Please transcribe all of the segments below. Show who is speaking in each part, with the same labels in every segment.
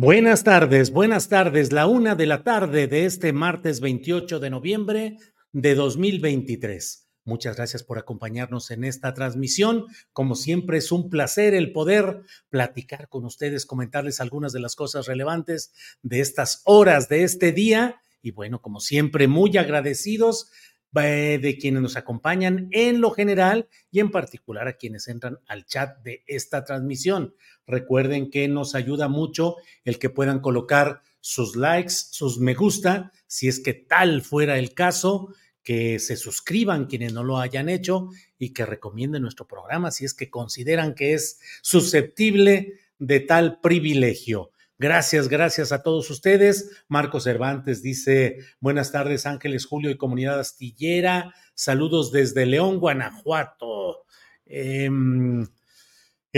Speaker 1: Buenas tardes, buenas tardes. La una de la tarde de este martes 28 de noviembre de 2023. Muchas gracias por acompañarnos en esta transmisión. Como siempre, es un placer el poder platicar con ustedes, comentarles algunas de las cosas relevantes de estas horas, de este día. Y bueno, como siempre, muy agradecidos de quienes nos acompañan en lo general y en particular a quienes entran al chat de esta transmisión. Recuerden que nos ayuda mucho el que puedan colocar sus likes, sus me gusta, si es que tal fuera el caso, que se suscriban quienes no lo hayan hecho y que recomienden nuestro programa si es que consideran que es susceptible de tal privilegio. Gracias, gracias a todos ustedes. Marco Cervantes dice, buenas tardes Ángeles, Julio y comunidad astillera. Saludos desde León, Guanajuato. Em,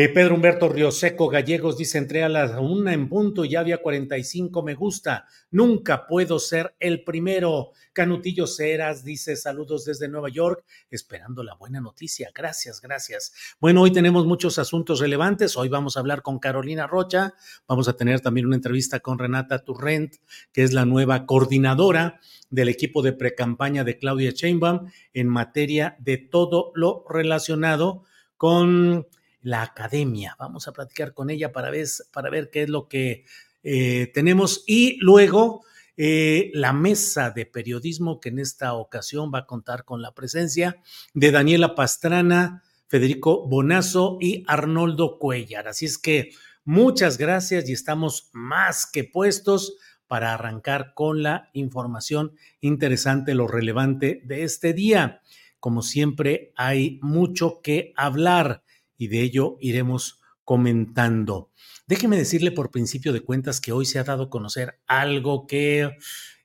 Speaker 1: eh, Pedro Humberto Rioseco Gallegos dice, entré a la una en punto y ya había 45 me gusta. Nunca puedo ser el primero. Canutillo Ceras dice, saludos desde Nueva York, esperando la buena noticia. Gracias, gracias. Bueno, hoy tenemos muchos asuntos relevantes. Hoy vamos a hablar con Carolina Rocha. Vamos a tener también una entrevista con Renata Turrent, que es la nueva coordinadora del equipo de precampaña de Claudia Sheinbaum en materia de todo lo relacionado con la academia. Vamos a platicar con ella para ver, para ver qué es lo que eh, tenemos y luego eh, la mesa de periodismo que en esta ocasión va a contar con la presencia de Daniela Pastrana, Federico Bonazo y Arnoldo Cuellar. Así es que muchas gracias y estamos más que puestos para arrancar con la información interesante, lo relevante de este día. Como siempre, hay mucho que hablar y de ello iremos comentando. Déjeme decirle por principio de cuentas que hoy se ha dado a conocer algo que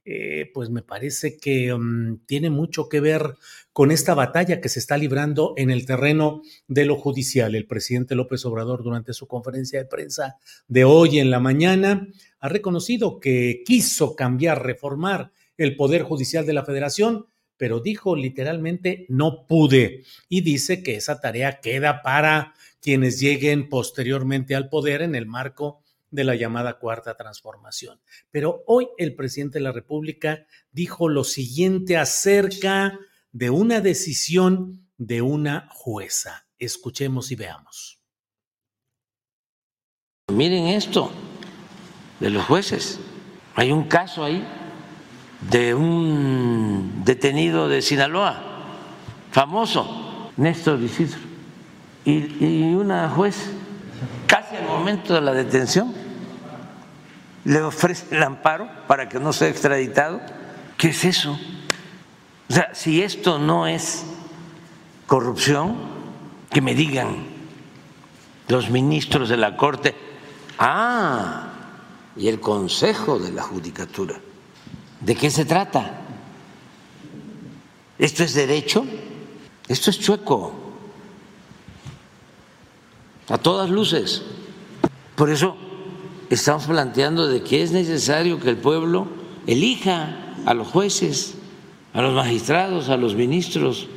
Speaker 1: eh, pues me parece que um, tiene mucho que ver con esta batalla que se está librando en el terreno de lo judicial. El presidente López Obrador durante su conferencia de prensa de hoy en la mañana ha reconocido que quiso cambiar, reformar el Poder Judicial de la Federación, pero dijo literalmente no pude y dice que esa tarea queda para quienes lleguen posteriormente al poder en el marco de la llamada cuarta transformación. Pero hoy el presidente de la República dijo lo siguiente acerca de una decisión de una jueza. Escuchemos y veamos.
Speaker 2: Miren esto de los jueces. Hay un caso ahí de un detenido de Sinaloa, famoso, Néstor Isidro, y, una juez, casi al momento de la detención, le ofrece el amparo para que no sea extraditado. ¿Qué es eso? O sea, si esto no es corrupción, que me digan los ministros de la Corte, ah, y el Consejo de la Judicatura, ¿de qué se trata? ¿Esto es derecho? Esto es chueco, a todas luces. Por eso estamos planteando de que es necesario que el pueblo elija a los jueces, a los magistrados, a los ministros.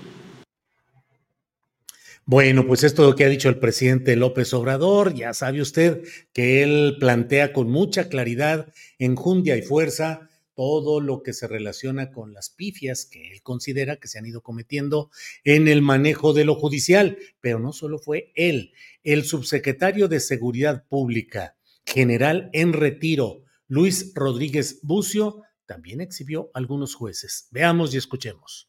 Speaker 1: Bueno, pues esto es lo que ha dicho el presidente López Obrador. Ya sabe usted que él plantea con mucha claridad, enjundia y fuerza todo lo que se relaciona con las pifias que él considera que se han ido cometiendo en el manejo de lo judicial. Pero no solo fue él, el subsecretario de Seguridad Pública, general en retiro, Luis Rodríguez Bucio, también exhibió algunos jueces. Veamos y escuchemos.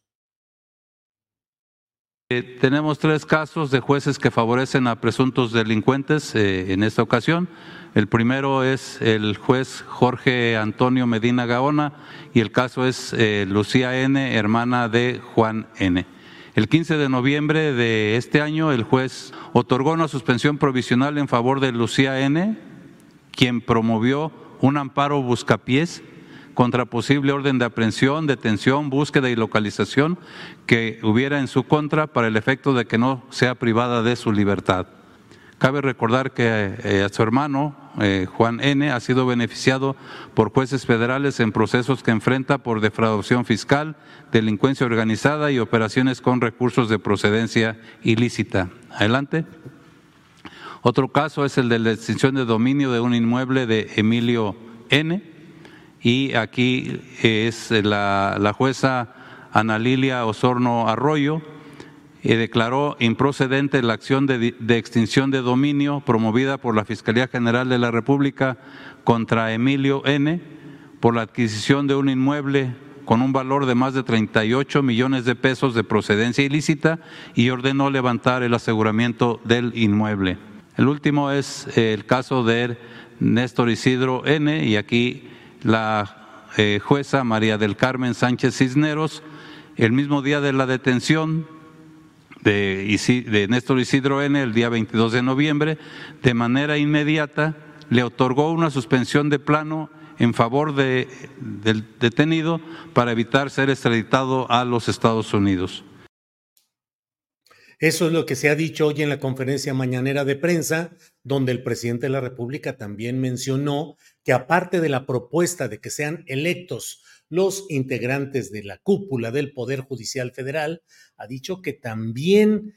Speaker 3: Eh, tenemos tres casos de jueces que favorecen a presuntos delincuentes eh, en esta ocasión. El primero es el juez Jorge Antonio Medina Gaona y el caso es eh, Lucía N., hermana de Juan N. El 15 de noviembre de este año, el juez otorgó una suspensión provisional en favor de Lucía N., quien promovió un amparo buscapiés contra posible orden de aprehensión, detención, búsqueda y localización que hubiera en su contra para el efecto de que no sea privada de su libertad. Cabe recordar que eh, a su hermano, eh, Juan N., ha sido beneficiado por jueces federales en procesos que enfrenta por defraudación fiscal, delincuencia organizada y operaciones con recursos de procedencia ilícita. Adelante. Otro caso es el de la extinción de dominio de un inmueble de Emilio N y aquí es la, jueza Ana Lilia Osorno Arroyo, y declaró improcedente la acción de, de, extinción de dominio promovida por la Fiscalía General de la República contra Emilio N. por la adquisición de un inmueble con un valor de más de 38 millones de pesos de procedencia ilícita y ordenó levantar el aseguramiento del inmueble. El último es el caso de Néstor Isidro N. y aquí la eh, jueza María del Carmen Sánchez Cisneros, el mismo día de la detención de, de Néstor Isidro N., el día 22 de noviembre, de manera inmediata le otorgó una suspensión de plano en favor de, del detenido para evitar ser extraditado a los Estados Unidos.
Speaker 1: Eso es lo que se ha dicho hoy en la conferencia mañanera de prensa, donde el presidente de la República también mencionó que aparte de la propuesta de que sean electos los integrantes de la cúpula del Poder Judicial Federal, ha dicho que también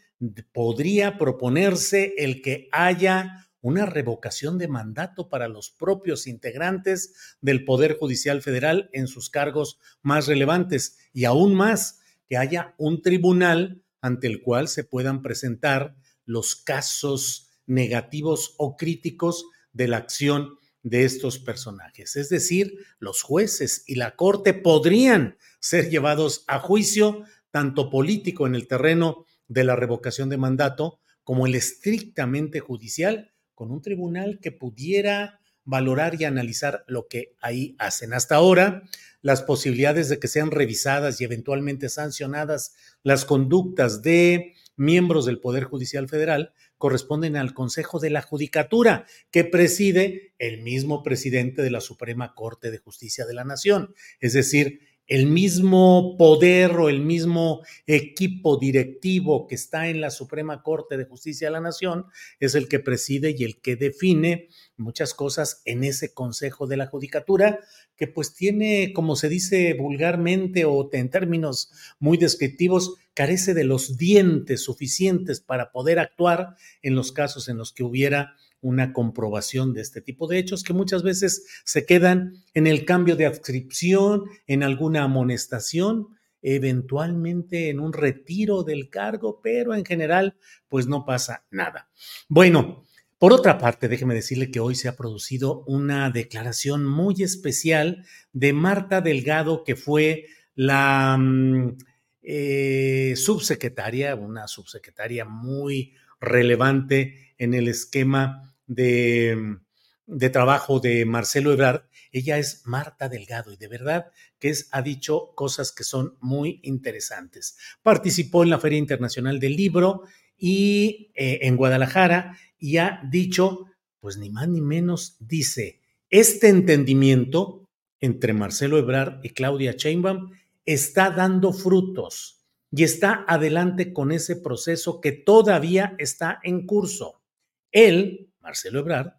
Speaker 1: podría proponerse el que haya una revocación de mandato para los propios integrantes del Poder Judicial Federal en sus cargos más relevantes y aún más que haya un tribunal ante el cual se puedan presentar los casos negativos o críticos de la acción de estos personajes. Es decir, los jueces y la Corte podrían ser llevados a juicio, tanto político en el terreno de la revocación de mandato, como el estrictamente judicial, con un tribunal que pudiera valorar y analizar lo que ahí hacen. Hasta ahora, las posibilidades de que sean revisadas y eventualmente sancionadas las conductas de miembros del Poder Judicial Federal corresponden al Consejo de la Judicatura, que preside el mismo presidente de la Suprema Corte de Justicia de la Nación. Es decir, el mismo poder o el mismo equipo directivo que está en la Suprema Corte de Justicia de la Nación es el que preside y el que define muchas cosas en ese Consejo de la Judicatura, que pues tiene, como se dice vulgarmente o en términos muy descriptivos, carece de los dientes suficientes para poder actuar en los casos en los que hubiera una comprobación de este tipo de hechos que muchas veces se quedan en el cambio de adscripción, en alguna amonestación, eventualmente en un retiro del cargo, pero en general pues no pasa nada. Bueno, por otra parte, déjeme decirle que hoy se ha producido una declaración muy especial de Marta Delgado, que fue la mm, eh, subsecretaria, una subsecretaria muy relevante en el esquema de, de trabajo de Marcelo Ebrard, ella es Marta Delgado y de verdad que es, ha dicho cosas que son muy interesantes. Participó en la Feria Internacional del Libro y eh, en Guadalajara y ha dicho, pues ni más ni menos, dice, este entendimiento entre Marcelo Ebrard y Claudia Sheinbaum está dando frutos y está adelante con ese proceso que todavía está en curso. Él, Marcelo Ebrard,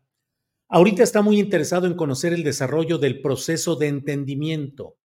Speaker 1: ahorita está muy interesado en conocer el desarrollo del proceso de entendimiento.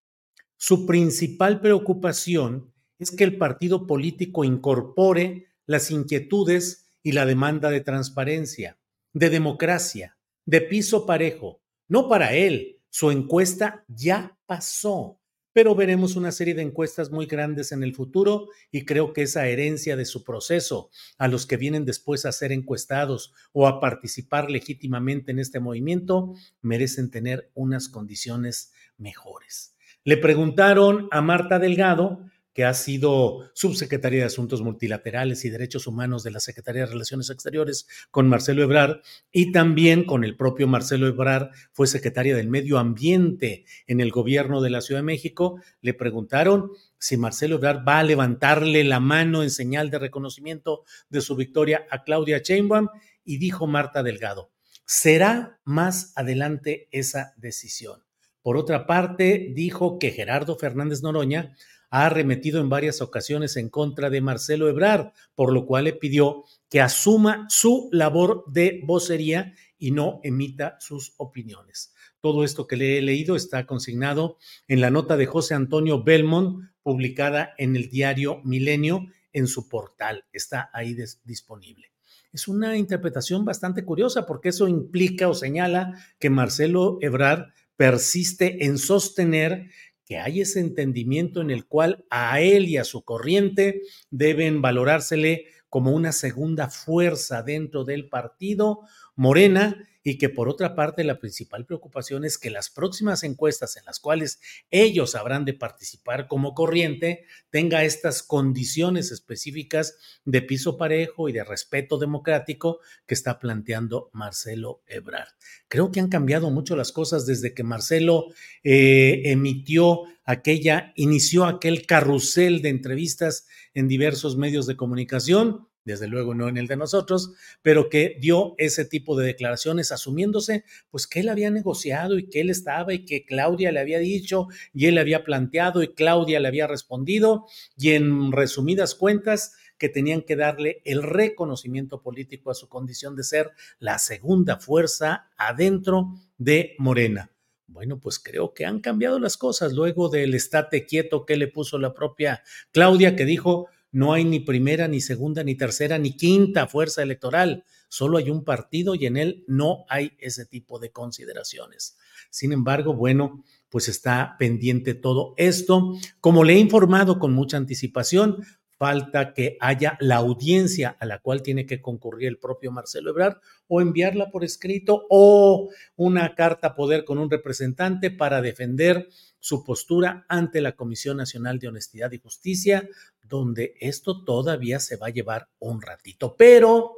Speaker 1: Su principal preocupación es que el partido político incorpore las inquietudes y la demanda de transparencia, de democracia, de piso parejo. No para él, su encuesta ya pasó, pero veremos una serie de encuestas muy grandes en el futuro y creo que esa herencia de su proceso a los que vienen después a ser encuestados o a participar legítimamente en este movimiento merecen tener unas condiciones mejores. Le preguntaron a Marta Delgado que ha sido subsecretaria de Asuntos Multilaterales y Derechos Humanos de la Secretaría de Relaciones Exteriores con Marcelo Ebrard y también con el propio Marcelo Ebrard, fue secretaria del Medio Ambiente en el gobierno de la Ciudad de México, le preguntaron si Marcelo Ebrard va a levantarle la mano en señal de reconocimiento de su victoria a Claudia Sheinbaum y dijo Marta Delgado, será más adelante esa decisión. Por otra parte, dijo que Gerardo Fernández Noroña ha arremetido en varias ocasiones en contra de Marcelo Ebrard, por lo cual le pidió que asuma su labor de vocería y no emita sus opiniones. Todo esto que le he leído está consignado en la nota de José Antonio Belmont, publicada en el diario Milenio en su portal. Está ahí disponible. Es una interpretación bastante curiosa porque eso implica o señala que Marcelo Ebrard persiste en sostener que hay ese entendimiento en el cual a él y a su corriente deben valorársele como una segunda fuerza dentro del partido, Morena, y que por otra parte la principal preocupación es que las próximas encuestas en las cuales ellos habrán de participar como corriente tenga estas condiciones específicas de piso parejo y de respeto democrático que está planteando Marcelo Ebrard. Creo que han cambiado mucho las cosas desde que Marcelo eh, emitió aquella, inició aquel carrusel de entrevistas en diversos medios de comunicación desde luego no en el de nosotros, pero que dio ese tipo de declaraciones asumiéndose pues que él había negociado y que él estaba y que Claudia le había dicho y él le había planteado y Claudia le había respondido y en resumidas cuentas que tenían que darle el reconocimiento político a su condición de ser la segunda fuerza adentro de Morena. Bueno, pues creo que han cambiado las cosas luego del estate quieto que le puso la propia Claudia, que dijo, no hay ni primera, ni segunda, ni tercera, ni quinta fuerza electoral. Solo hay un partido y en él no hay ese tipo de consideraciones. Sin embargo, bueno, pues está pendiente todo esto. Como le he informado con mucha anticipación, falta que haya la audiencia a la cual tiene que concurrir el propio Marcelo Ebrard o enviarla por escrito o una carta poder con un representante para defender su postura ante la Comisión Nacional de Honestidad y Justicia, donde esto todavía se va a llevar un ratito. Pero,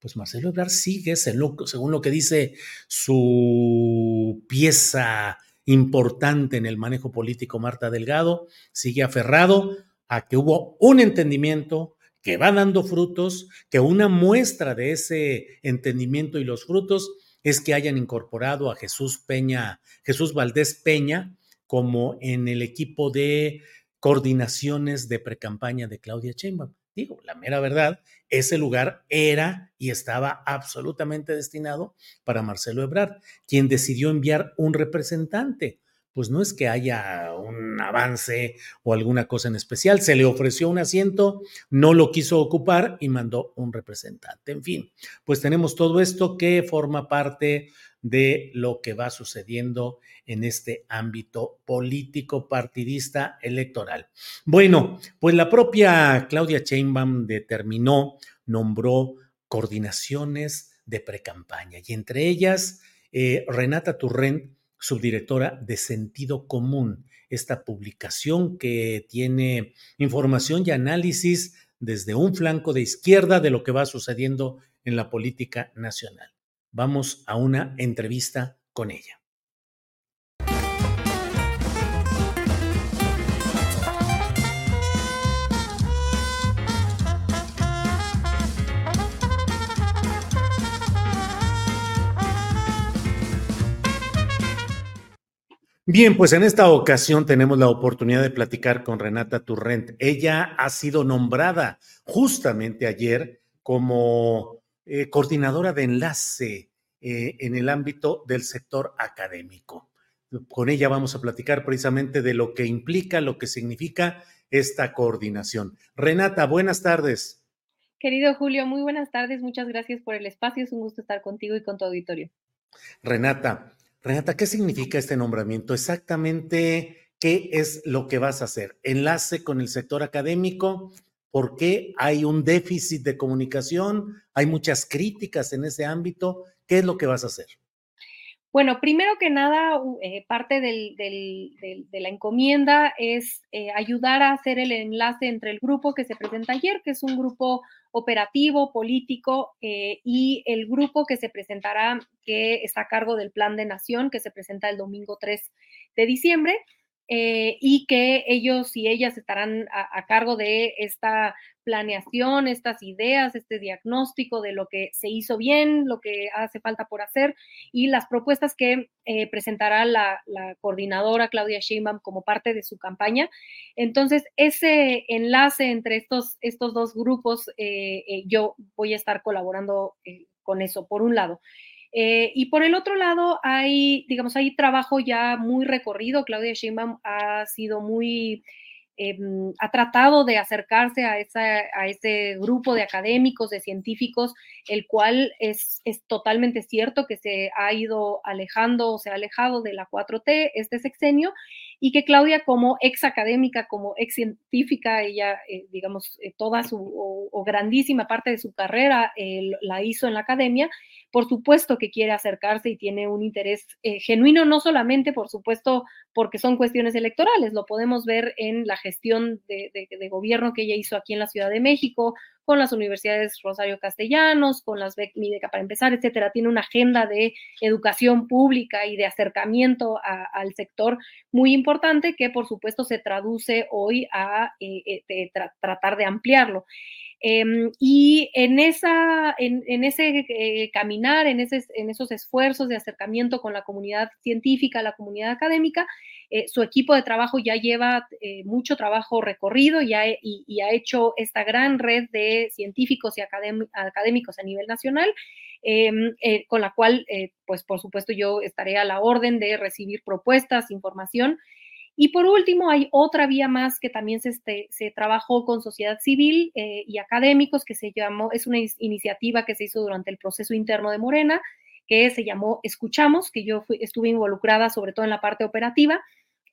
Speaker 1: pues Marcelo Ebrard sigue, según lo que dice su pieza importante en el manejo político, Marta Delgado, sigue aferrado a que hubo un entendimiento que va dando frutos, que una muestra de ese entendimiento y los frutos es que hayan incorporado a Jesús Peña, Jesús Valdés Peña, como en el equipo de coordinaciones de precampaña de Claudia Sheinbaum. Digo, la mera verdad, ese lugar era y estaba absolutamente destinado para Marcelo Ebrard, quien decidió enviar un representante. Pues no es que haya un avance o alguna cosa en especial, se le ofreció un asiento, no lo quiso ocupar y mandó un representante. En fin, pues tenemos todo esto que forma parte de lo que va sucediendo en este ámbito político partidista electoral. Bueno, pues la propia Claudia Sheinbaum determinó, nombró coordinaciones de precampaña y entre ellas eh, Renata Turrent, subdirectora de Sentido Común, esta publicación que tiene información y análisis desde un flanco de izquierda de lo que va sucediendo en la política nacional. Vamos a una entrevista con ella. Bien, pues en esta ocasión tenemos la oportunidad de platicar con Renata Turrent. Ella ha sido nombrada justamente ayer como eh, coordinadora de enlace eh, en el ámbito del sector académico. Con ella vamos a platicar precisamente de lo que implica, lo que significa esta coordinación. Renata, buenas tardes.
Speaker 4: Querido Julio, muy buenas tardes. Muchas gracias por el espacio. Es un gusto estar contigo y con tu auditorio.
Speaker 1: Renata, Renata, ¿qué significa este nombramiento? Exactamente, ¿qué es lo que vas a hacer? ¿Enlace con el sector académico? ¿Por qué hay un déficit de comunicación? ¿Hay muchas críticas en ese ámbito? ¿Qué es lo que vas a hacer?
Speaker 4: Bueno, primero que nada, eh, parte de la encomienda es eh, ayudar a hacer el enlace entre el grupo que se presenta ayer, que es un grupo operativo, político, eh, y el grupo que se presentará, que está a cargo del Plan de Nación, que se presenta el domingo 3 de diciembre. Eh, y que ellos y ellas estarán a, cargo de esta planeación, estas ideas, este diagnóstico de lo que se hizo bien, lo que hace falta por hacer y las propuestas que eh, presentará la, coordinadora Claudia Sheinbaum como parte de su campaña. Entonces, ese enlace entre estos, estos dos grupos, eh, yo voy a estar colaborando con eso, por un lado. Eh, y por el otro lado, hay, digamos, hay trabajo ya muy recorrido. Claudia Sheinbaum ha sido muy, em, ha tratado de acercarse a, a ese grupo de académicos, de científicos, el cual es, es totalmente cierto que se ha ido alejando, se ha alejado de la 4T este sexenio, y que Claudia como ex académica, como ex científica, ella, eh, digamos, eh, toda su o, grandísima parte de su carrera la hizo en la academia, por supuesto que quiere acercarse y tiene un interés eh, genuino, no solamente, por supuesto, porque son cuestiones electorales, lo podemos ver en la gestión de gobierno que ella hizo aquí en la Ciudad de México, con las universidades Rosario Castellanos, con las mi beca para empezar, etcétera. Tiene una agenda de educación pública y de acercamiento al sector muy importante que, por supuesto, se traduce hoy a eh, eh, tratar de ampliarlo. Em, y en, esa, en, ese eh, caminar, en, esos esfuerzos de acercamiento con la comunidad científica, la comunidad académica, eh, su equipo de trabajo ya lleva eh, mucho trabajo recorrido y ha, y, ha, hecho esta gran red de científicos y académicos a nivel nacional, em, con la cual, pues por supuesto, yo estaré a la orden de recibir propuestas, información y por último, hay otra vía más que también se, este, trabajó con sociedad civil eh, y académicos, que se llamó, es una iniciativa que se hizo durante el proceso interno de Morena, que se llamó Escuchamos, que yo estuve involucrada sobre todo en la parte operativa,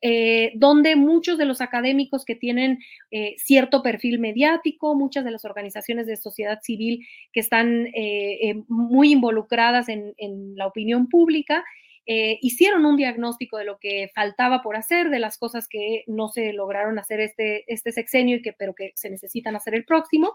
Speaker 4: eh, donde muchos de los académicos que tienen eh, cierto perfil mediático, muchas de las organizaciones de sociedad civil que están muy involucradas en la opinión pública, eh, hicieron un diagnóstico de lo que faltaba por hacer, de las cosas que no se lograron hacer este, este sexenio, y que, pero que se necesitan hacer el próximo.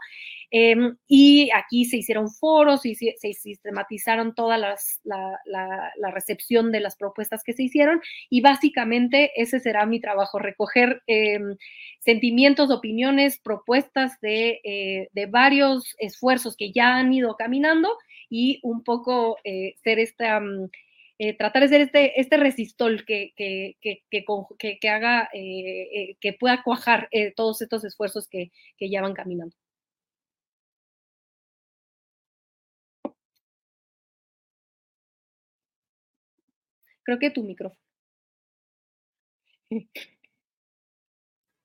Speaker 4: Em, y aquí se hicieron foros y se, sistematizaron toda las, la, recepción de las propuestas que se hicieron. Y básicamente ese será mi trabajo, recoger em, sentimientos, opiniones, propuestas de, eh, de varios esfuerzos que ya han ido caminando y un poco eh, ser esta... Mm, eh, tratar de ser este, este resistol que, que, que, que haga, eh, eh, que pueda cuajar todos estos esfuerzos que, ya van caminando. Creo que tu micrófono.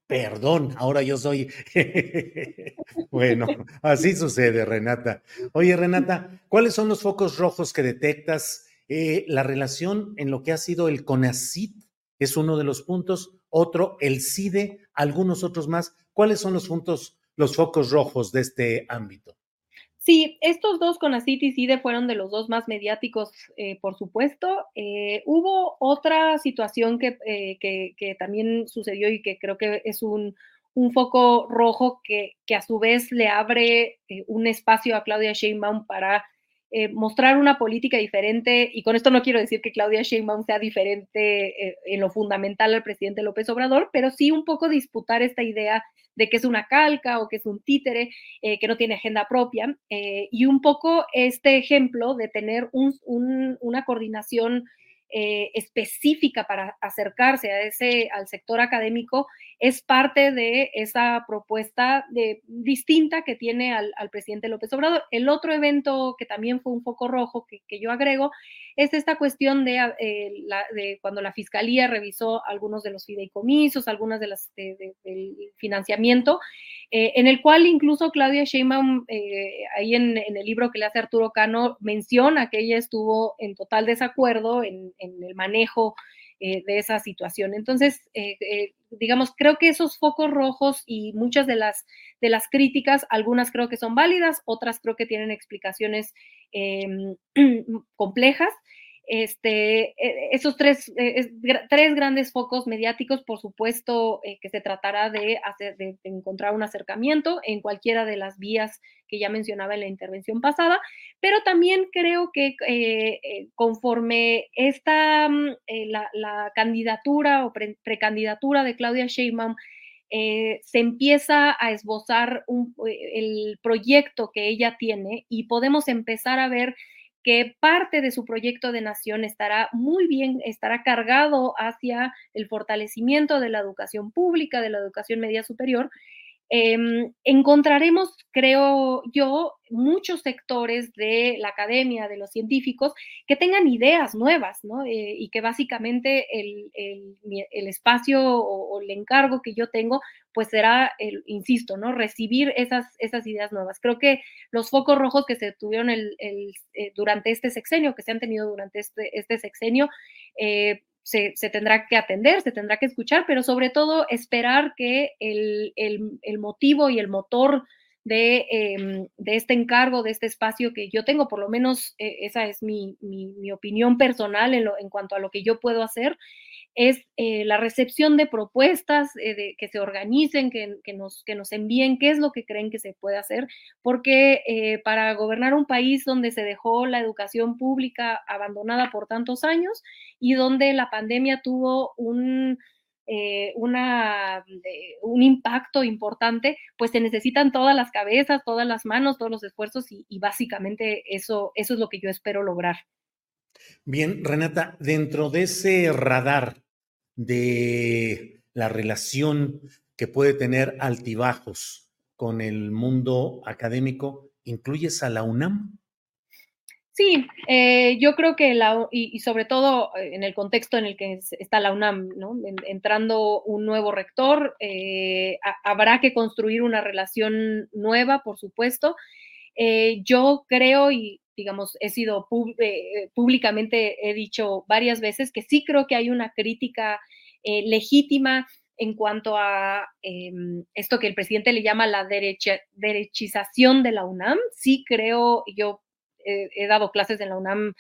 Speaker 1: Perdón, ahora yo soy. bueno, así sucede, Renata. Oye, Renata, ¿cuáles son los focos rojos que detectas eh, la relación en lo que ha sido el CONACIT es uno de los puntos, otro el CIDE, algunos otros más. ¿Cuáles son los puntos, los focos rojos de este ámbito?
Speaker 4: Sí, estos dos, CONACIT y CIDE, fueron de los dos más mediáticos, eh, por supuesto. Eh, hubo otra situación que, que, también sucedió y que creo que es un, un foco rojo que, que, a su vez le abre un espacio a Claudia Sheinbaum para eh, mostrar una política diferente, y con esto no quiero decir que Claudia Sheinbaum sea diferente eh, en lo fundamental al presidente López Obrador, pero sí un poco disputar esta idea de que es una calca o que es un títere, eh, que no tiene agenda propia, y un poco este ejemplo de tener una coordinación eh, específica para acercarse a ese, al sector académico es parte de esa propuesta de, distinta que tiene al, presidente López Obrador. El otro evento que también fue un foco rojo que, yo agrego es esta cuestión de, eh, de, cuando la fiscalía revisó algunos de los fideicomisos, algunas de las del financiamiento, eh, en el cual incluso Claudia Sheinbaum, ahí en, el libro que le hace Arturo Cano, menciona que ella estuvo en total desacuerdo en, el manejo eh, de esa situación. Entonces, eh, eh, digamos, creo que esos focos rojos y muchas de las, de las críticas, algunas creo que son válidas, otras creo que tienen explicaciones em, complejas este, e, esos tres, e, tres grandes focos mediáticos, por supuesto, eh, que se tratará de, encontrar un acercamiento en cualquiera de las vías que ya mencionaba en la intervención pasada, pero también creo que eh, eh, conforme esta, mm, la, candidatura o precandidatura de Claudia Sheinbaum se empieza a esbozar el proyecto que ella tiene y podemos empezar a ver que parte de su proyecto de nación estará muy bien, estará cargado hacia el fortalecimiento de la educación pública, de la educación media superior, em, encontraremos, creo yo, muchos sectores de la academia, de los científicos, que tengan ideas nuevas, ¿no? Eh, y que básicamente el, espacio o, el encargo que yo tengo, pues será, el, insisto, ¿no? Recibir esas, esas ideas nuevas. Creo que los focos rojos que se tuvieron el, eh, durante este sexenio, que se han tenido durante este, este sexenio, se, tendrá que atender, se tendrá que escuchar, pero sobre todo esperar que el, motivo y el motor em, de, este encargo, de este espacio que yo tengo, por lo menos eh, esa es mi, opinión personal en, en, cuanto a lo que yo puedo hacer, es eh, la recepción de propuestas, eh, de, que se organicen, que, nos, que nos envíen qué es lo que creen que se puede hacer, porque eh, para gobernar un país donde se dejó la educación pública abandonada por tantos años y donde la pandemia tuvo un, un impacto importante, pues se necesitan todas las cabezas, todas las manos, todos los esfuerzos y, y básicamente eso, eso es lo que yo espero lograr.
Speaker 1: Bien, Renata, dentro de ese radar de la relación que puede tener altibajos con el mundo académico, ¿incluyes a la UNAM?
Speaker 4: Sí, eh, yo creo que la, y, sobre todo eh, en el contexto en el que está la UNAM, ¿no? entrando un nuevo rector, eh, habrá que construir una relación nueva, por supuesto. yo creo, y digamos, he sido públicamente, he dicho varias veces que sí creo que hay una crítica eh, legítima en cuanto a em, esto que el presidente le llama la derechización de la UNAM. Sí creo, yo he dado clases en la UNAM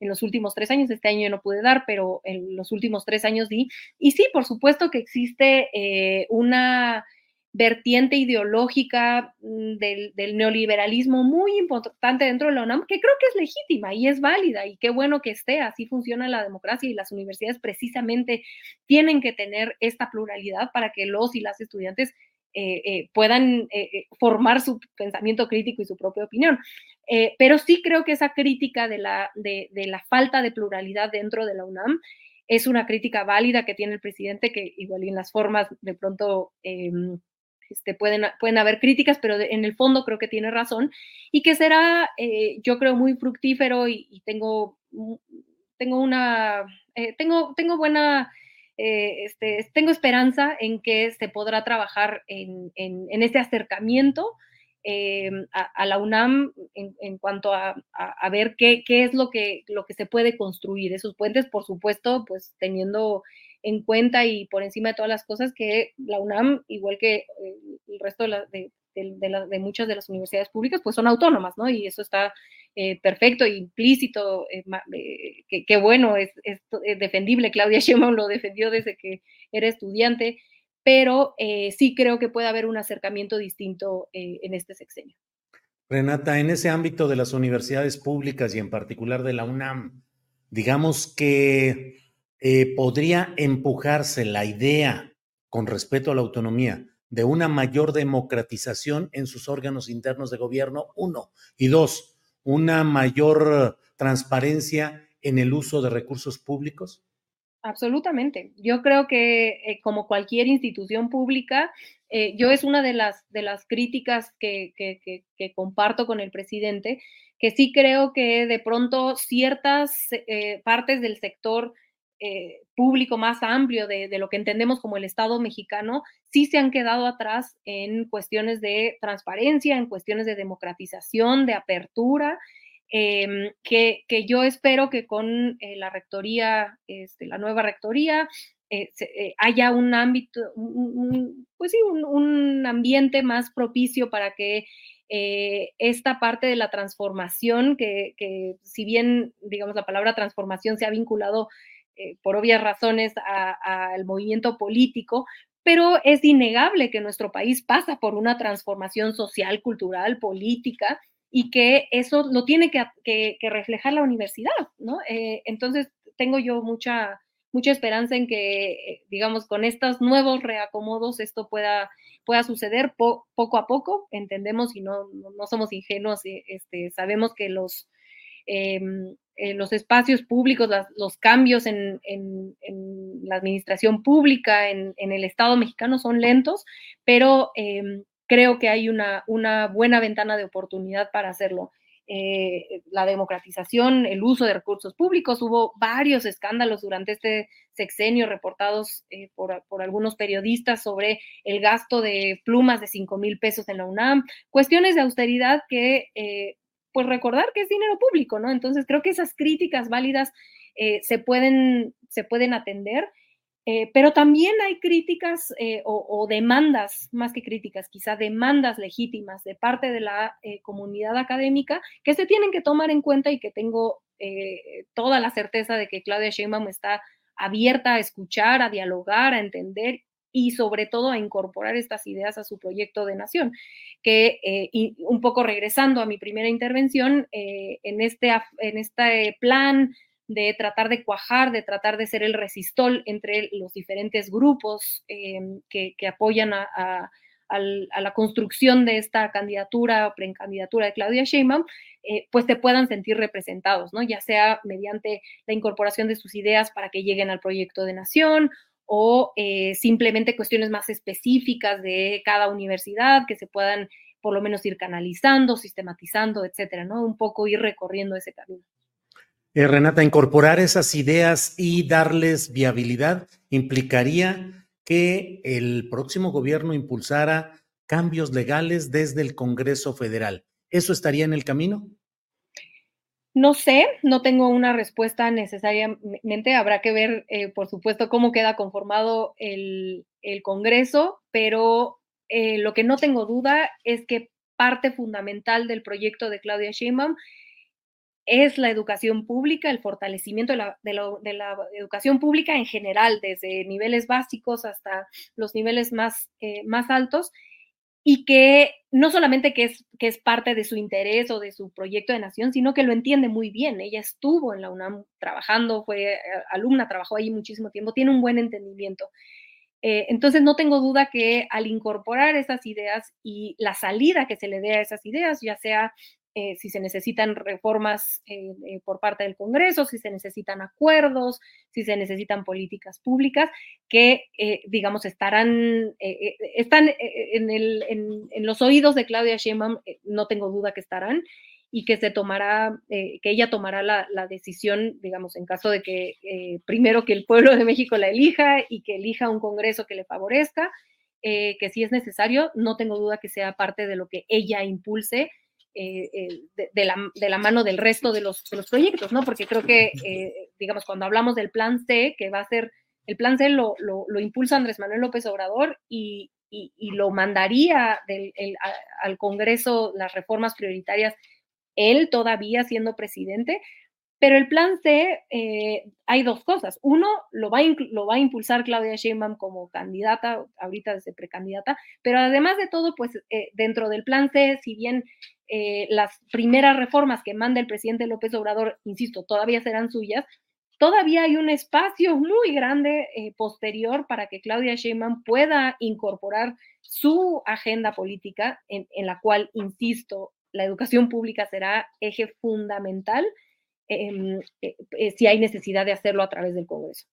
Speaker 4: en los últimos tres años, este año no pude dar, pero en los últimos tres años di. Y sí, por supuesto que existe eh, una vertiente ideológica mm, del, neoliberalismo muy importante dentro de la UNAM, que creo que es legítima y es válida y qué bueno que esté, así funciona la democracia y las universidades precisamente tienen que tener esta pluralidad para que los y las estudiantes eh, eh, puedan eh, formar su pensamiento crítico y su propia opinión. pero sí creo que esa crítica de la, de, de la falta de pluralidad dentro de la UNAM es una crítica válida que tiene el presidente, que igual en las formas de pronto em, este, pueden, pueden haber críticas, pero en el fondo creo que tiene razón y que será, eh, yo creo, muy fructífero y, tengo, tengo una, eh, tengo, tengo buena, eh, este, tengo esperanza en que se podrá trabajar en, en, este acercamiento a, la UNAM en, cuanto a, a, ver qué, qué, es lo que, lo que se puede construir. Esos puentes, por supuesto, pues teniendo en cuenta y por encima de todas las cosas que la UNAM, igual que eh, el resto de, muchas de las universidades públicas, pues son autónomas, ¿no? Y eso está eh, perfecto, implícito, eh, que, bueno, es, es, defendible. Claudia Sheinbaum lo defendió desde que era estudiante, pero sí creo que puede haber un acercamiento distinto en este sexenio.
Speaker 1: Renata, en ese ámbito de las universidades públicas y en particular de la UNAM, digamos que eh, podría empujarse la idea con respeto a la autonomía de una mayor democratización en sus órganos internos de gobierno, uno, y dos, una mayor transparencia en el uso de recursos públicos?
Speaker 4: Absolutamente. Yo creo que eh, como cualquier institución pública, eh, yo es una de las, de las críticas que, comparto con el presidente, que sí creo que de pronto ciertas partes del sector público más amplio de, lo que entendemos como el Estado mexicano, sí se han quedado atrás en cuestiones de transparencia, en cuestiones de democratización, de apertura. Em, que, yo espero que con eh, la rectoría, este, la nueva rectoría, eh, eh, haya un ámbito, pues sí, un, ambiente más propicio para que esta parte de la transformación, que, si bien, digamos, la palabra transformación se ha vinculado por obvias razones al movimiento político, pero es innegable que nuestro país pasa por una transformación social, cultural, política, y que eso lo tiene que, reflejar la universidad, ¿no? Eh, entonces, tengo yo mucha, mucha esperanza en que, eh, digamos, con estos nuevos reacomodos esto pueda, pueda suceder poco a poco, entendemos y no, no, somos ingenuos, eh, este, sabemos que los, em, los espacios públicos, los cambios en, la administración pública, en, el Estado mexicano son lentos, pero em, creo que hay una, una buena ventana de oportunidad para hacerlo. Eh, la democratización, el uso de recursos públicos. Hubo varios escándalos durante este sexenio reportados eh, por, por, algunos periodistas sobre el gasto de plumas de 5 mil pesos en la UNAM, cuestiones de austeridad que, eh, pues recordar que es dinero público, ¿no? Entonces creo que esas críticas válidas se, pueden, se pueden atender eh, pero también hay críticas eh, o, demandas, más que críticas, quizá demandas legítimas de parte de la eh, comunidad académica que se tienen que tomar en cuenta y que tengo toda la certeza de que Claudia Sheinbaum está abierta a escuchar, a dialogar, a entender y sobre todo a incorporar estas ideas a su proyecto de nación. Que un poco regresando a mi primera intervención, en, este, en este plan de tratar de cuajar, de tratar de ser el resistol entre los diferentes grupos em, que, apoyan a, la construcción de esta candidatura o precandidatura de Claudia Sheinbaum, eh, pues te puedan sentir representados, ¿no? Ya sea mediante la incorporación de sus ideas para que lleguen al proyecto de nación o eh, simplemente cuestiones más específicas de cada universidad que se puedan por lo menos ir canalizando, sistematizando, etcétera, ¿no? Un poco ir recorriendo ese camino.
Speaker 1: Eh, Renata, incorporar esas ideas y darles viabilidad implicaría que el próximo gobierno impulsara cambios legales desde el Congreso Federal. ¿Eso estaría en el camino?
Speaker 4: No sé, no tengo una respuesta necesariamente. Habrá que ver, eh, por supuesto, cómo queda conformado el, Congreso, pero eh, lo que no tengo duda es que parte fundamental del proyecto de Claudia Sheinbaum es la educación pública, el fortalecimiento de la, educación pública en general, desde niveles básicos hasta los niveles más, eh, más altos, y que no solamente que es, que es parte de su interés o de su proyecto de nación, sino que lo entiende muy bien. Ella estuvo en la UNAM trabajando, fue eh, alumna, trabajó ahí muchísimo tiempo, tiene un buen entendimiento. Eh, entonces, no tengo duda que al incorporar esas ideas y la salida que se le dé a esas ideas, ya sea eh, si se necesitan reformas eh, eh, por parte del Congreso, si se necesitan acuerdos, si se necesitan políticas públicas que, digamos, estarán, están en, el, en, los oídos de Claudia Sheinbaum, no tengo duda que estarán, y que se tomará, que ella tomará la, la, decisión, digamos, en caso de que primero que el pueblo de México la elija y que elija un Congreso que le favorezca, que si es necesario, no tengo duda que sea parte de lo que ella impulse eh, eh, de, la, mano del resto de los, proyectos, ¿no? Porque creo que, eh, digamos, cuando hablamos del plan C, que va a ser, el plan C lo, impulsa Andrés Manuel López Obrador y, lo mandaría al Congreso las reformas prioritarias, él todavía siendo presidente, Pero el plan C, eh, hay dos cosas. Uno, lo va, a impulsar Claudia Sheinbaum como candidata, ahorita desde precandidata, pero además de todo, pues eh, dentro del plan C, si bien eh, las primeras reformas que manda el presidente López Obrador, insisto, todavía serán suyas, todavía hay un espacio muy grande posterior para que Claudia Sheinbaum pueda incorporar su agenda política, en, la cual, insisto, la educación pública será eje fundamental si hay necesidad de hacerlo a través del Congreso.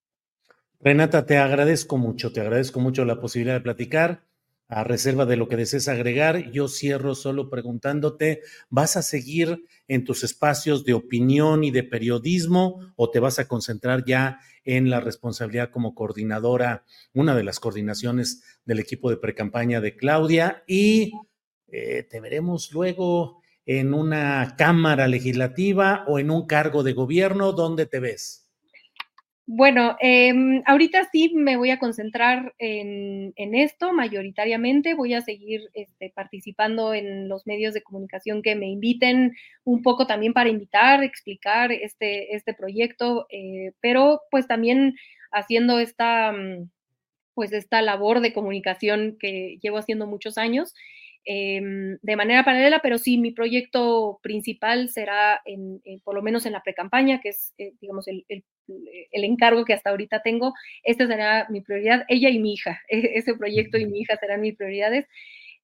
Speaker 1: Renata, te agradezco mucho, te agradezco mucho la posibilidad de platicar. A reserva de lo que desees agregar, yo cierro solo preguntándote, ¿vas a seguir en tus espacios de opinión y de periodismo o te vas a concentrar ya en la responsabilidad como coordinadora, una de las coordinaciones del equipo de precampaña de Claudia? Y eh, te veremos luego en una cámara legislativa o en un cargo de gobierno? ¿Dónde te ves?
Speaker 4: Bueno, em, ahorita sí me voy a concentrar en, esto mayoritariamente. Voy a seguir este, participando en los medios de comunicación que me inviten un poco también para invitar, explicar este, este proyecto, eh, pero pues también haciendo esta, mm, pues esta labor de comunicación que llevo haciendo muchos años. Em, de manera paralela, pero sí, mi proyecto principal será, en, por lo menos en la pre-campaña, que es, eh, digamos, el, encargo que hasta ahorita tengo. Esta será mi prioridad, ella y mi hija. E, ese proyecto y mi hija serán mis prioridades.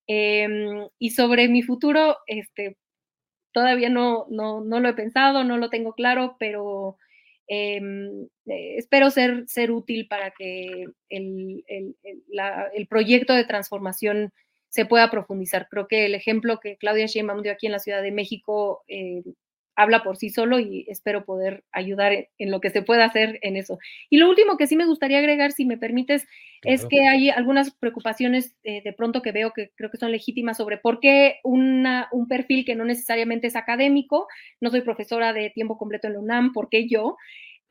Speaker 4: Em, y sobre mi futuro, este, todavía no, no, no, lo he pensado, no lo tengo claro, pero em, eh, espero ser, ser útil para que el, el proyecto de transformación se pueda profundizar. Creo que el ejemplo que Claudia Sheinbaum dio aquí en la Ciudad de México eh, habla por sí solo y espero poder ayudar en, lo que se pueda hacer en eso. Y lo último que sí me gustaría agregar, si me permites, es que hay algunas preocupaciones eh, de pronto que veo que creo que son legítimas sobre por qué una, un perfil que no necesariamente es académico, no soy profesora de tiempo completo en la UNAM, ¿por qué yo?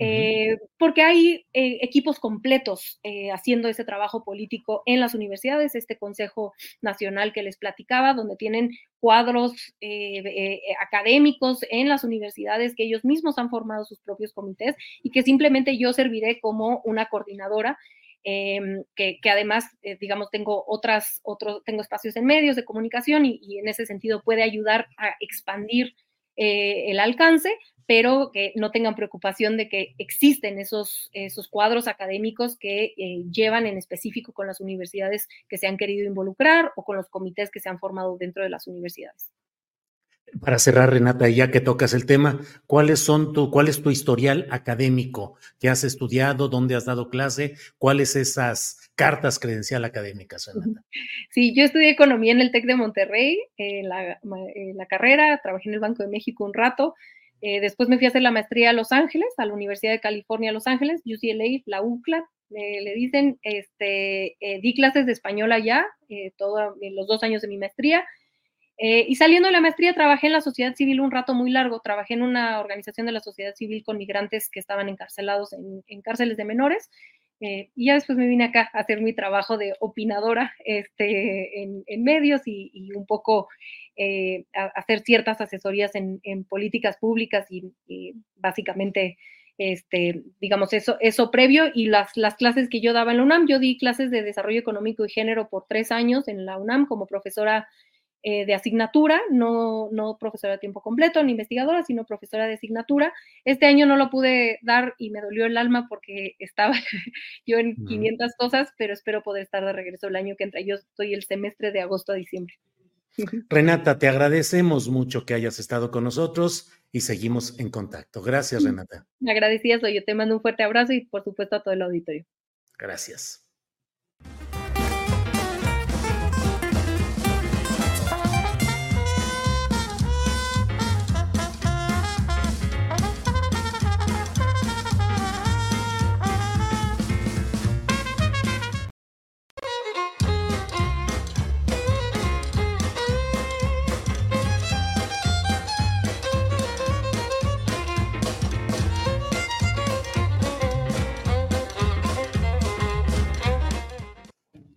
Speaker 4: Eh, porque hay eh, equipos completos eh, haciendo ese trabajo político en las universidades, este Consejo Nacional que les platicaba, donde tienen cuadros académicos en las universidades que ellos mismos han formado sus propios comités y que simplemente yo serviré como una coordinadora. Em, que, además, digamos, tengo otras, otros, tengo espacios en medios de comunicación y, y en ese sentido puede ayudar a expandir el alcance, pero que no tengan preocupación de que existen esos, esos cuadros académicos que eh, llevan en específico con las universidades que se han querido involucrar o con los comités que se han formado dentro de las universidades.
Speaker 1: Para cerrar, Renata, ya que tocas el tema, ¿cuáles son tu, ¿cuál es tu historial académico? ¿Qué has estudiado? ¿Dónde has dado clase? ¿Cuáles esas cartas credencial académicas, Renata?
Speaker 4: Sí, yo estudié economía en el TEC de Monterrey, en la, carrera, trabajé en el Banco de México un rato, eh, después me fui a hacer la maestría a Los Ángeles, a la Universidad de California, Los Ángeles, UCLA, la UCLA, le dicen, este, eh, di clases de español allá, eh, todos los dos años de mi maestría. Y saliendo de la maestría trabajé en la sociedad civil un rato muy largo, trabajé en una organización de la sociedad civil con migrantes que estaban encarcelados en, cárceles de menores. y ya después me vine acá a hacer mi trabajo de opinadora este, en, medios y, un poco eh, hacer ciertas asesorías en, políticas públicas y, básicamente, este, digamos, eso, eso previo y las, las clases que yo daba en la UNAM, yo di clases de desarrollo económico y género por tres años en la UNAM como profesora eh, de asignatura, no, no profesora de tiempo completo ni investigadora, sino profesora de asignatura. Este año no lo pude dar y me dolió el alma porque estaba yo en 500 cosas, pero espero poder estar de regreso el año que entra. Yo estoy el semestre de agosto a diciembre.
Speaker 1: Renata, te agradecemos mucho que hayas estado con nosotros y seguimos en contacto. Gracias, Renata.
Speaker 4: Agradecida soy yo. Te mando un fuerte abrazo y por supuesto a todo el auditorio.
Speaker 1: Gracias.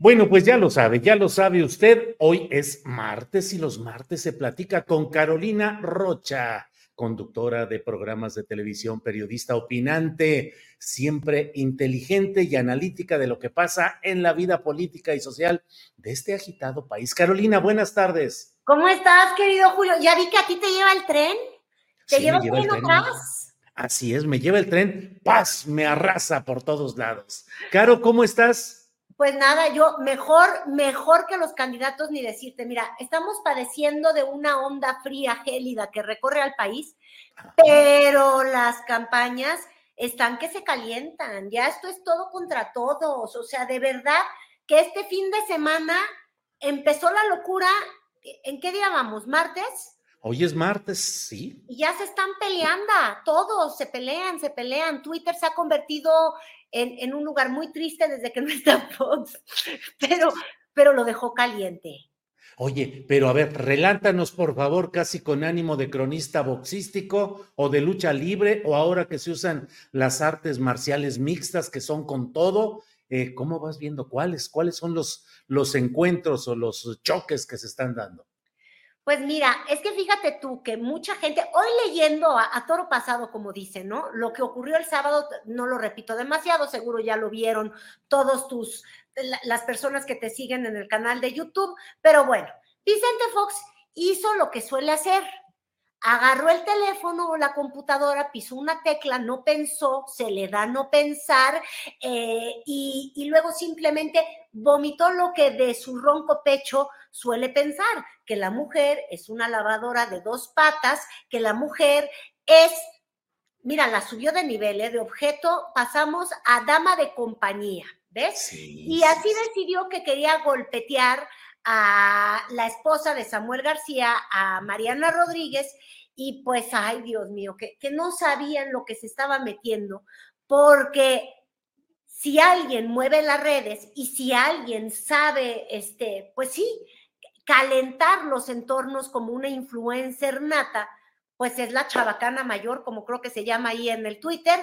Speaker 1: Bueno, pues ya lo sabe, ya lo sabe usted. Hoy es martes y los martes se platica con Carolina Rocha. conductora de programas de televisión, periodista opinante, siempre inteligente y analítica de lo que pasa en la vida política y social de este agitado país. Carolina, buenas tardes.
Speaker 5: ¿Cómo estás, querido Julio? Ya vi que a ti te lleva el tren. ¿Te lleva, el tren atrás?
Speaker 1: Así es, me lleva el tren, paz, me arrasa por todos lados. Caro, ¿cómo estás?
Speaker 5: Pues nada, yo mejor, mejor que los candidatos ni decirte, mira, estamos padeciendo de una onda fría, gélida que recorre al país, pero las campañas están que se calientan, ya esto es todo contra todos, o sea, de verdad que este fin de semana empezó la locura, ¿en qué día vamos? ¿Martes?
Speaker 1: Hoy es martes, sí.
Speaker 5: Y ya se están peleando, todos se pelean, se pelean. Twitter se ha convertido en, un lugar muy triste desde que no está Fox, pero, pero lo dejó caliente.
Speaker 1: Oye, pero a ver, relántanos por favor, casi con ánimo de cronista boxístico o de lucha libre, o ahora que se usan las artes marciales mixtas que son con todo, eh, ¿cómo vas viendo cuáles? ¿Cuáles son los, los encuentros o los choques que se están dando?
Speaker 5: Pues mira, es que fíjate tú que mucha gente, hoy leyendo a, toro pasado, como dice, ¿no? Lo que ocurrió el sábado, no lo repito demasiado, seguro ya lo vieron todos tus, las personas que te siguen en el canal de YouTube, pero bueno, Vicente Fox hizo lo que suele hacer, agarró el teléfono o la computadora, pisó una tecla, no pensó, se le da no pensar eh, y, y, luego simplemente vomitó lo que de su ronco pecho suele pensar, que la mujer es una lavadora de dos patas, que la mujer es, mira, la subió de nivel, ¿eh? de objeto, pasamos a dama de compañía, ¿ves? y así decidió que quería golpetear a la esposa de Samuel García, a Mariana Rodríguez, y pues, ay Dios mío, que, que no sabían lo que se estaba metiendo, porque si alguien mueve las redes y si alguien sabe, este, pues sí, calentar los entornos como una influencer nata, pues es la chabacana mayor, como creo que se llama ahí en el Twitter,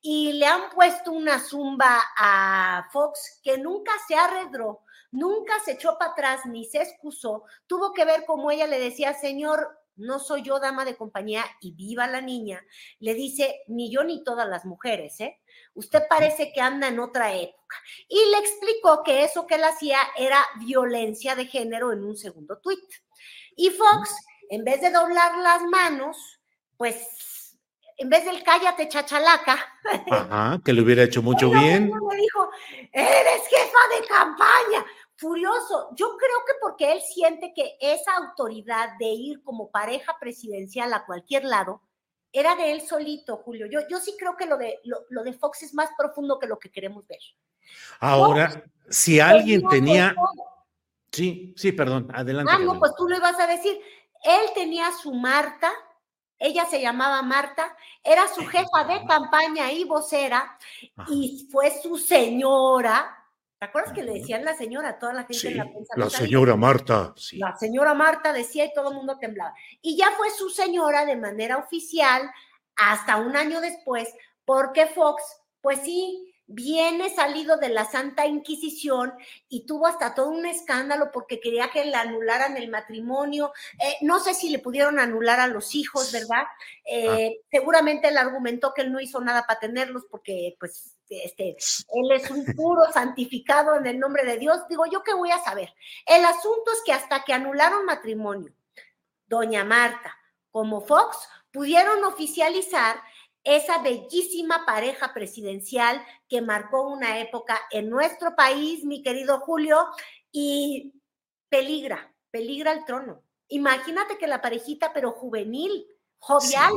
Speaker 5: y le han puesto una zumba a Fox que nunca se arredró, nunca se echó para atrás ni se excusó, tuvo que ver como ella le decía, señor, no soy yo dama de compañía y viva la niña, le dice, ni yo ni todas las mujeres, ¿eh? Usted parece que anda en otra época. Y le explicó que eso que él hacía era violencia de género en un segundo tuit. Y Fox, en vez de doblar las manos, pues en vez del cállate chachalaca.
Speaker 1: Ajá, que le hubiera hecho mucho bien.
Speaker 5: Me dijo, eres jefa de campaña furioso. Yo creo que porque él siente que esa autoridad de ir como pareja presidencial a cualquier lado era de él solito, Julio. Yo, yo sí creo que lo de, lo, de Fox es más profundo que lo que queremos ver.
Speaker 1: Ahora, si alguien tenía... Sí, sí, perdón, adelante.
Speaker 5: Ah, no, pues tú lo ibas a decir. Él tenía su Marta, ella se llamaba Marta, era su jefa de campaña y vocera, y fue su señora, ¿Te acuerdas que le decían la señora a toda la gente en la prensa?
Speaker 1: La señora Marta. Sí.
Speaker 5: La señora Marta decía y todo el mundo temblaba. Y ya fue su señora de manera oficial hasta un año después, porque Fox, pues sí, viene salido de la Santa Inquisición y tuvo hasta todo un escándalo porque quería que le anularan el matrimonio. Eh, no sé si le pudieron anular a los hijos, ¿verdad? Eh, ah. Seguramente él argumentó que él no hizo nada para tenerlos porque, pues, este, él es un puro santificado en el nombre de Dios. Digo, ¿yo qué voy a saber? El asunto es que hasta que anularon matrimonio, doña Marta como Fox pudieron oficializar esa bellísima pareja presidencial que marcó una época en nuestro país, mi querido Julio, y peligra, peligra el trono. Imagínate que la parejita, pero juvenil, jovial,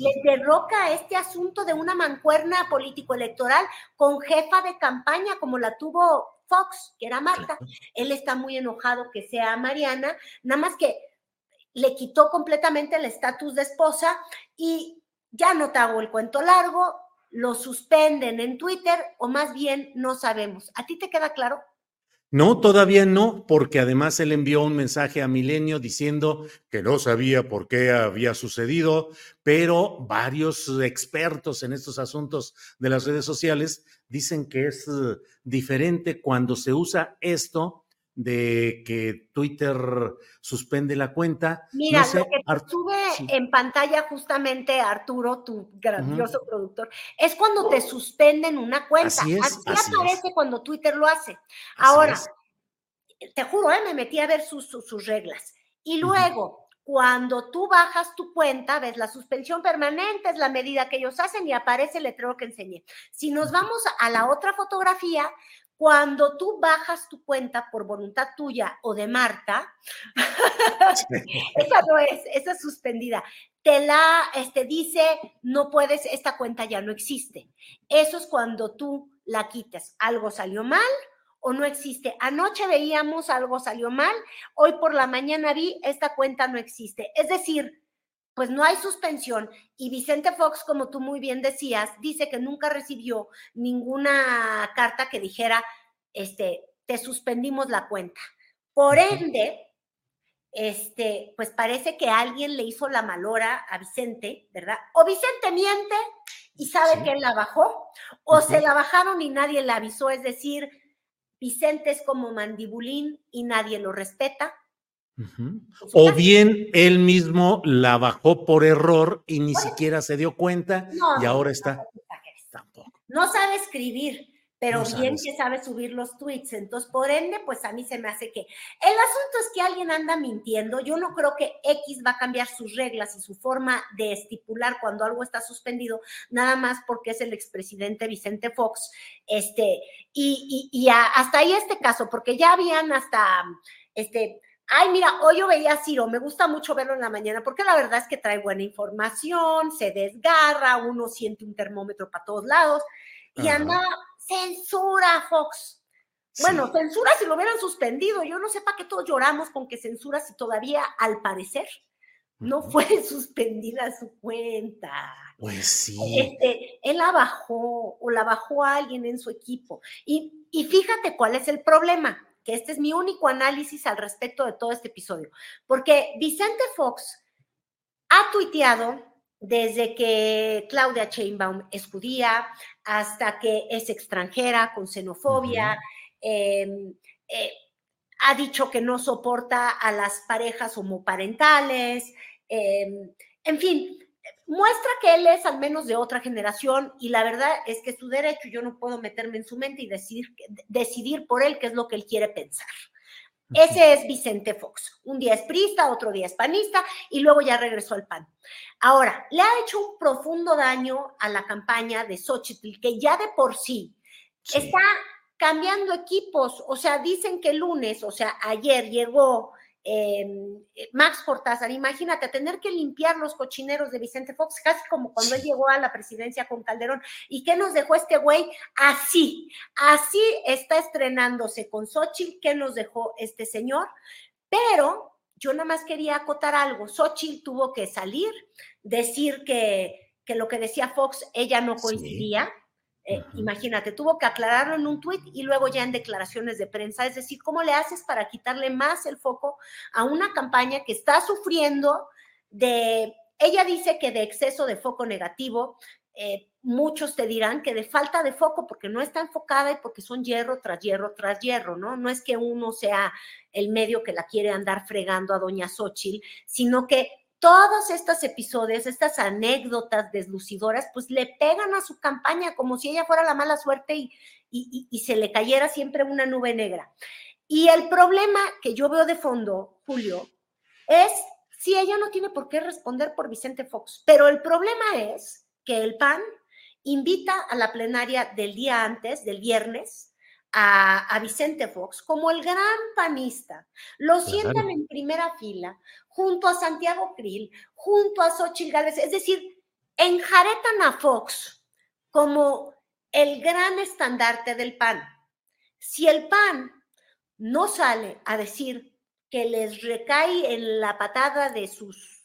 Speaker 5: le derroca este asunto de una mancuerna político-electoral con jefa de campaña como la tuvo Fox, que era Marta. Él está muy enojado que sea Mariana, nada más que le quitó completamente el estatus de esposa y ya no te hago el cuento largo, lo suspenden en Twitter o más bien no sabemos. ¿A ti te queda claro?
Speaker 1: No, todavía no, porque además él envió un mensaje a Milenio diciendo que no sabía por qué había sucedido, pero varios expertos en estos asuntos de las redes sociales dicen que es eh, diferente cuando se usa esto de que Twitter suspende la cuenta.
Speaker 5: Mira, lo que sube en pantalla justamente Arturo, tu grandioso productor, es cuando te suspenden una cuenta. Así, es, así, aparece cuando Twitter lo hace. Ahora, te juro, ¿eh? me metí a ver sus, sus, reglas. Y luego, cuando tú bajas tu cuenta, ves la suspensión permanente, es la medida que ellos hacen y aparece el letrero que enseñé. Si nos vamos a la otra fotografía, cuando tú bajas tu cuenta por voluntad tuya o de Marta, esa no es, esa es suspendida. Te la este, dice, no puedes, esta cuenta ya no existe. Eso es cuando tú la quitas. Algo salió mal o no existe. Anoche veíamos algo salió mal, hoy por la mañana vi, esta cuenta no existe. Es decir, pues no hay suspensión. Y Vicente Fox, como tú muy bien decías, dice que nunca recibió ninguna carta que dijera, este, te suspendimos la cuenta. Por ende, este, pues parece que alguien le hizo la malora a Vicente, ¿verdad? O Vicente miente y sabe que él la bajó, o se la bajaron y nadie la avisó, es decir, Vicente es como mandibulín y nadie lo respeta.
Speaker 1: O bien él mismo la bajó por error y ni siquiera se dio cuenta y ahora está.
Speaker 5: Tampoco. No sabe escribir, pero bien que sabe subir los tweets. Entonces, por ende, pues a mí se me hace que. El asunto es que alguien anda mintiendo. Yo no creo que X va a cambiar sus reglas y su forma de estipular cuando algo está suspendido, nada más porque es el expresidente Vicente Fox. Este, y, y, y hasta ahí este caso, porque ya habían hasta este Ay, mira, hoy yo veía a Ciro, me gusta mucho verlo en la mañana porque la verdad es que trae buena información, se desgarra, uno siente un termómetro para todos lados y anda, censura Fox. Bueno, censura si lo hubieran suspendido. Yo no sé para qué todos lloramos con que censura si todavía, al parecer, no fue suspendida su cuenta.
Speaker 1: Pues sí.
Speaker 5: Este, él la bajó o la bajó a alguien en su equipo. Y, y fíjate cuál es el problema que este es mi único análisis al respecto de todo este episodio, porque Vicente Fox ha tuiteado desde que Claudia Chainbaum es judía hasta que es extranjera con xenofobia, em, eh, ha dicho que no soporta a las parejas homoparentales, em, en fin, muestra que él es al menos de otra generación y la verdad es que su derecho, yo no puedo meterme en su mente y decidir, decidir por él qué es lo que él quiere pensar. Ese es Vicente Fox. Un día es prista, otro día es panista y luego ya regresó al PAN. Ahora, le ha hecho un profundo daño a la campaña de Xochitl, que ya de por sí, sí. está cambiando equipos. O sea, dicen que el lunes, o sea, ayer llegó eh, Max Cortázar, imagínate, tener que limpiar los cochineros de Vicente Fox, casi como cuando él llegó a la presidencia con Calderón. ¿Y qué nos dejó este güey? Así, así está estrenándose con Xochitl, ¿qué nos dejó este señor? Pero yo nada más quería acotar algo. Xochitl tuvo que salir, decir que, que lo que decía Fox, ella no coincidía. Eh, imagínate, tuvo que aclararlo en un tuit y luego ya en declaraciones de prensa. Es decir, ¿cómo le haces para quitarle más el foco a una campaña que está sufriendo de, ella dice que de exceso de foco negativo, eh, muchos te dirán que de falta de foco porque no está enfocada y porque son hierro tras hierro tras hierro, ¿no? No es que uno sea el medio que la quiere andar fregando a doña Xochitl, sino que todos estos episodios, estas anécdotas deslucidoras, pues le pegan a su campaña como si ella fuera la mala suerte y, y, se le cayera siempre una nube negra. Y el problema que yo veo de fondo, Julio, es si ella no tiene por qué responder por Vicente Fox, pero el problema es que el PAN invita a la plenaria del día antes, del viernes, a, Vicente Fox como el gran panista. Lo sientan en primera fila, junto a Santiago Krill, junto a Xochitl Gálvez, es decir, enjaretan a Fox como el gran estandarte del PAN. Si el PAN no sale a decir que les recae en la patada de sus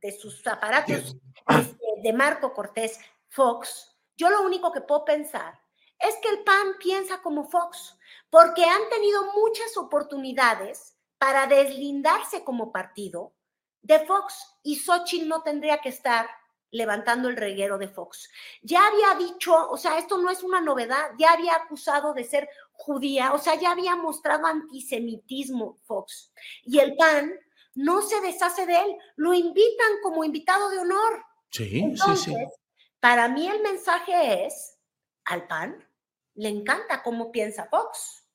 Speaker 5: de sus aparatos este, de Marco Cortés Fox, yo lo único que puedo pensar es que el PAN piensa como Fox, porque han tenido muchas oportunidades para deslindarse como partido de Fox y Xochitl no tendría que estar levantando el reguero de Fox. Ya había dicho, o sea, esto no es una novedad, ya había acusado de ser judía, o sea, ya había mostrado antisemitismo Fox. Y el PAN no se deshace de él, lo invitan como invitado de honor.
Speaker 1: Sí, sí, sí.
Speaker 5: Para mí el mensaje es, al PAN le encanta cómo piensa Fox.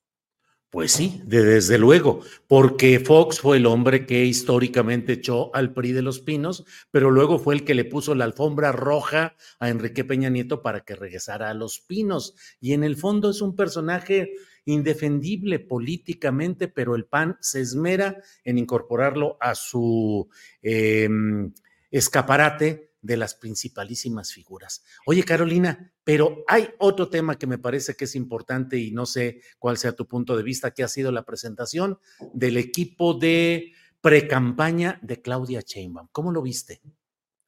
Speaker 1: Pues sí, desde luego, porque Fox fue el hombre que históricamente echó al PRI de los Pinos, pero luego fue el que le puso la alfombra roja a Enrique Peña Nieto para que regresara a los Pinos. Y en el fondo es un personaje indefendible políticamente, pero el PAN se esmera en incorporarlo a su em, escaparate de las principalísimas figuras. Oye, Carolina, pero hay otro tema que me parece que es importante y no sé cuál sea tu punto de vista, que ha sido la presentación del equipo de precampaña de Claudia Sheinbaum. ¿Cómo lo viste?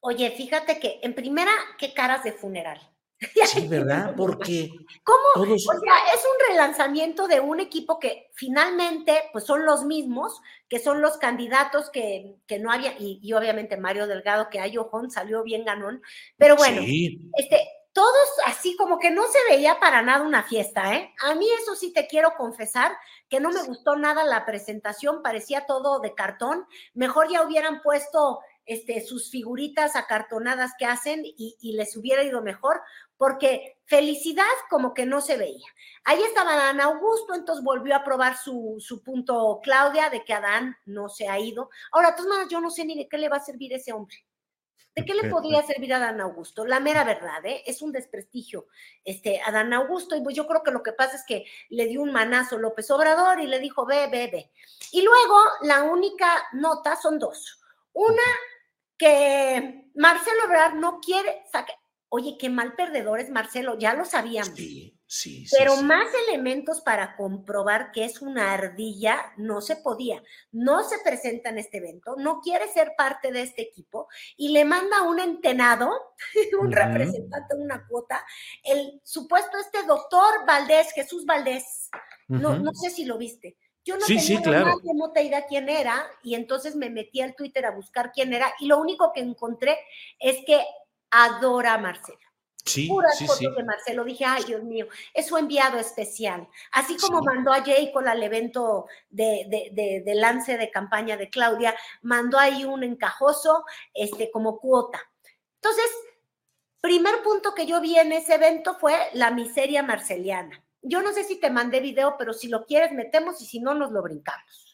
Speaker 5: Oye, fíjate que en primera, qué caras de funeral.
Speaker 1: Sí, ¿verdad? Porque.
Speaker 5: ¿Cómo? O sea, es un relanzamiento de un equipo que finalmente, pues son los mismos, que son los candidatos que, que no había, y, obviamente Mario Delgado, que hay ojón, salió bien ganón, pero bueno, este, todos así como que no se veía para nada una fiesta, ¿eh? A mí eso sí te quiero confesar, que no me gustó nada la presentación, parecía todo de cartón, mejor ya hubieran puesto este, sus figuritas acartonadas que hacen y, y, les hubiera ido mejor, porque felicidad como que no se veía. Ahí estaba Adán Augusto, entonces volvió a probar su, su punto Claudia de que Adán no se ha ido. Ahora, de todas maneras, yo no sé ni de qué le va a servir ese hombre. ¿De qué le podría servir a Adán Augusto? La mera verdad, ¿eh? es un desprestigio. Este, Adán Augusto, y pues yo creo que lo que pasa es que le dio un manazo López Obrador y le dijo, ve, ve, ve. Y luego la única nota son dos. Una, que Marcelo Obrador no quiere sacar, Oye, qué mal perdedor es Marcelo, ya lo sabíamos.
Speaker 1: Sí, sí,
Speaker 5: Pero más elementos para comprobar que es una ardilla no se podía. No se presenta en este evento, no quiere ser parte de este equipo y le manda un entenado, un representante de una cuota, el supuesto este doctor Valdés, Jesús Valdés. no, no sé si lo viste. Yo no
Speaker 1: sí,
Speaker 5: tenía
Speaker 1: sí, claro.
Speaker 5: idea quién era y entonces me metí al Twitter a buscar quién era y lo único que encontré es que adora a Marcelo.
Speaker 1: Sí,
Speaker 5: Puras
Speaker 1: sí,
Speaker 5: fotos
Speaker 1: sí.
Speaker 5: de Marcelo. Dije, ay, Dios mío, es su enviado especial. Así como mandó a Jacob al evento de, de, de, de, lance de campaña de Claudia, mandó ahí un encajoso este, como cuota. Entonces, primer punto que yo vi en ese evento fue la miseria marceliana. Yo no sé si te mandé video, pero si lo quieres, metemos y si no, nos lo brincamos.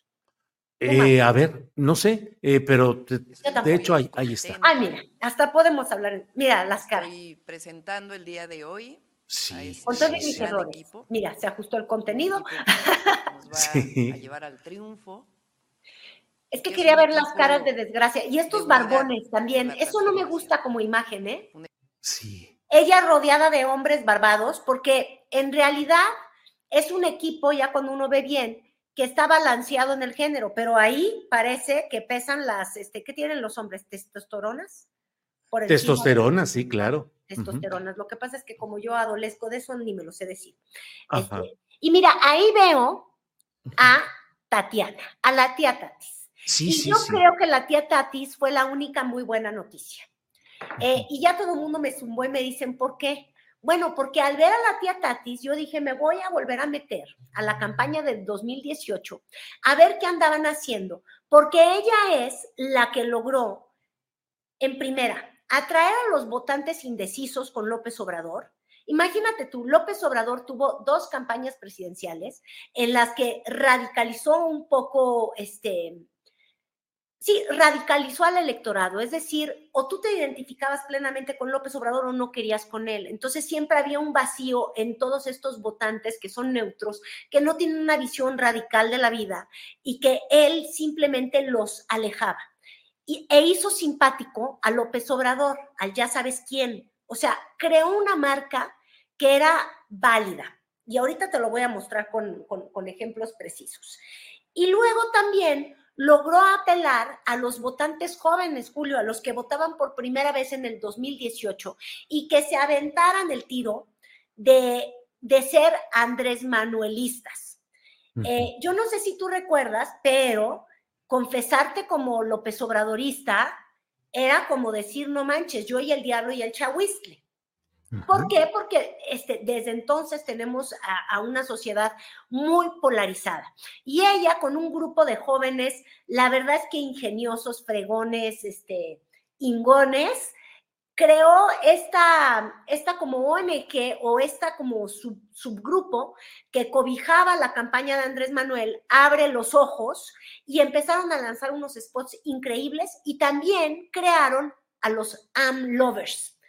Speaker 1: Eh, a ver, no sé, eh, pero de, de hecho ahí, ahí, está.
Speaker 5: Ay, mira, hasta podemos hablar. Mira las caras.
Speaker 6: Estoy presentando el día de hoy.
Speaker 1: Sí.
Speaker 5: Con todos mis errores. Equipo. Mira, se ajustó el contenido.
Speaker 6: Nos va sí. a llevar al triunfo.
Speaker 5: Es que quería ver las caras de desgracia. Y estos barbones también. Eso no me gusta como imagen, ¿eh?
Speaker 1: Sí.
Speaker 5: Ella rodeada de hombres barbados, porque en realidad es un equipo, ya cuando uno ve bien, que está balanceado en el género, pero ahí parece que pesan las, este, ¿qué tienen los hombres? ¿Testosteronas?
Speaker 1: Por Testosterona, sí, claro.
Speaker 5: Testosteronas. Uh -huh. Lo que pasa es que como yo adolezco de eso, ni me lo sé decir. Este, y mira, ahí veo a Tatiana, a la tía Tatis.
Speaker 1: Sí,
Speaker 5: y
Speaker 1: sí,
Speaker 5: yo
Speaker 1: sí.
Speaker 5: creo que la tía Tatis fue la única muy buena noticia. Eh, y ya todo el mundo me zumbó y me dicen, ¿por qué? Bueno, porque al ver a la tía Tatis, yo dije, me voy a volver a meter a la campaña del 2018 a ver qué andaban haciendo, porque ella es la que logró, en primera, atraer a los votantes indecisos con López Obrador. Imagínate tú, López Obrador tuvo dos campañas presidenciales en las que radicalizó un poco este, sí, radicalizó al electorado, es decir, o tú te identificabas plenamente con López Obrador o no querías con él. Entonces siempre había un vacío en todos estos votantes que son neutros, que no tienen una visión radical de la vida y que él simplemente los alejaba. Y, e hizo simpático a López Obrador, al ya sabes quién. O sea, creó una marca que era válida. Y ahorita te lo voy a mostrar con, con, con ejemplos precisos. Y luego también logró apelar a los votantes jóvenes, Julio, a los que votaban por primera vez en el 2018 y que se aventaran el tiro de, de ser Andrés Manuelistas. Uh -huh. eh, yo no sé si tú recuerdas, pero confesarte como López Obradorista era como decir, no manches, yo y el diablo y el chahuistle. ¿Por qué? Porque este, desde entonces tenemos a, a, una sociedad muy polarizada. Y ella con un grupo de jóvenes, la verdad es que ingeniosos, fregones, este, ingones, creó esta, esta como ONG o esta como sub, subgrupo que cobijaba la campaña de Andrés Manuel, abre los ojos y empezaron a lanzar unos spots increíbles y también crearon a los AM Lovers,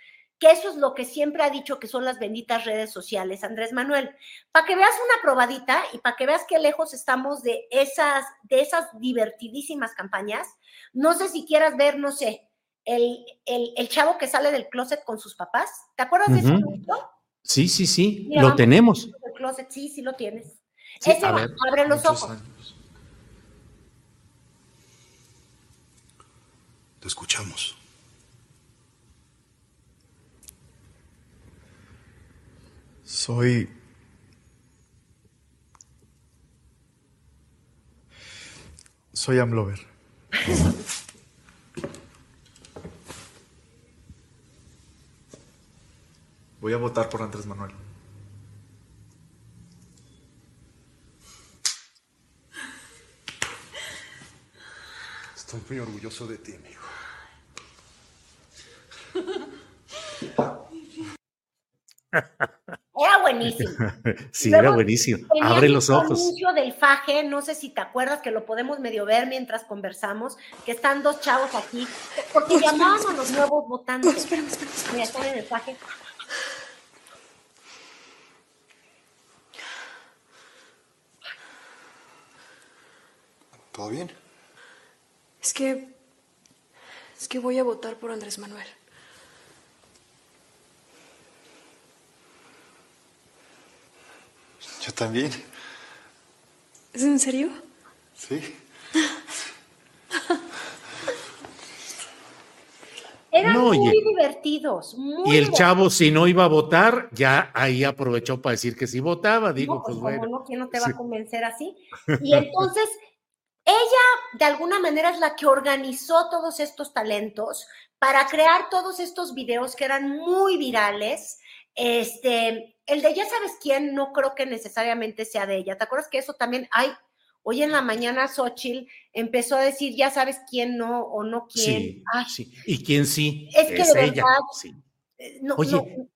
Speaker 5: que eso es lo que siempre ha dicho que son las benditas redes sociales, Andrés Manuel. Para que veas una probadita y para que veas qué lejos estamos de esas, de esas divertidísimas campañas, no sé si quieras ver, no sé, el, el, el, chavo que sale del closet con sus papás. ¿Te acuerdas uh -huh. de ese momento?
Speaker 1: Sí, sí, sí, Mira, lo tenemos.
Speaker 5: El closet, sí, sí lo tienes. Sí, ese va, ver, abre los ojos. Años.
Speaker 7: Te escuchamos. Soy... Soy Amlover. Voy a votar por Andrés Manuel. Estoy muy orgulloso de ti, amigo.
Speaker 5: Era buenísimo.
Speaker 1: Sí, Luego, era buenísimo. Abre los ojos.
Speaker 5: El anuncio del faje, no sé si te acuerdas que lo podemos medio ver mientras conversamos, que están dos chavos aquí, porque llamaban a los nuevos votantes.
Speaker 7: No, espérame, espérame.
Speaker 5: Mira, están en el faje.
Speaker 7: ¿Todo bien?
Speaker 8: Es que. Es que voy a votar por Andrés Manuel.
Speaker 7: Yo también.
Speaker 8: ¿Es en serio?
Speaker 7: Sí.
Speaker 5: Eran no, muy divertidos. Muy
Speaker 1: y el chavo, si no iba a votar, ya ahí aprovechó para decir que sí votaba. Digo,
Speaker 5: no, pues,
Speaker 1: pues bueno.
Speaker 5: No, ¿quién no te va sí. a convencer así? Y entonces ella, de alguna manera, es la que organizó todos estos talentos para crear todos estos videos que eran muy virales. Este, el de ya sabes quién, no creo que necesariamente sea de ella. ¿Te acuerdas que eso también hay? Hoy en la mañana Xochitl empezó a decir, ya sabes quién no o no quién.
Speaker 1: Sí, Ay, sí. ¿Y quién sí?
Speaker 5: Es que de
Speaker 1: ella.
Speaker 5: verdad.
Speaker 1: Sí.
Speaker 5: No,
Speaker 1: Oye,
Speaker 5: no,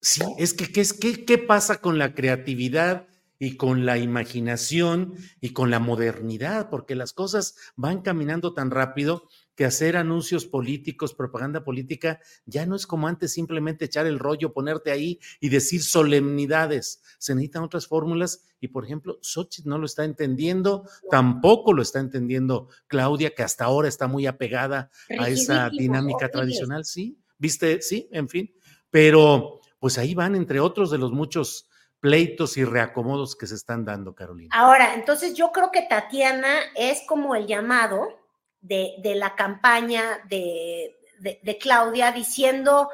Speaker 1: sí, es que ¿qué, es, qué, ¿qué pasa con la creatividad y con la imaginación y con la modernidad? Porque las cosas van caminando tan rápido que hacer anuncios políticos, propaganda política, ya no es como antes simplemente echar el rollo, ponerte ahí y decir solemnidades. Se necesitan otras fórmulas y, por ejemplo, Xochitl no lo está entendiendo, tampoco lo está entendiendo Claudia, que hasta ahora está muy apegada a esa dinámica tradicional, ¿sí? ¿Viste? Sí, en fin. Pero, pues ahí van, entre otros de los muchos pleitos y reacomodos que se están dando, Carolina.
Speaker 5: Ahora, entonces yo creo que Tatiana es como el llamado de, de la campaña de, de, Claudia diciendo,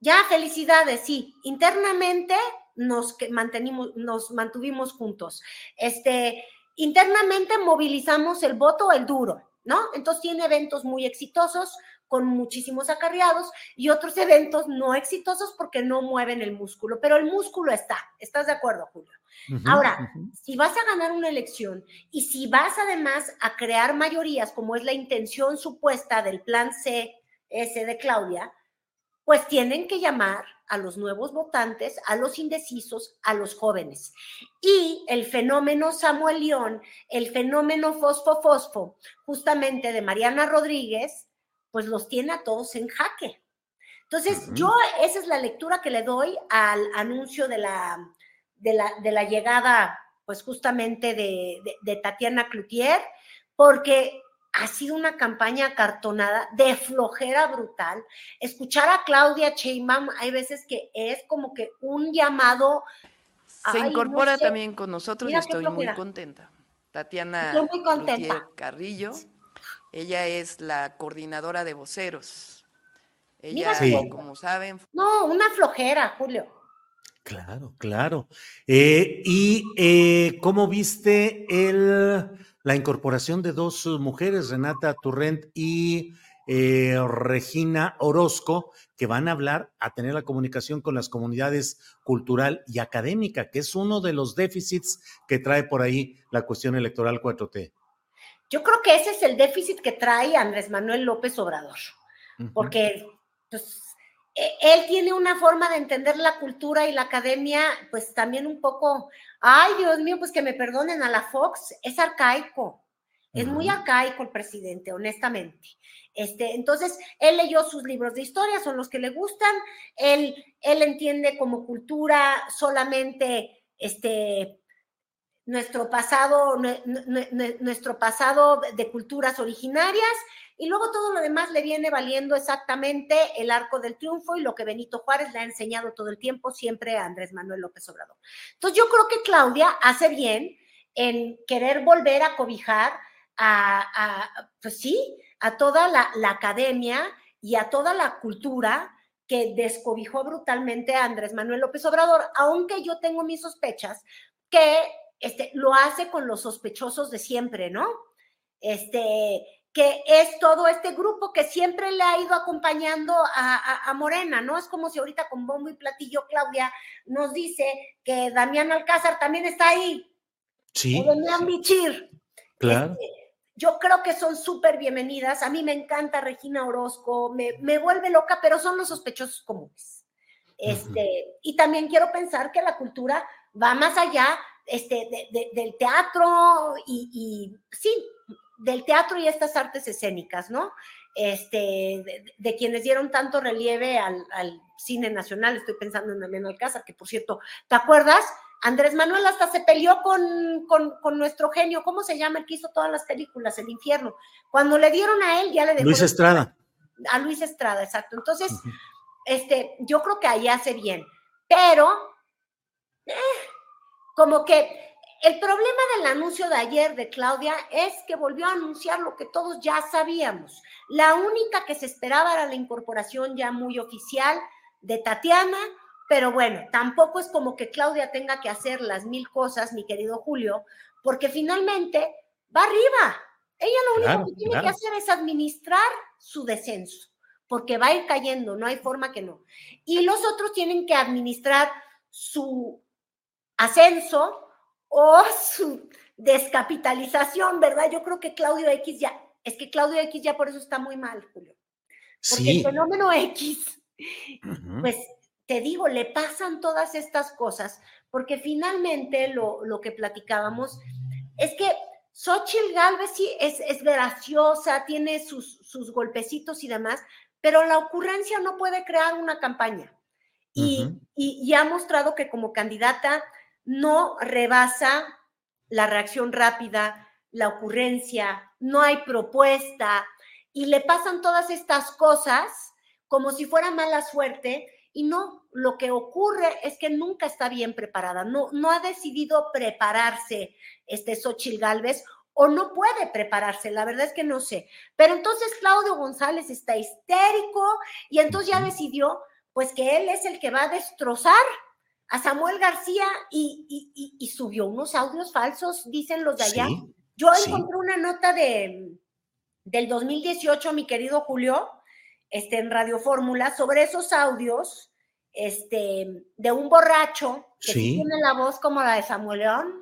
Speaker 5: ya felicidades, sí, internamente nos, mantenimos, nos mantuvimos juntos. Este, internamente movilizamos el voto, el duro, ¿no? Entonces tiene eventos muy exitosos con muchísimos acarreados y otros eventos no exitosos porque no mueven el músculo, pero el músculo está. ¿Estás de acuerdo, Julio? Uh -huh, Ahora, uh -huh. si vas a ganar una elección y si vas además a crear mayorías, como es la intención supuesta del plan C, ese de Claudia, pues tienen que llamar a los nuevos votantes, a los indecisos, a los jóvenes. Y el fenómeno Samuel León, el fenómeno Fosfo Fosfo, justamente de Mariana Rodríguez, pues los tiene a todos en jaque. Entonces, uh -huh. yo esa es la lectura que le doy al anuncio de la, de la, de la llegada, pues justamente de, de, de Tatiana Cloutier, porque ha sido una campaña acartonada de flojera brutal. Escuchar a Claudia Sheinbaum hay veces que es como que un llamado.
Speaker 6: Se ay, incorpora no sé. también con nosotros Mira y estoy muy contenta. Tatiana
Speaker 5: estoy muy contenta.
Speaker 6: Cloutier Carrillo, ella es la coordinadora de voceros. Ella,
Speaker 1: sí.
Speaker 6: como saben.
Speaker 5: No, una flojera, Julio.
Speaker 1: Claro, claro. Eh, ¿Y eh, cómo viste el, la incorporación de dos mujeres, Renata Turrent y eh, Regina Orozco, que van a hablar, a tener la comunicación con las comunidades cultural y académica, que es uno de los déficits que trae por ahí la cuestión electoral 4T.
Speaker 5: Yo creo que ese es el déficit que trae Andrés Manuel López Obrador, porque pues, él tiene una forma de entender la cultura y la academia, pues también un poco, ay Dios mío, pues que me perdonen a la Fox, es arcaico, es muy arcaico el presidente, honestamente. Este, entonces, él leyó sus libros de historia, son los que le gustan, él, él entiende como cultura solamente este, nuestro pasado, nuestro pasado de culturas originarias y luego todo lo demás le viene valiendo exactamente el arco del triunfo y lo que Benito Juárez le ha enseñado todo el tiempo siempre a Andrés Manuel López Obrador. Entonces yo creo que Claudia hace bien en querer volver a cobijar a, pues sí, a toda la, la academia y a toda la cultura que descobijó brutalmente a Andrés Manuel López Obrador, aunque yo tengo mis sospechas que este, lo hace con los sospechosos de siempre, ¿no? Este, que es todo este grupo que siempre le ha ido acompañando a, Morena, ¿no? Es como si ahorita con bombo y platillo Claudia nos dice que Damián Alcázar también está ahí.
Speaker 1: Sí.
Speaker 5: O Damián Bichir.
Speaker 1: Claro.
Speaker 5: Este, yo creo que son súper bienvenidas. A mí me encanta Regina Orozco, me, me, vuelve loca, pero son los sospechosos comunes. Este, Y también quiero pensar que la cultura va más allá este, del teatro y, y sí, del teatro y estas artes escénicas, ¿no? Este, de, quienes dieron tanto relieve al, cine nacional, estoy pensando en Damián Alcázar, que por cierto, ¿te acuerdas? Andrés Manuel hasta se peleó con, con, nuestro genio, ¿cómo se llama? El que hizo todas las películas, El Infierno. Cuando le dieron a él, ya le dejó.
Speaker 1: Luis Estrada.
Speaker 5: A Luis Estrada, exacto. Entonces, este, yo creo que ahí hace bien, pero eh, como que el problema del anuncio de ayer de Claudia es que volvió a anunciar lo que todos ya sabíamos. La única que se esperaba era la incorporación ya muy oficial de Tatiana, pero bueno, tampoco es como que Claudia tenga que hacer las mil cosas, mi querido Julio, porque finalmente va arriba. Ella lo único que tiene que hacer es administrar su descenso, porque va a ir cayendo, no hay forma que no. Y los otros tienen que administrar su ascenso, o su descapitalización, ¿verdad? Yo creo que Claudio X ya, es que Claudio X ya por eso está muy mal, Julio. Porque el fenómeno X, pues te digo, le pasan todas estas cosas, porque finalmente lo, lo que platicábamos es que Xochitl Galvez sí es, es graciosa, tiene sus, sus golpecitos y demás, pero la ocurrencia no puede crear una campaña. y, y, ha mostrado que como candidata no rebasa la reacción rápida, la ocurrencia, no hay propuesta y le pasan todas estas cosas como si fuera mala suerte y no, lo que ocurre es que nunca está bien preparada, no, no ha decidido prepararse este Xochil Gálvez o no puede prepararse, la verdad es que no sé. Pero entonces Claudio González está histérico y entonces ya decidió pues que él es el que va a destrozar a Samuel García y, subió unos audios falsos, dicen los de allá. Yo encontré una nota de, del 2018, mi querido Julio, este, en Radio Fórmula, sobre esos audios este, de un borracho que tiene la voz como la de Samuel León.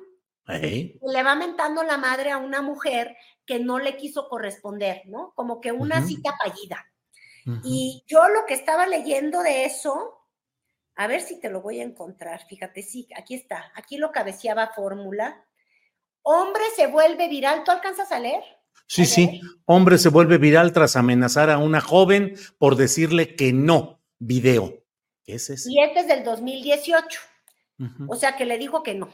Speaker 5: Le va mentando la madre a una mujer que no le quiso corresponder, ¿no? Como que una cita fallida. Y yo lo que estaba leyendo de eso, a ver si te lo voy a encontrar. Fíjate, sí, aquí está. Aquí lo cabeceaba fórmula. Hombre se vuelve viral. ¿Tú alcanzas a leer?
Speaker 1: Sí, sí. Hombre se vuelve viral tras amenazar a una joven por decirle que no. Video. ¿Qué es ese?
Speaker 5: Y este es del 2018. O sea que le dijo que no.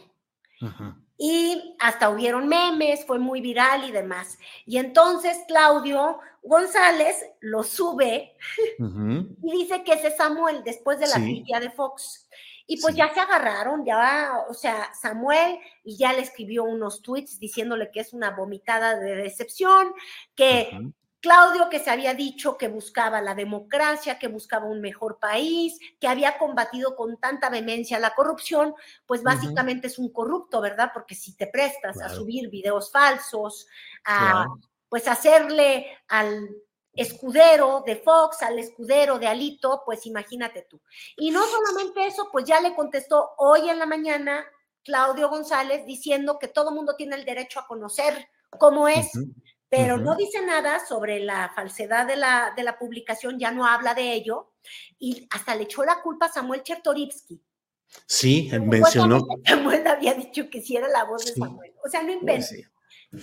Speaker 5: Y hasta hubieron memes, fue muy viral y demás. Y entonces Claudio González lo sube y dice que ese es Samuel después de la sí. de Fox. Y pues ya se agarraron, ya, o sea, Samuel y ya le escribió unos tweets diciéndole que es una vomitada de decepción, que Claudio que se había dicho que buscaba la democracia, que buscaba un mejor país, que había combatido con tanta vehemencia la corrupción, pues básicamente es un corrupto, ¿verdad? Porque si te prestas a subir videos falsos, a pues hacerle al escudero de Fox, al escudero de Alito, pues imagínate tú. Y no solamente eso, pues ya le contestó hoy en la mañana Claudio González diciendo que todo mundo tiene el derecho a conocer cómo es, pero no dice nada sobre la falsedad de la, de la publicación, ya no habla de ello, y hasta le echó la culpa a Samuel Chertorivsky.
Speaker 1: Sí, mencionó.
Speaker 5: Samuel había dicho que sí era la voz de Samuel. O sea, no inventa.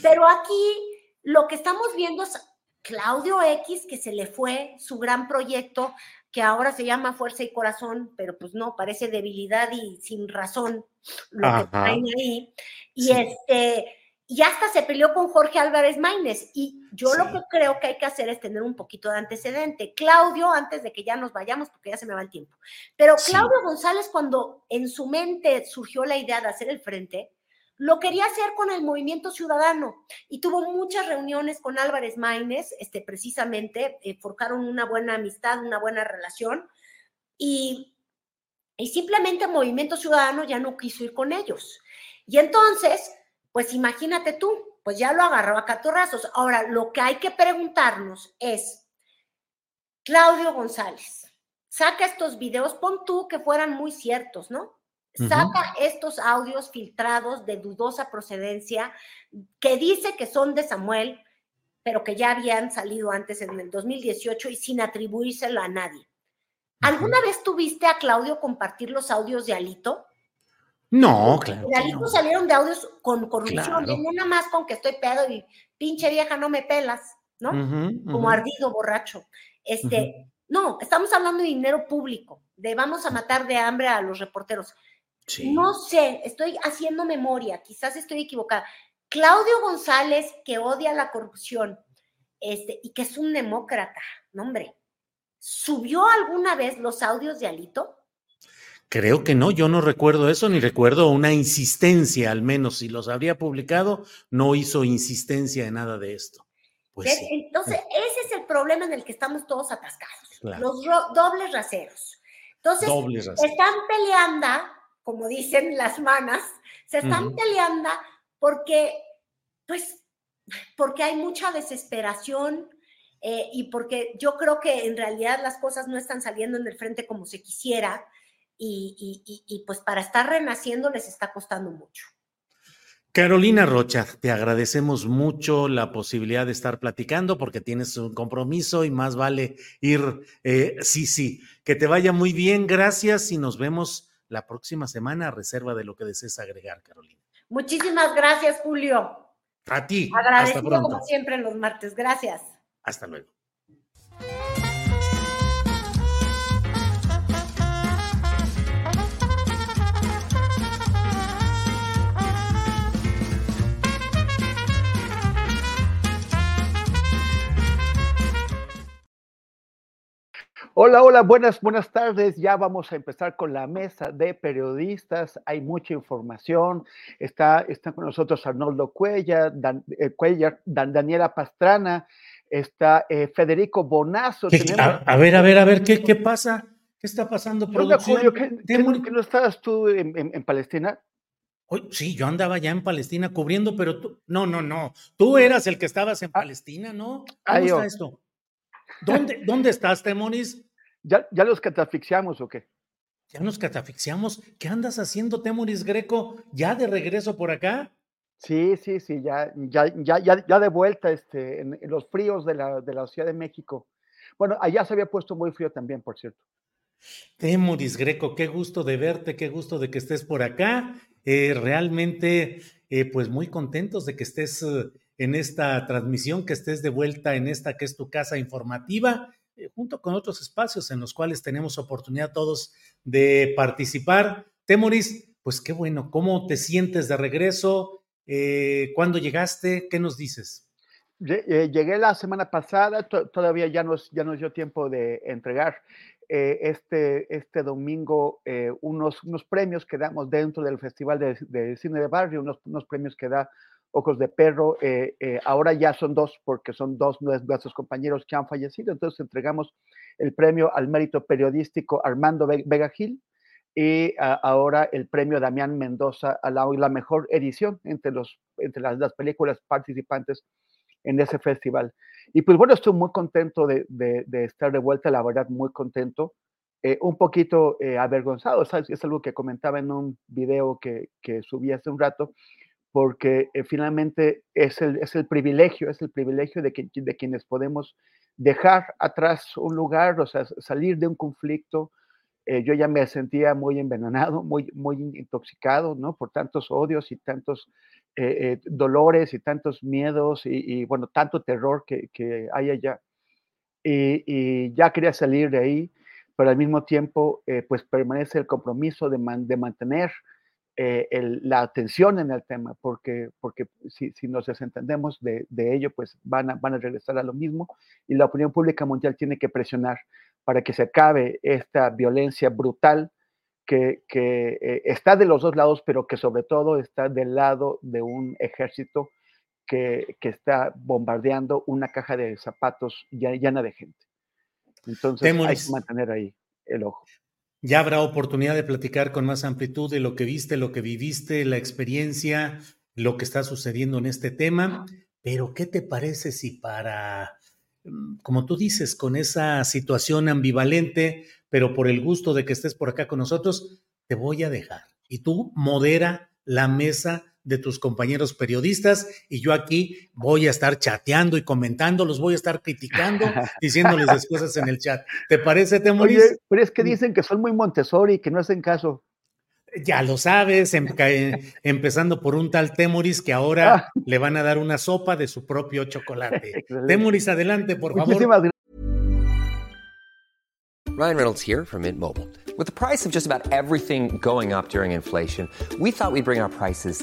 Speaker 5: Pero aquí lo que estamos viendo es Claudio X, que se le fue su gran proyecto, que ahora se llama Fuerza y Corazón, pero pues no, parece debilidad y sin razón lo que traen ahí. Y este, y hasta se peleó con Jorge Álvarez Maínez. Y yo lo que creo que hay que hacer es tener un poquito de antecedente. Claudio, antes de que ya nos vayamos, porque ya se me va el tiempo, pero Claudio González, cuando en su mente surgió la idea de hacer el frente, lo quería hacer con el movimiento ciudadano y tuvo muchas reuniones con Álvarez Maínez, este, precisamente, eh, forjaron una buena amistad, una buena relación y, y simplemente el movimiento ciudadano ya no quiso ir con ellos. Y entonces, pues imagínate tú, pues ya lo agarró a catorrazos. Ahora, lo que hay que preguntarnos es, Claudio González, saca estos videos, pon tú que fueran muy ciertos, ¿no? saca estos audios filtrados de dudosa procedencia que dice que son de Samuel, pero que ya habían salido antes en el 2018 y sin atribuírselo a nadie. ¿Alguna vez tuviste a Claudio compartir los audios de Alito?
Speaker 1: No, claro.
Speaker 5: De Alito salieron de audios con corrupción, no nada más con que estoy pedo y pinche vieja no me pelas, ¿no? Como ardido borracho. Este, no, estamos hablando de dinero público, de vamos a matar de hambre a los reporteros. No sé, estoy haciendo memoria, quizás estoy equivocada. Claudio González, que odia la corrupción este, y que es un demócrata, no hombre, ¿subió alguna vez los audios de Alito?
Speaker 1: Creo que no, yo no recuerdo eso, ni recuerdo una insistencia, al menos si los habría publicado, no hizo insistencia en nada de esto. Pues
Speaker 5: Entonces, ese es el problema en el que estamos todos atascados, los dobles raseros. Entonces, están peleando como dicen las manas, se están peleando porque, pues, porque hay mucha desesperación eh, y porque yo creo que en realidad las cosas no están saliendo en el frente como se quisiera y, y pues para estar renaciendo les está costando mucho.
Speaker 1: Carolina Rocha, te agradecemos mucho la posibilidad de estar platicando porque tienes un compromiso y más vale ir, eh, sí, sí, que te vaya muy bien, gracias y nos vemos la próxima semana a reserva de lo que desees agregar, Carolina.
Speaker 5: Muchísimas gracias, Julio.
Speaker 1: A ti.
Speaker 5: Agradecido como siempre en los martes. Gracias.
Speaker 1: Hasta luego.
Speaker 9: Hola, hola, buenas, buenas tardes. Ya vamos a empezar con la mesa de periodistas. Hay mucha información. Está, está con nosotros Arnoldo Cuellar, eh, Daniela Pastrana, está eh, Federico Bonazo.
Speaker 1: A, ver, a ver, a ver, ¿qué, qué pasa? ¿Qué está pasando, producción?
Speaker 9: Julio, ¿qué, no estabas tú en, Palestina?
Speaker 1: sí, yo andaba ya en Palestina cubriendo, pero tú, no, no, no. Tú eras el que estabas en ah. Palestina, ¿no? ¿Cómo está esto? ¿Dónde, ¿Dónde estás, Temoris?
Speaker 9: ¿Ya, ¿Ya los catafixiamos o qué?
Speaker 1: ¿Ya nos catafixiamos? ¿Qué andas haciendo, Temoris Greco? ¿Ya de regreso por acá?
Speaker 9: Sí, sí, sí, ya, ya, ya, ya, de vuelta este, en, los fríos de la, de la Ciudad de México. Bueno, allá se había puesto muy frío también, por cierto.
Speaker 1: Temoris Greco, qué gusto de verte, qué gusto de que estés por acá. Eh, realmente, eh, pues muy contentos de que estés eh, en esta transmisión, que estés de vuelta en esta que es tu casa informativa, eh, junto con otros espacios en los cuales tenemos oportunidad todos de participar. Temoris, pues qué bueno, ¿cómo te sientes de regreso? Eh, ¿Cuándo llegaste? ¿Qué nos dices?
Speaker 9: Eh, llegué la semana pasada, todavía ya nos, ya dio tiempo de entregar este, este domingo unos, unos premios que damos dentro del Festival de, Cine de Barrio, unos, unos premios que da Ojos de Perro, eh, eh, ahora ya son dos porque son dos de nuestros compañeros que han fallecido, entonces entregamos el premio al mérito periodístico Armando Vega Gil y ahora el premio Damián Mendoza a la, la, mejor edición entre, los, entre las, las películas participantes en ese festival. Y pues bueno, estoy muy contento de, de, estar de vuelta, la verdad, muy contento. Eh, un poquito eh, avergonzado, ¿sabes? es algo que comentaba en un video que, que subí hace un rato, porque eh, finalmente es el, es el privilegio, es el privilegio de, que, de quienes podemos dejar atrás un lugar, o sea, salir de un conflicto. yo ya me sentía muy envenenado, muy, muy intoxicado, ¿no? Por tantos odios y tantos eh, eh, dolores y tantos miedos y, bueno, tanto terror que, que hay allá. Y, ya quería salir de ahí, pero al mismo tiempo, eh, pues permanece el compromiso de, de mantener la atención en el tema, porque, porque si, si nos desentendemos de, de, ello, pues van a, van a regresar a lo mismo y la opinión pública mundial tiene que presionar para que se acabe esta violencia brutal que, eh, está de los dos lados, pero que sobre todo está del lado de un ejército que, está bombardeando una caja de zapatos llena de gente. Entonces hay que mantener ahí el ojo.
Speaker 1: Ya habrá oportunidad de platicar con más amplitud de lo que viste, lo que viviste, la experiencia, lo que está sucediendo en este tema. Pero, ¿qué te parece si para, mm, como tú dices, con esa situación ambivalente, pero por el gusto de que estés por acá con nosotros, te voy a dejar. Y tú modera la mesa de tus compañeros periodistas y yo aquí voy a estar chateando y comentando, los voy a estar criticando, diciéndoles las cosas en el chat. ¿Te parece, Temoris? Oye,
Speaker 9: pero es que dicen que son muy Montessori, que no hacen caso.
Speaker 1: Ya lo sabes, em, empezando por un tal Temoris que ahora ah. le van a dar una sopa de su propio chocolate. Temoris, adelante, por favor. Muchísimas gracias.
Speaker 10: Ryan Reynolds here from Mint Mobile. With the price of just about everything going up during inflation, we thought we'd bring our prices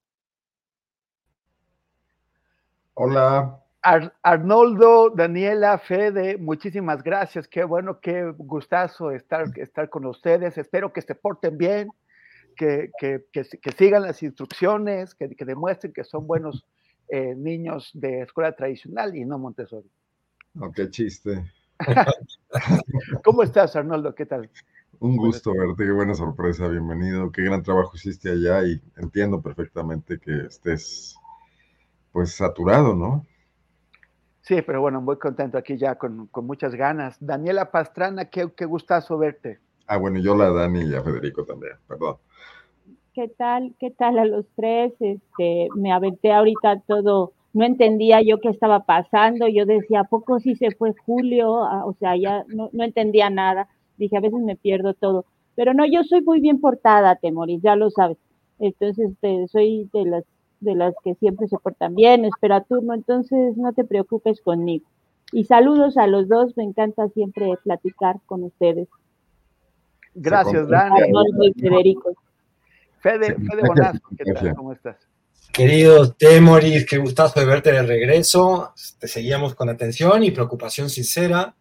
Speaker 11: Hola.
Speaker 9: Ar Arnoldo, Daniela, Fede, muchísimas gracias. Qué bueno, qué gustazo estar, estar con ustedes. Espero que se porten bien, que, que, que, que sigan las instrucciones, que, demuestren que son buenos eh, niños de escuela tradicional y no Montessori.
Speaker 11: Oh, qué chiste.
Speaker 9: ¿Cómo estás, Arnoldo? ¿Qué tal?
Speaker 11: Un gusto verte, qué buena sorpresa, bienvenido, qué gran trabajo hiciste allá y entiendo perfectamente que estés pues saturado, ¿no?
Speaker 9: Sí, pero bueno, muy contento aquí ya con, muchas ganas. Daniela Pastrana, qué, qué gustazo verte.
Speaker 11: Ah, bueno, yo la Dani y a Federico también, perdón.
Speaker 12: ¿Qué tal? ¿Qué tal a los tres? Este, me aventé ahorita todo, no entendía yo qué estaba pasando, yo decía, ¿a poco sí se fue Julio? Ah, o sea, ya no, no entendía nada dije, a veces me pierdo todo. Pero no, yo soy muy bien portada, Temoris, ya lo sabes. Entonces, este, soy de las, de las que siempre se portan bien, espera turno, entonces no te preocupes conmigo. Y saludos a los dos, me encanta siempre platicar con ustedes.
Speaker 9: Gracias, Dani.
Speaker 12: Federico.
Speaker 9: Fede, Fede Bonazzo, ¿qué tal? ¿Cómo estás?
Speaker 13: Querido Temoris, qué gustazo de verte de regreso. Te seguíamos con atención y preocupación sincera.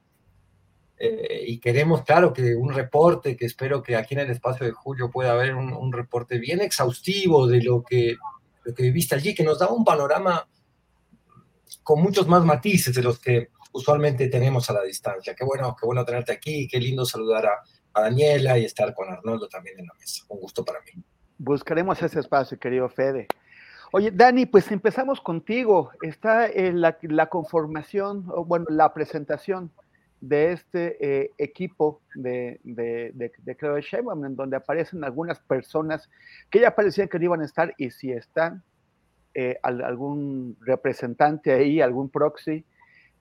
Speaker 13: Eh, y queremos, claro, que un reporte, que espero que aquí en el espacio de Julio pueda haber un, reporte bien exhaustivo de lo que, lo que viviste allí, que nos da un panorama con muchos más matices de los que usualmente tenemos a la distancia. Qué bueno, qué bueno tenerte aquí, qué lindo saludar a, Daniela y estar con Arnoldo también en la mesa. Un gusto para mí.
Speaker 9: Buscaremos ese espacio, querido Fede. Oye, Dani, pues empezamos contigo. Está en la, la conformación, o bueno, la presentación de este eh, equipo de, de, de, de en donde aparecen algunas personas que ya parecían que no iban a estar y si están, eh, algún representante ahí, algún proxy,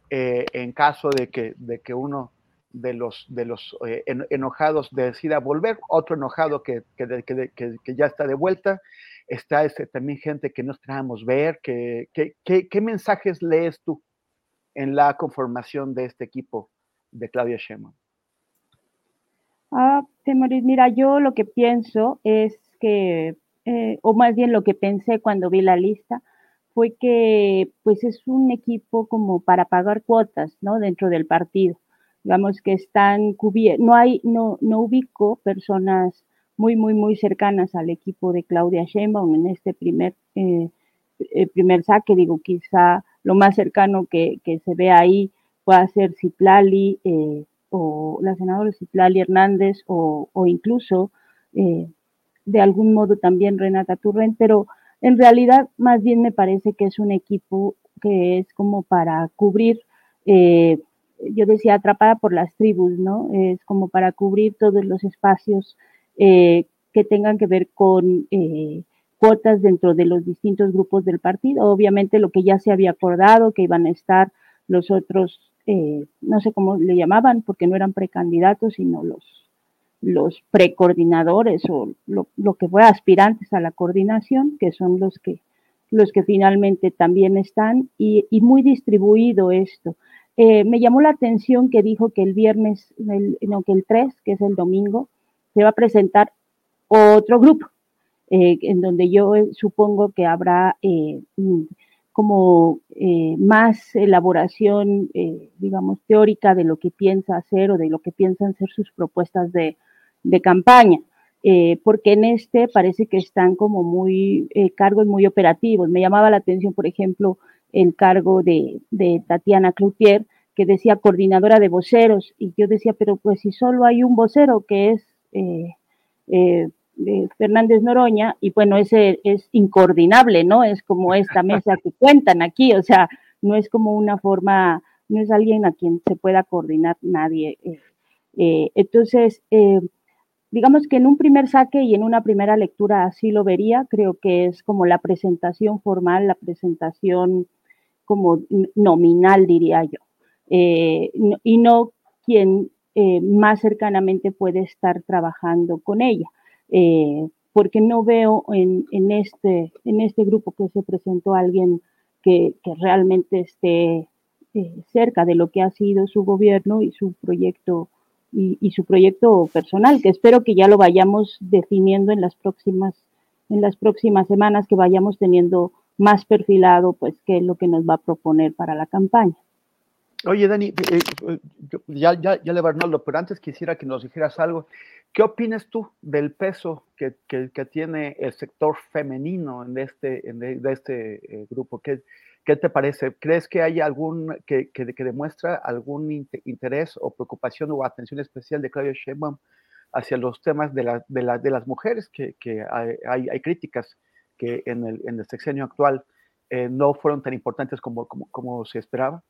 Speaker 9: eh, en caso de que, de que uno de los, de los enojados decida volver, otro enojado que, que, que, ya está de vuelta, está ese, también gente que no esperábamos ver, que, ¿qué mensajes lees tú en la conformación de este equipo de Claudia Sheinbaum?
Speaker 12: Ah, mira, yo lo que pienso es que, eh, o más bien lo que pensé cuando vi la lista, fue que pues es un equipo como para pagar cuotas, ¿no? Dentro del partido. Digamos que están cubiertos, no hay, no, no ubico personas muy, muy, muy cercanas al equipo de Claudia Sheinbaum en este primer, eh, primer saque, digo, quizá lo más cercano que se ve ahí pueda ser Ciplali, eh, o la senadora Citlali Hernández o, incluso eh, de algún modo también Renata Turren, pero en realidad más bien me parece que es un equipo que es como para cubrir, eh, yo decía atrapada por las tribus, ¿no? Es como para cubrir todos los espacios eh, que tengan que ver con cuotas dentro de los distintos grupos del partido. Obviamente lo que ya se había acordado, que iban a estar los otros eh, no sé cómo le llamaban, porque no eran precandidatos, sino los, los precoordinadores o lo, que fue aspirantes a la coordinación, que son los que, los que finalmente también están, y, muy distribuido esto. Eh, me llamó la atención que dijo que el viernes, no, que el 3, que es el domingo, se va a presentar otro grupo, eh, en donde yo supongo que habrá como eh, más elaboración, eh, digamos, teórica de lo que piensa hacer o de lo que piensan ser sus propuestas de, campaña. Eh, porque en este parece que están como muy cargos muy operativos. Me llamaba la atención, por ejemplo, el cargo de, de Tatiana Cloutier, que decía coordinadora de voceros, y yo decía, pero pues si solo hay un vocero que es de Fernández Noroña, y bueno, ese es incoordinable, ¿no? Es como esta mesa que cuentan aquí, o sea, no es como una forma, no es alguien a quien se pueda coordinar nadie. Eh, eh, entonces, eh, digamos que en un primer saque y en una primera lectura así lo vería, creo que es como la presentación formal, la presentación como nominal, diría yo, y no quien más cercanamente puede estar trabajando con ella. Eh, porque no veo en, en, este, en este grupo que se presentó alguien que, realmente esté eh, cerca de lo que ha sido su gobierno y su proyecto y, y, su proyecto personal, que espero que ya lo vayamos definiendo en las próximas en las próximas semanas, que vayamos teniendo más perfilado, pues, qué es lo que nos va a proponer para la campaña.
Speaker 9: Oye, Dani, eh, ya, ya, ya le va Arnoldo, pero antes quisiera que nos dijeras algo. ¿Qué opinas tú del peso que, tiene el sector femenino en este, en de, este eh, grupo? ¿Qué, ¿Qué, te parece? ¿Crees que hay algún que, que, demuestra algún interés o preocupación o atención especial de Claudia Sheinbaum hacia los temas de, la, de, la, de las mujeres? Que, hay, hay, críticas que en el, en el sexenio actual eh, no fueron tan importantes como, como, como se esperaba.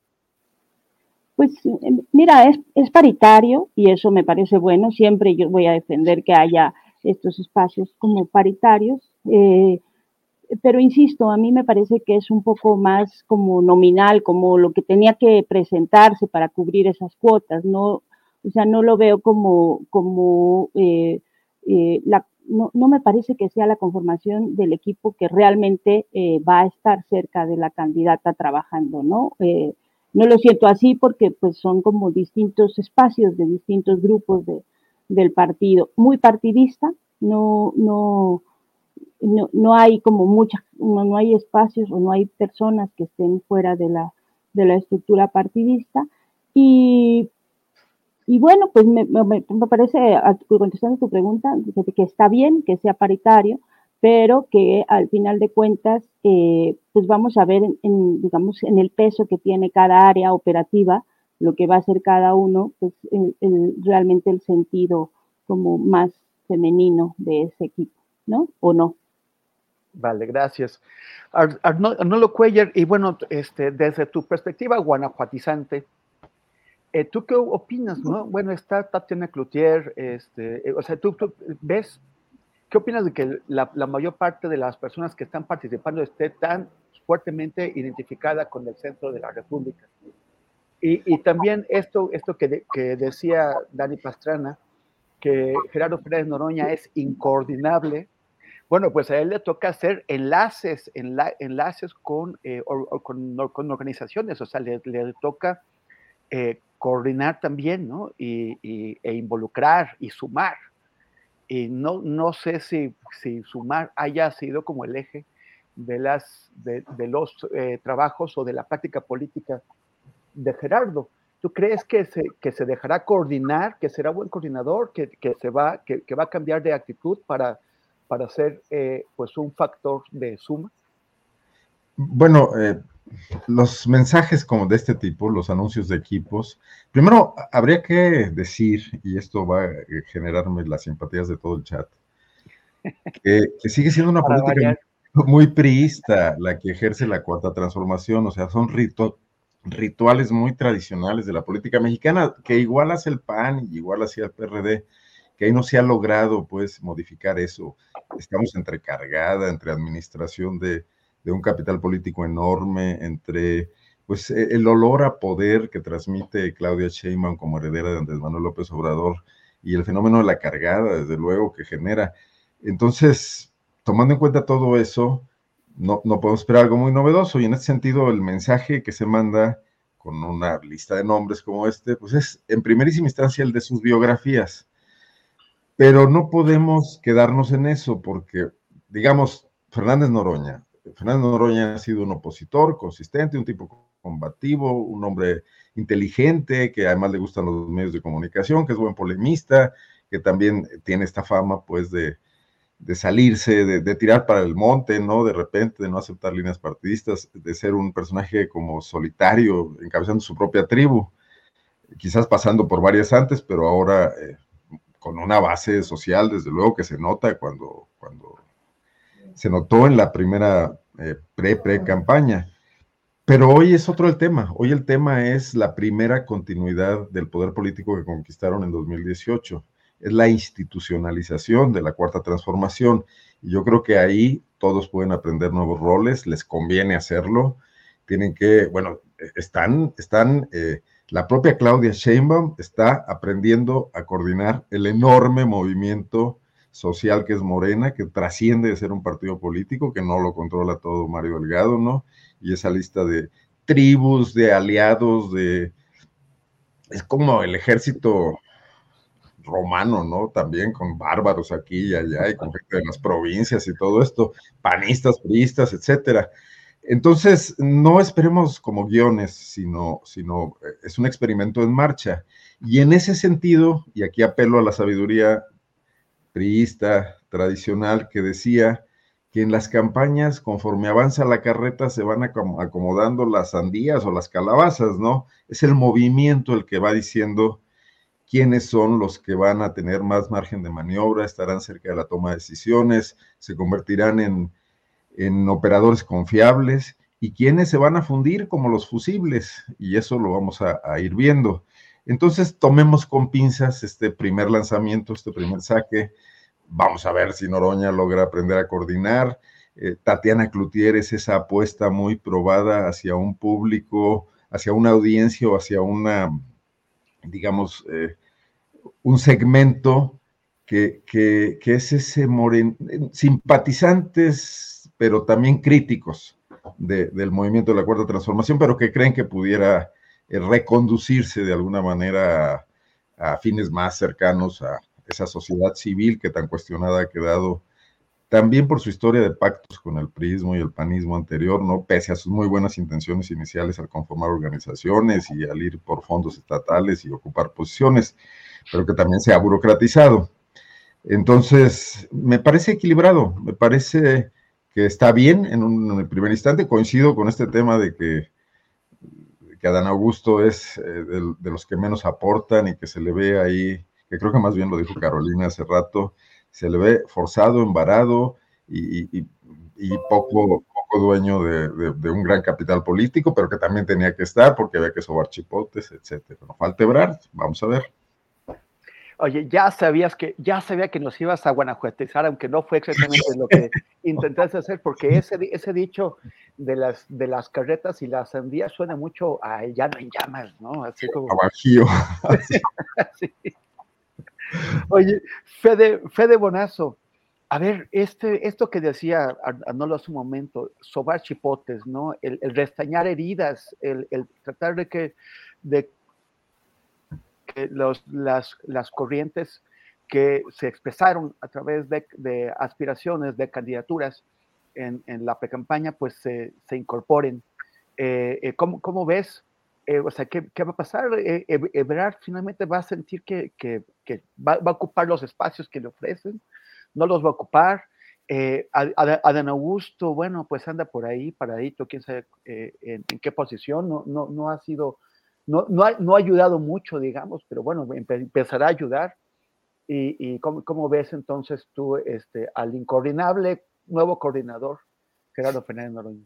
Speaker 12: Pues em, mira, es, paritario y eso me parece bueno. Siempre yo voy a defender que haya estos espacios como paritarios. Eh, pero insisto, a mí me parece que es un poco más como nominal, como lo que tenía que presentarse para cubrir esas cuotas. No, o sea, no lo veo como, como eh, eh, la, no, no, me parece que sea la conformación del equipo que realmente va a estar cerca de la candidata trabajando, ¿no? No lo siento así porque pues son como distintos espacios de distintos grupos de, del partido. Muy partidista, no, no, no, hay como muchas, no, hay espacios o no hay personas que estén fuera de la, de la estructura partidista. Y, y bueno, pues me, me, parece, contestando tu pregunta, que está bien que sea paritario, pero que al final de cuentas, eh, pues vamos a ver, en, digamos, en el peso que tiene cada área operativa, lo que va a ser cada uno, pues realmente el sentido como más femenino de ese equipo, ¿no? ¿O no?
Speaker 9: Vale, gracias. Arnoldo Cuellar, y bueno, este, desde tu perspectiva guanajuatizante, eh, ¿tú qué opinas, no? Bueno, está Tatiana Cloutier, este, eh, o sea, ¿tú, ¿tú, ves ¿Qué opinas de que la, mayor parte de las personas que están participando esté tan fuertemente identificada con el centro de la República? Y, también esto, esto que, que, decía Dani Pastrana, que Gerardo Pérez Noroña es incoordinable. Bueno, pues a él le toca hacer enlaces, enlaces con, eh, con, con, organizaciones, o sea, le, le toca eh, coordinar también, ¿no? Y, e involucrar y sumar. Y no, no sé si, si sumar haya sido como el eje de, las, de, los eh, trabajos o de la práctica política de Gerardo. ¿Tú crees que se, que se dejará coordinar, que será buen coordinador, que, que se va, que, que, va a cambiar de actitud para, para ser eh, pues un factor de suma?
Speaker 11: Bueno, eh, los mensajes como de este tipo, los anuncios de equipos, primero habría que decir, y esto va a generarme las simpatías de todo el chat, que, sigue siendo una política muy priista la que ejerce la cuarta transformación, o sea, son ritos rituales muy tradicionales de la política mexicana, que igual hace el PAN y igual hacía el PRD, que ahí no se ha logrado pues modificar eso. Estamos entrecargada entre administración de, un capital político enorme, entre pues e, el olor a poder que transmite Claudia Sheinbaum como heredera de Andrés Manuel López Obrador y el fenómeno de la cargada, desde luego, que genera. Entonces, tomando en cuenta todo eso, no, no podemos esperar algo muy novedoso y en ese sentido el mensaje que se manda con una lista de nombres como este, pues es en primerísima instancia el de sus biografías. Pero no podemos quedarnos en eso porque, digamos, Fernández Noroña, Fernández Noroña ha sido un opositor consistente, un tipo combativo, un hombre inteligente, que además le gustan los medios de comunicación, que es buen polemista, que también tiene esta fama, pues, de, de salirse, de, tirar para el monte, ¿no? De repente, de no aceptar líneas partidistas, de ser un personaje como solitario, encabezando su propia tribu, quizás pasando por varias antes, pero ahora eh, con una base social, desde luego que se nota cuando, cuando se notó en la primera eh, pre-pre-campaña. Pero hoy es otro el tema. Hoy el tema es la primera continuidad del poder político que conquistaron en 2018 es la institucionalización de la cuarta transformación. Y yo creo que ahí todos pueden aprender nuevos roles, les conviene hacerlo. Tienen que, bueno, están, están, eh, la propia Claudia Sheinbaum está aprendiendo a coordinar el enorme movimiento social que es Morena, que trasciende de ser un partido político, que no lo controla todo Mario Delgado, ¿no? Y esa lista de tribus, de aliados, de... Es como el ejército romano, ¿no? También con bárbaros aquí y allá y con gente de las provincias y todo esto, panistas, priistas, etcétera. Entonces, no esperemos como guiones, sino, sino eh, es un experimento en marcha. Y en ese sentido, y aquí apelo a la sabiduría priista tradicional que decía que en las campañas, conforme avanza la carreta, se van acomodando las sandías o las calabazas, ¿no? Es el movimiento el que va diciendo quiénes son los que van a tener más margen de maniobra, estarán cerca de la toma de decisiones, se convertirán en, operadores confiables y quiénes se van a fundir como los fusibles, y eso lo vamos a, ir viendo. Entonces, tomemos con pinzas este primer lanzamiento, este primer saque. Vamos a ver si Noroña logra aprender a coordinar. Eh, Tatiana Cloutier es esa apuesta muy probada hacia un público, hacia una audiencia o hacia una, digamos, eh, un segmento que, es ese moren, simpatizantes, pero también críticos del movimiento de la cuarta transformación, pero que creen que pudiera reconducirse de alguna manera a, fines más cercanos a esa sociedad civil que tan cuestionada ha quedado también por su historia de pactos con el prismo y el panismo anterior, ¿no? Pese a sus muy buenas intenciones iniciales al conformar organizaciones y al ir por fondos estatales y ocupar posiciones, pero que también se ha burocratizado. Entonces, me parece equilibrado, me parece que está bien en un primer instante. Coincido con este tema de que, que Adán Augusto es eh, de, los que menos aportan y que se le ve ahí, que creo que más bien lo dijo Carolina hace rato, se le ve forzado, embarado y, poco, poco dueño de, un gran capital político, pero que también tenía que estar porque había que sobar chipotes, etcétera. No falta Ebrard, vamos a ver.
Speaker 9: Oye, ya sabías que, ya sabía que nos ibas a guanajuatizar, aunque no fue exactamente lo que intentaste hacer, porque ese, ese dicho de las, de las carretas y las sandías suena mucho a llano en llamas, ¿no? Así como. Oye, Fede, Fede Bonazo, a ver, este, esto que decía Arnoldo hace un momento, sobar chipotes, ¿no? El, restañar heridas, el, tratar de que, de los, las, las, corrientes que se expresaron a través de, aspiraciones, de candidaturas en, en la precampaña, pues se, se incorporen. Eh, eh, ¿cómo, ¿cómo, ves? Eh, o sea, ¿qué, ¿qué, va a pasar? Ebrard finalmente va a sentir que, que, que va, va, a ocupar los espacios que le ofrecen no los va a ocupar. Eh, Adán Augusto, bueno, pues anda por ahí, paradito, quién sabe eh, en, qué posición, no, no, no ha sido, no, no, ha, ayudado mucho, digamos, pero bueno, empezará a ayudar. ¿Y, y cómo, ves entonces tú este, al incoordinable nuevo coordinador, Gerardo Fernández Noroña?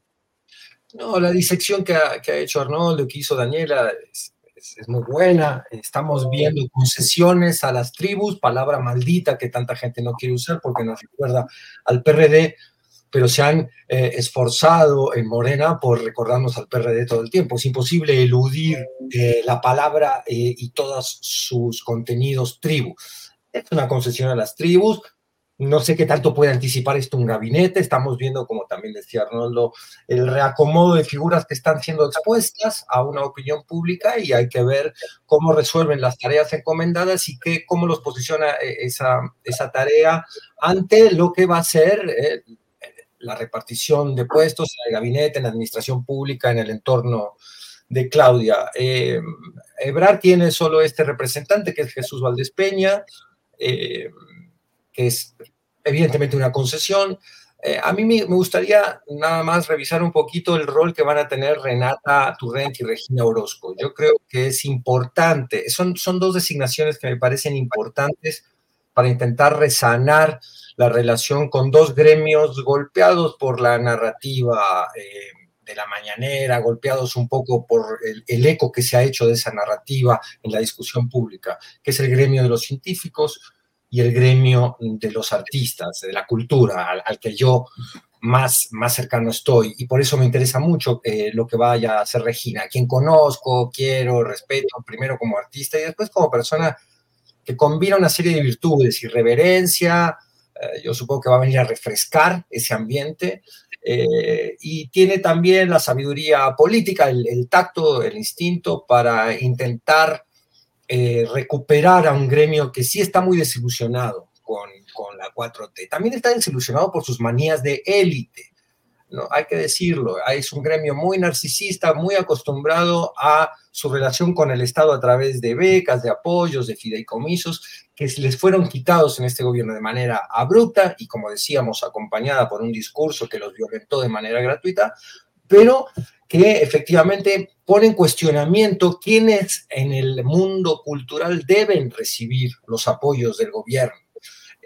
Speaker 13: No, la disección que ha, que ha hecho Arnoldo, que hizo Daniela, es, es, muy buena. Estamos viendo concesiones a las tribus, palabra maldita que tanta gente no quiere usar porque nos recuerda al PRD, pero se han eh, esforzado en Morena por recordarnos al PRD todo el tiempo. Es imposible eludir eh, la palabra eh, y todos sus contenidos tribu. Es una concesión a las tribus, no sé qué tanto puede anticipar esto un gabinete. Estamos viendo, como también decía Arnoldo, el reacomodo de figuras que están siendo expuestas a una opinión pública y hay que ver cómo resuelven las tareas encomendadas y qué, cómo los posiciona eh, esa, esa tarea ante lo que va a ser eh, la repartición de puestos en el gabinete, en la administración pública, en el entorno de Claudia. Eh, Ebrar tiene solo este representante, que es Jesús Valdés Peña. Eh, que es evidentemente una concesión. Eh, a mí me, gustaría nada más revisar un poquito el rol que van a tener Renata Turrent y Regina Orozco. Yo creo que es importante, son, son dos designaciones que me parecen importantes para intentar resanar la relación con dos gremios golpeados por la narrativa eh, de la mañanera, golpeados un poco por el, eco que se ha hecho de esa narrativa en la discusión pública, que es el gremio de los científicos, y el gremio de los artistas, de la cultura, al, que yo más, más cercano estoy. Y por eso me interesa mucho eh, lo que vaya a hacer Regina, quien conozco, quiero, respeto, primero como artista y después como persona que combina una serie de virtudes, irreverencia, eh, yo supongo que va a venir a refrescar ese ambiente, eh, y tiene también la sabiduría política, el, tacto, el instinto para intentar eh, recuperar a un gremio que sí está muy desilusionado con, con la 4T. También está desilusionado por sus manías de élite. ¿No? Hay que decirlo, es un gremio muy narcisista, muy acostumbrado a su relación con el Estado a través de becas, de apoyos, de fideicomisos, que les fueron quitados en este gobierno de manera abrupta y, como decíamos, acompañada por un discurso que los violentó de manera gratuita, pero que efectivamente pone en cuestionamiento quiénes en el mundo cultural deben recibir los apoyos del gobierno.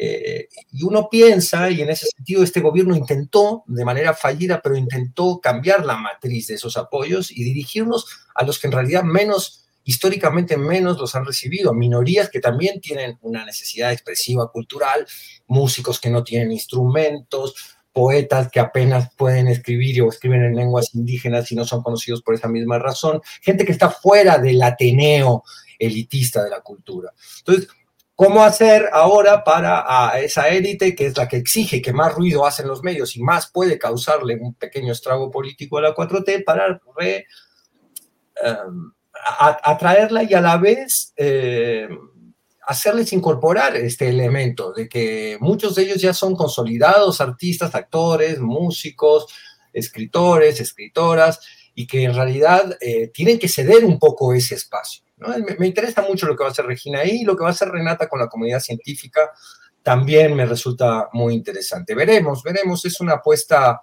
Speaker 13: Eh, y uno piensa, y en ese sentido este gobierno intentó, de manera fallida, pero intentó cambiar la matriz de esos apoyos y dirigirlos a los que en realidad menos, históricamente menos los han recibido, minorías que también tienen una necesidad expresiva cultural, músicos que no tienen instrumentos, poetas que apenas pueden escribir o escriben en lenguas indígenas y no son conocidos por esa misma razón, gente que está fuera del Ateneo elitista de la cultura. Entonces, ¿cómo hacer ahora para a esa élite que es la que exige que más ruido hacen los medios y más puede causarle un pequeño estrago político a la 4T para um, atraerla y a la vez... Eh, hacerles incorporar este elemento de que muchos de ellos ya son consolidados artistas, actores, músicos, escritores, escritoras, y que en realidad eh, tienen que ceder un poco ese espacio. Me, me, interesa mucho lo que va a hacer Regina ahí, lo que va a hacer Renata con la comunidad científica también me resulta muy interesante. Veremos, veremos, es una apuesta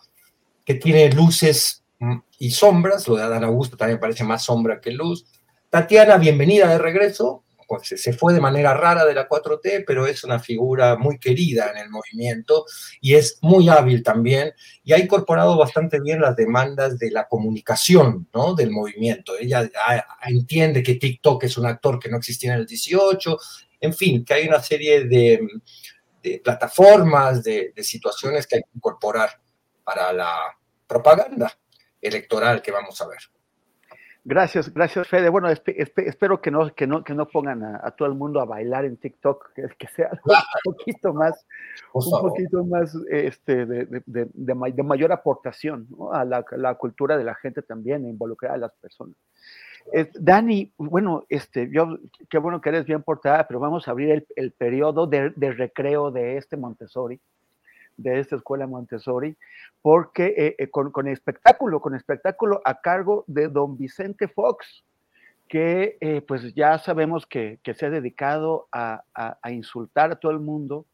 Speaker 13: que tiene luces mm, y sombras, lo de Adán Augusto también parece más sombra que luz. Tatiana, bienvenida de regreso, se fue de manera rara de la 4T, pero es una figura muy querida en el movimiento y es muy hábil también y ha incorporado bastante bien las demandas de la comunicación ¿no? del movimiento. Ella entiende que TikTok es un actor que no existía en el 18, en fin, que hay una serie de, plataformas, de situaciones que hay que incorporar para la propaganda electoral que vamos a ver.
Speaker 9: Gracias, gracias Fede. Bueno, espero que no, que no, que no pongan a, todo el mundo a bailar en TikTok, que, que sea un poquito más, un poquito más este, de, de, de, mayor aportación a la, la, cultura de la gente también, e involucrar a las personas. Dani, bueno, este, yo, qué bueno que eres bien portada, pero vamos a abrir el, el periodo de, recreo de este Montessori de esta escuela Montessori, porque eh, eh, con, espectáculo, con espectáculo a cargo de don Vicente Fox, que eh, pues ya sabemos que, se ha dedicado a, insultar a todo el mundo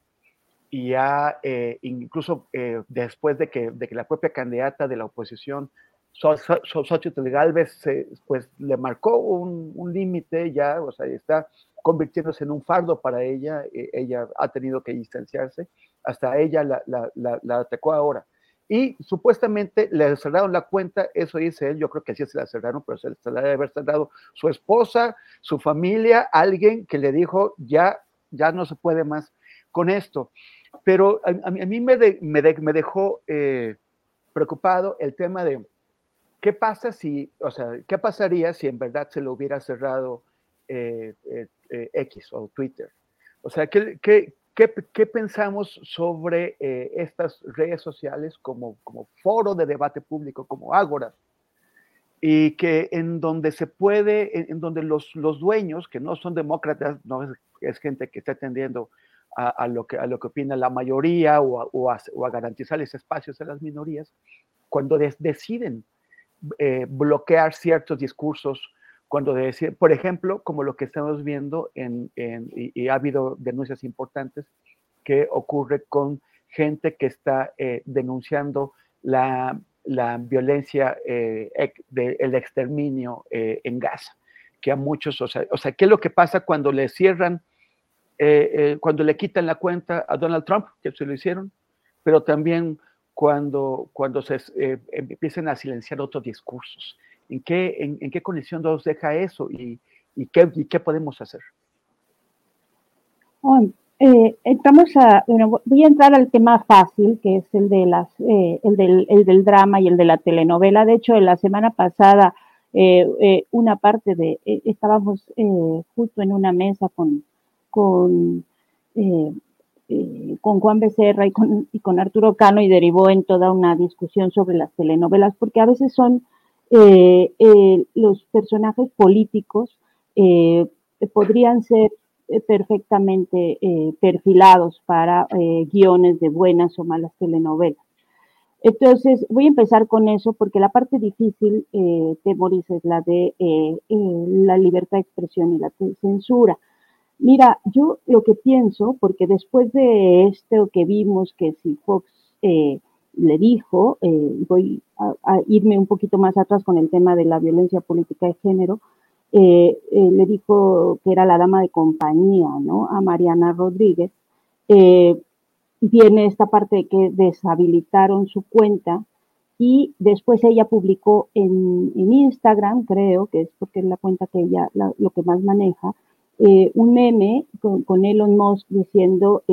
Speaker 9: y ya incluso después de que, de que la propia candidata de la oposición, Xochitl Galvez, pues le marcó un, un límite ya, o sea, está convirtiéndose en un fardo para ella, ella ha tenido que distanciarse hasta ella la, atacó ahora. Y supuestamente le cerraron la cuenta, eso dice él, yo creo que sí se la cerraron, pero se la debe haber cerrado su esposa, su familia, alguien que le dijo, ya, ya no se puede más con esto. Pero a, mí me, dejó eh, preocupado el tema de qué pasa si, o sea, qué pasaría si en verdad se lo hubiera cerrado eh, eh, X o Twitter. O sea, ¿qué, qué, ¿Qué, pensamos sobre eh, estas redes sociales como, como foro de debate público, como Ágora? Y que en donde se puede, en, donde los, los, dueños, que no son demócratas, no es, gente que está atendiendo a, lo que, a lo que opina la mayoría o a, o a, garantizarles espacios a las minorías, cuando deciden eh, bloquear ciertos discursos cuando decir, por ejemplo, como lo que estamos viendo en, y, ha habido denuncias importantes que ocurre con gente que está eh, denunciando la, la violencia eh, del exterminio eh, en Gaza, que a muchos, o sea, o sea, ¿qué es lo que pasa cuando le cierran, cuando le quitan la cuenta a Donald Trump, que se lo hicieron, pero también cuando, cuando se empiezan a silenciar otros discursos? ¿En qué, en, qué condición nos deja eso y, y, qué, y qué, podemos hacer?
Speaker 12: Eh, entramos a, bueno, voy a entrar al tema fácil, que es el, de las, eh, el, del, el del drama y el de la telenovela. De hecho, en la semana pasada, eh, una parte de, estábamos justo en una mesa con, con, con Juan Becerra y con, y con Arturo Cano y derivó en toda una discusión sobre las telenovelas, porque a veces son eh, eh, los personajes políticos eh, podrían ser perfectamente perfilados para guiones de buenas o malas telenovelas. Entonces, voy a empezar con eso porque la parte difícil, eh, es la de la libertad de expresión y la censura. Mira, yo lo que pienso, porque después de esto que vimos, que si Fox le dijo, eh, voy a, irme un poquito más atrás con el tema de la violencia política de género, eh, eh, le dijo que era la dama de compañía, ¿no? A Mariana Rodríguez. viene esta parte de que deshabilitaron su cuenta y después ella publicó en, Instagram, creo que es porque es la cuenta que ella lo que más maneja, un meme con, con, Elon Musk diciendo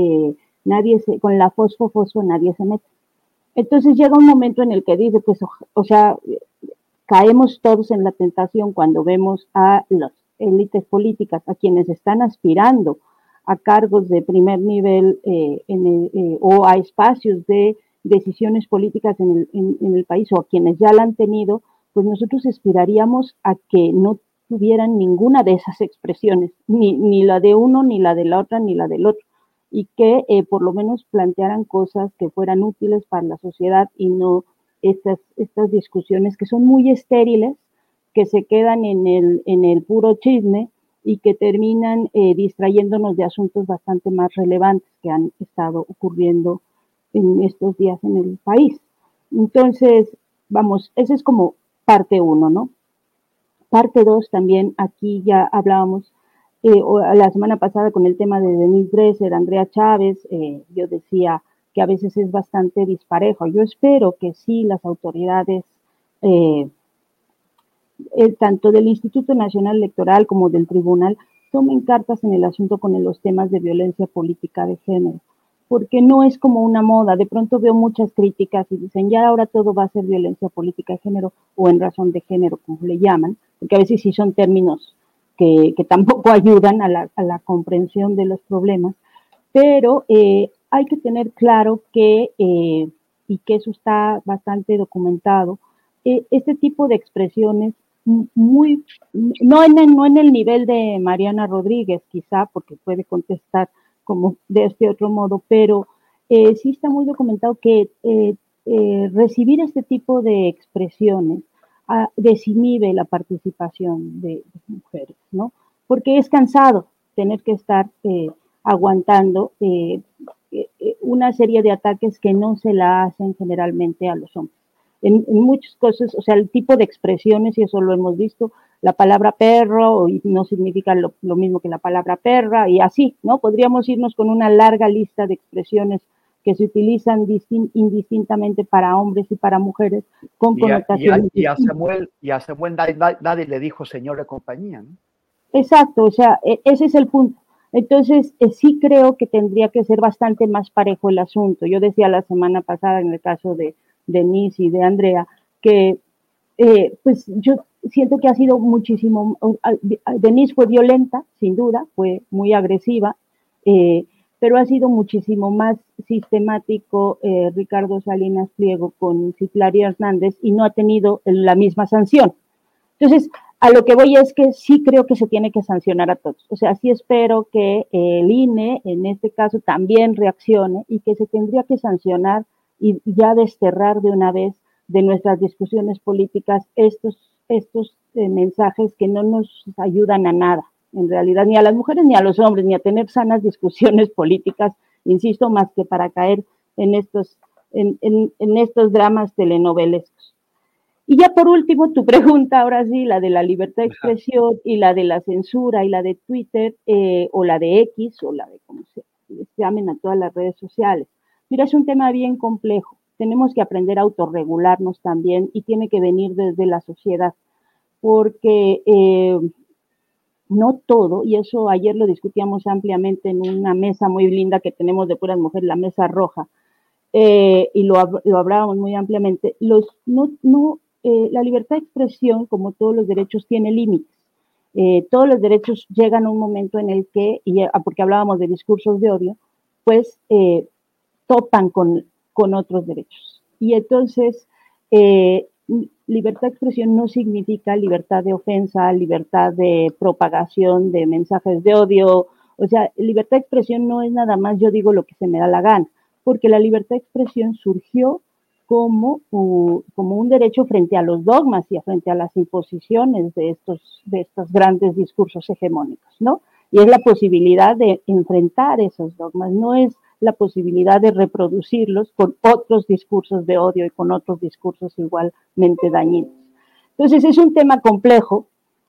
Speaker 12: nadie se, con la fosfo nadie se mete. Entonces llega un momento en el que dice, pues, o, sea, caemos todos en la tentación cuando vemos a las élites políticas, a quienes están aspirando a cargos de primer nivel eh, eh, o a espacios de decisiones políticas en el, país o a quienes ya la han tenido, pues nosotros aspiraríamos a que no tuvieran ninguna de esas expresiones, ni, ni la de uno, ni la de la otra, ni la del otro y que eh, por lo menos plantearan cosas que fueran útiles para la sociedad y no estas, estas discusiones que son muy estériles, que se quedan en el, en el puro chisme y que terminan eh, distrayéndonos de asuntos bastante más relevantes que han estado ocurriendo en estos días en el país. Entonces, vamos, esa es como parte uno, ¿no? Parte dos también, aquí ya hablábamos eh, la semana pasada con el tema de Denise Dresser, Andrea Chávez, eh, yo decía que a veces es bastante disparejo. Yo espero que sí las autoridades, eh, tanto del Instituto Nacional Electoral como del Tribunal, tomen cartas en el asunto con los temas de violencia política de género, porque no es como una moda. De pronto veo muchas críticas y dicen, ya ahora todo va a ser violencia política de género o en razón de género, como le llaman, porque a veces sí son términos que, tampoco ayudan a la, comprensión de los problemas, pero eh, hay que tener claro que, eh, y que eso está bastante documentado, eh, este tipo de expresiones muy, no en, el, no en el nivel de Mariana Rodríguez, quizá, porque puede contestar como de este otro modo, pero sí está muy documentado que recibir este tipo de expresiones desinhibe la participación de, mujeres, ¿no? Porque es cansado tener que estar eh, aguantando eh, eh, una serie de ataques que no se la hacen generalmente a los hombres. En, muchas cosas, o sea, el tipo de expresiones, y eso lo hemos visto, la palabra perro no significa lo, mismo que la palabra perra, y así, ¿no? Podríamos irnos con una larga lista de expresiones que se utilizan indistintamente para hombres y para mujeres con connotaciones.
Speaker 9: Y a, Samuel, y a Samuel nadie, le dijo señor de compañía, ¿no?
Speaker 12: Exacto, o sea, e, ese es el punto. Entonces, eh, sí creo que tendría que ser bastante más parejo el asunto. Yo decía la semana pasada en el caso de Denise y de Andrea que, eh, pues yo siento que ha sido muchísimo, Denise fue violenta, sin duda, fue muy agresiva, eh, pero ha sido muchísimo más sistemático eh, Ricardo Salinas Pliego con Citlari Hernández y no ha tenido la misma sanción. Entonces, a lo que voy es que sí creo que se tiene que sancionar a todos. O sea, sí espero que el INE, en este caso, también reaccione y que se tendría que sancionar y ya desterrar de una vez de nuestras discusiones políticas estos, estos eh, mensajes que no nos ayudan a nada en realidad, ni a las mujeres ni a los hombres, ni a tener sanas discusiones políticas, insisto, más que para caer en estos, en, estos dramas telenovelescos. Y ya por último, tu pregunta, ahora sí, la de la libertad de expresión y la de la censura y la de Twitter eh, o la de X o la de como se llamen a todas las redes sociales. Mira, es un tema bien complejo. Tenemos que aprender a autorregularnos también y tiene que venir desde la sociedad, porque eh, no todo, y eso ayer lo discutíamos ampliamente en una mesa muy linda que tenemos de puras mujeres, la mesa roja, eh, y lo, lo, hablábamos muy ampliamente, eh, la libertad de expresión, como todos los derechos, tiene límites. Eh, todos los derechos llegan a un momento en el que, y porque hablábamos de discursos de odio, pues topan con, con otros derechos. Y entonces, libertad de expresión no significa libertad de ofensa, libertad de propagación de mensajes de odio. O sea, libertad de expresión no es nada más yo digo lo que se me da la gana, porque la libertad de expresión surgió como, como un derecho frente a los dogmas y frente a las imposiciones de estos, de estos grandes discursos hegemónicos, ¿no? Y es la posibilidad de enfrentar esos dogmas, no es la posibilidad de reproducirlos con otros discursos de odio y con otros discursos igualmente dañinos. Entonces es un tema complejo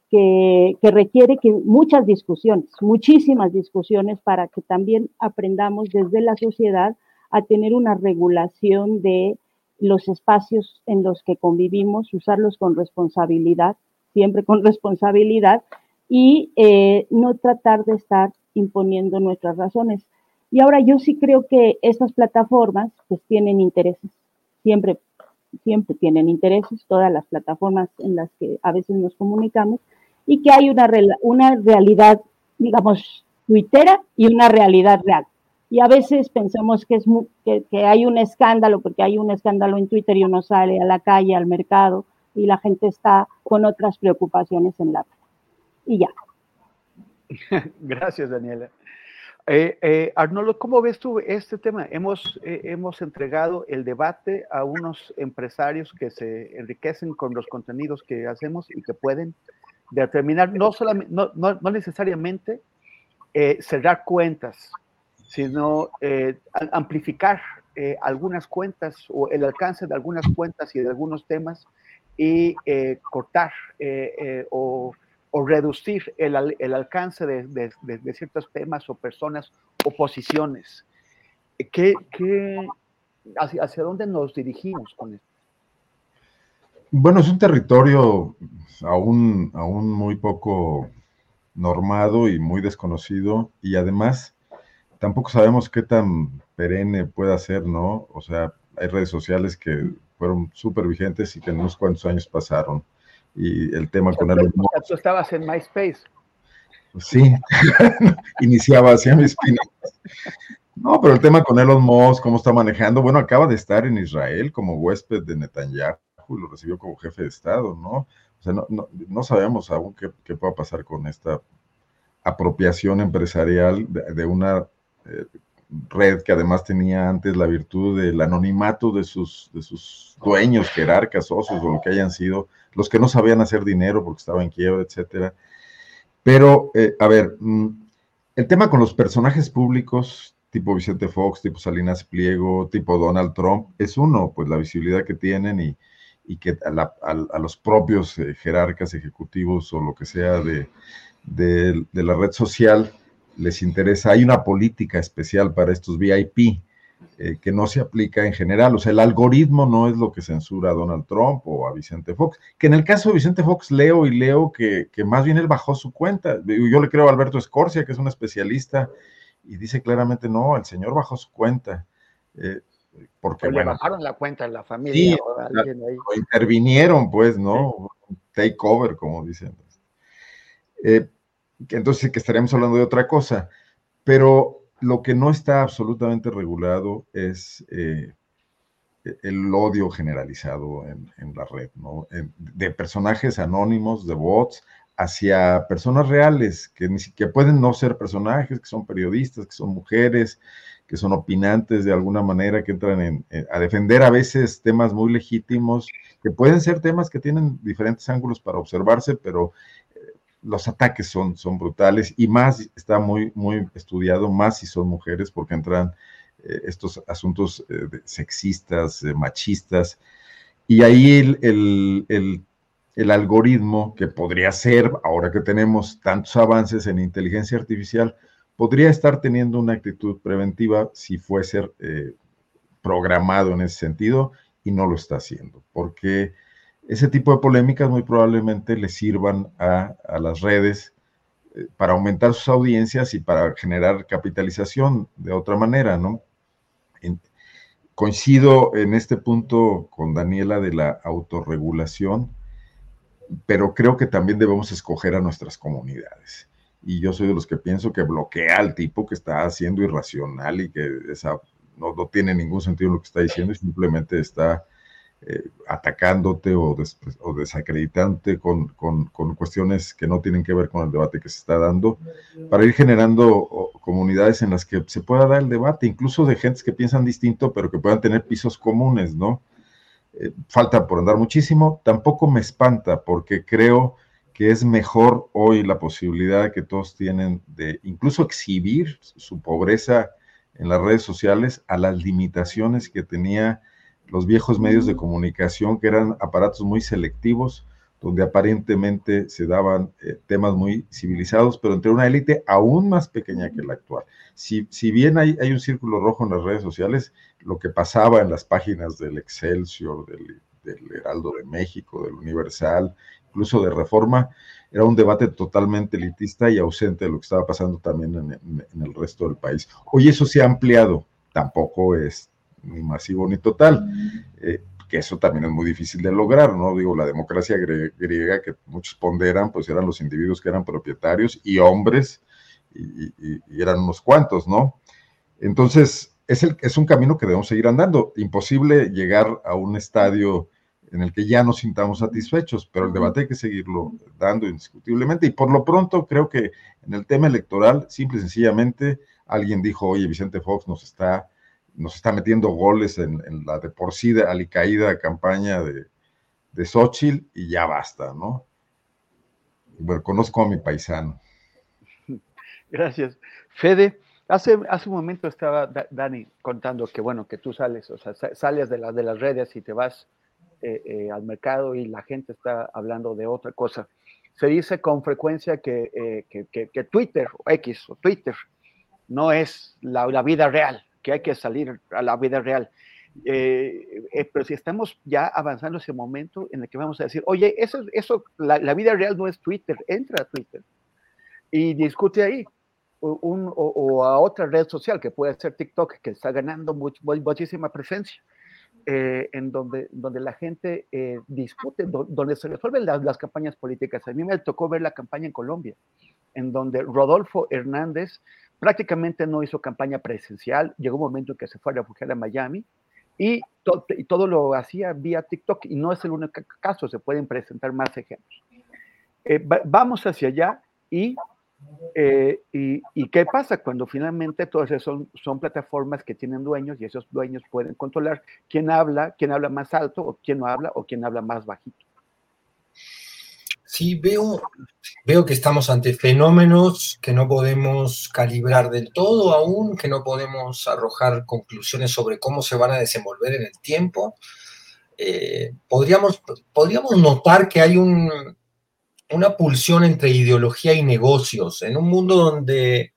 Speaker 12: que, requiere que muchas discusiones, muchísimas discusiones para que también aprendamos desde la sociedad a tener una regulación de los espacios en los que convivimos, usarlos con responsabilidad, siempre con responsabilidad, y eh, no tratar de estar imponiendo nuestras razones. Y ahora yo sí creo que estas plataformas pues tienen intereses, siempre, siempre tienen intereses, todas las plataformas en las que a veces nos comunicamos, y que hay una, una realidad, digamos, tuitera y una realidad real. Y a veces pensamos que, es que, que, hay un escándalo, porque hay un escándalo en Twitter y uno sale a la calle, al mercado, y la gente está con otras preocupaciones en la Y ya.
Speaker 9: Gracias, Daniela. Eh, eh, Arnoldo, ¿cómo ves tú este tema? Hemos, eh, hemos entregado el debate a unos empresarios que se enriquecen con los contenidos que hacemos y que pueden determinar, no, solamente, no, no, necesariamente cerrar cuentas, sino amplificar algunas cuentas o el alcance de algunas cuentas y de algunos temas y cortar o o reducir el, alcance de, ciertos temas o personas o posiciones. ¿Qué, hacia, hacia, dónde nos dirigimos con esto?
Speaker 11: Bueno, es un territorio aún, aún muy poco normado y muy desconocido y además tampoco sabemos qué tan perenne pueda ser, ¿no? O sea, hay redes sociales que fueron súper vigentes y que en unos cuantos años pasaron. Y el tema con
Speaker 9: el Tú estabas en MySpace.
Speaker 11: Sí, iniciaba hacia mis No, pero el tema con Elon Musk, cómo está manejando, bueno, acaba de estar en Israel como huésped de Netanyahu y lo recibió como jefe de Estado, ¿no? O sea, no, no, sabemos aún qué, qué, pueda pasar con esta apropiación empresarial de, una eh, red que además tenía antes la virtud del anonimato de sus, de sus dueños, jerarcas, socios o lo que hayan sido, los que no sabían hacer dinero porque estaban en quiebra, etcétera. Pero, eh, a ver, mm, el tema con los personajes públicos tipo Vicente Fox, tipo Salinas Pliego, tipo Donald Trump, es uno, pues la visibilidad que tienen y, y que a, los propios eh, jerarcas ejecutivos o lo que sea de, de, la red social les interesa. Hay una política especial para estos VIP eh, que no se aplica en general. O sea, el algoritmo no es lo que censura a Donald Trump o a Vicente Fox. Que en el caso de Vicente Fox leo y leo que, que más bien él bajó su cuenta. Yo le creo a Alberto Escorcia, que es un especialista y dice claramente, no, el señor bajó su cuenta. Eh, porque
Speaker 9: le bajaron la cuenta en la familia.
Speaker 11: o intervinieron, pues, ¿no? Take over, como dicen. Eh, entonces, que estaríamos hablando de otra cosa. Pero lo que no está absolutamente regulado es eh, el odio generalizado en, la red, ¿no? de personajes anónimos, de bots, hacia personas reales, que, que pueden no ser personajes, que son periodistas, que son mujeres, que son opinantes de alguna manera, que entran a defender a veces temas muy legítimos, que pueden ser temas que tienen diferentes ángulos para observarse, pero los ataques son, son brutales y más está muy, muy estudiado, más si son mujeres, porque entran eh, estos asuntos eh, sexistas, machistas, y ahí el, el el algoritmo que podría ser, ahora que tenemos tantos avances en inteligencia artificial, podría estar teniendo una actitud preventiva si fuese eh, programado en ese sentido y no lo está haciendo, porque ese tipo de polémicas muy probablemente le sirvan a, las redes eh, para aumentar sus audiencias y para generar capitalización de otra manera, ¿no? coincido en este punto con Daniela de la autorregulación pero creo que también debemos escoger a nuestras comunidades. Y yo soy de los que pienso que bloquea al tipo que está haciendo irracional y que esa, no, no tiene ningún sentido lo que está diciendo y simplemente está eh, atacándote o, o desacreditándote con, con, con, cuestiones que no tienen que ver con el debate que se está dando, para ir generando comunidades en las que se pueda dar el debate, incluso de gentes que piensan distinto, pero que puedan tener pisos comunes, ¿no? Eh, falta por andar muchísimo, tampoco me espanta porque creo que es mejor hoy la posibilidad que todos tienen de incluso exhibir su pobreza en las redes sociales a las limitaciones que tenía los viejos medios de comunicación, que eran aparatos muy selectivos, donde aparentemente se daban eh, temas muy civilizados, pero entre una élite aún más pequeña que la actual. Si, si bien hay, hay, un círculo rojo en las redes sociales, lo que pasaba en las páginas del Excelsior, del, Heraldo de México, del Universal, incluso de Reforma, era un debate totalmente elitista y ausente de lo que estaba pasando también en, el resto del país. Hoy eso se ha ampliado, tampoco es ni masivo ni total. Eh, que eso también es muy difícil de lograr, ¿no? Digo, la democracia griega que muchos ponderan, pues eran los individuos que eran propietarios y hombres, y, eran unos cuantos, ¿no? Entonces, es, el, es un camino que debemos seguir andando. Imposible llegar a un estadio en el que ya nos sintamos satisfechos, pero el debate hay que seguirlo dando indiscutiblemente. Y por lo pronto, creo que en el tema electoral, simple y sencillamente, alguien dijo, oye, Vicente Fox nos está nos está metiendo goles en, la de por sí alicaída campaña de, de Xochitl y ya basta, ¿no? Bueno, conozco a mi paisano.
Speaker 9: Gracias. Fede, hace, hace un momento estaba Dani contando que, bueno, que tú sales, o sea, sales de, de las redes y te vas eh, eh, al mercado y la gente está hablando de otra cosa. se dice con frecuencia que, eh, que, Twitter o X o Twitter no es la, la, vida real, que hay que salir a la vida real. Eh, eh, pero si estamos ya avanzando ese momento en el que vamos a decir, oye, eso, eso la, la vida real no es Twitter, entra a Twitter y discute ahí. Un, o, o, a otra red social que puede ser TikTok, que está ganando much, muchísima presencia. Eh, en donde, donde la gente eh, discute, do, donde se resuelven las, las, campañas políticas. A mí me tocó ver la campaña en Colombia, en donde Rodolfo Hernández prácticamente no hizo campaña presencial, llegó un momento en que se fue a refugiar a Miami y, to, y todo lo hacía vía TikTok y no es el único caso, se pueden presentar más ejemplos. Eh, va, vamos hacia allá y eh, y, qué pasa cuando finalmente todas esas son, son, plataformas que tienen dueños y esos dueños pueden controlar quién habla, quién habla más alto o quién no habla o quién habla más bajito?
Speaker 13: Sí, veo, veo que estamos ante fenómenos que no podemos calibrar del todo aún, que no podemos arrojar conclusiones sobre cómo se van a desenvolver en el tiempo. Eh, podríamos, podríamos notar que hay un, una pulsión entre ideología y negocios, en un mundo donde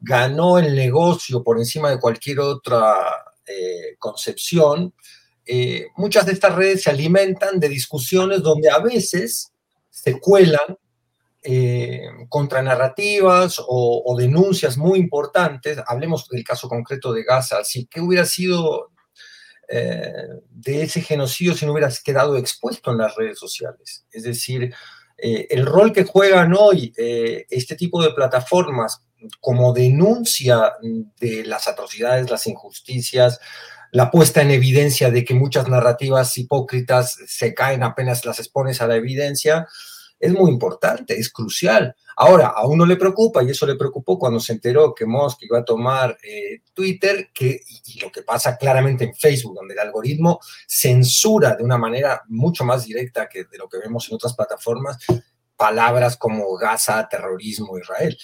Speaker 13: ganó el negocio por encima de cualquier otra eh, concepción, eh, muchas de estas redes se alimentan de discusiones donde a veces se cuelan eh, contranarrativas o, denuncias muy importantes. Hablemos del caso concreto de Gaza. ¿sí? ¿Qué hubiera sido eh, de ese genocidio si no hubieras quedado expuesto en las redes sociales? Es decir, eh, el rol que juegan hoy eh, este tipo de plataformas como denuncia de las atrocidades, las injusticias, la puesta en evidencia de que muchas narrativas hipócritas se caen apenas las expones a la evidencia, es muy importante, es crucial. Ahora, a uno le preocupa, y eso le preocupó cuando se enteró que Musk iba a tomar eh, Twitter, que, y lo que pasa claramente en Facebook, donde el algoritmo censura de una manera mucho más directa que de lo que vemos en otras plataformas, palabras como Gaza, terrorismo, Israel.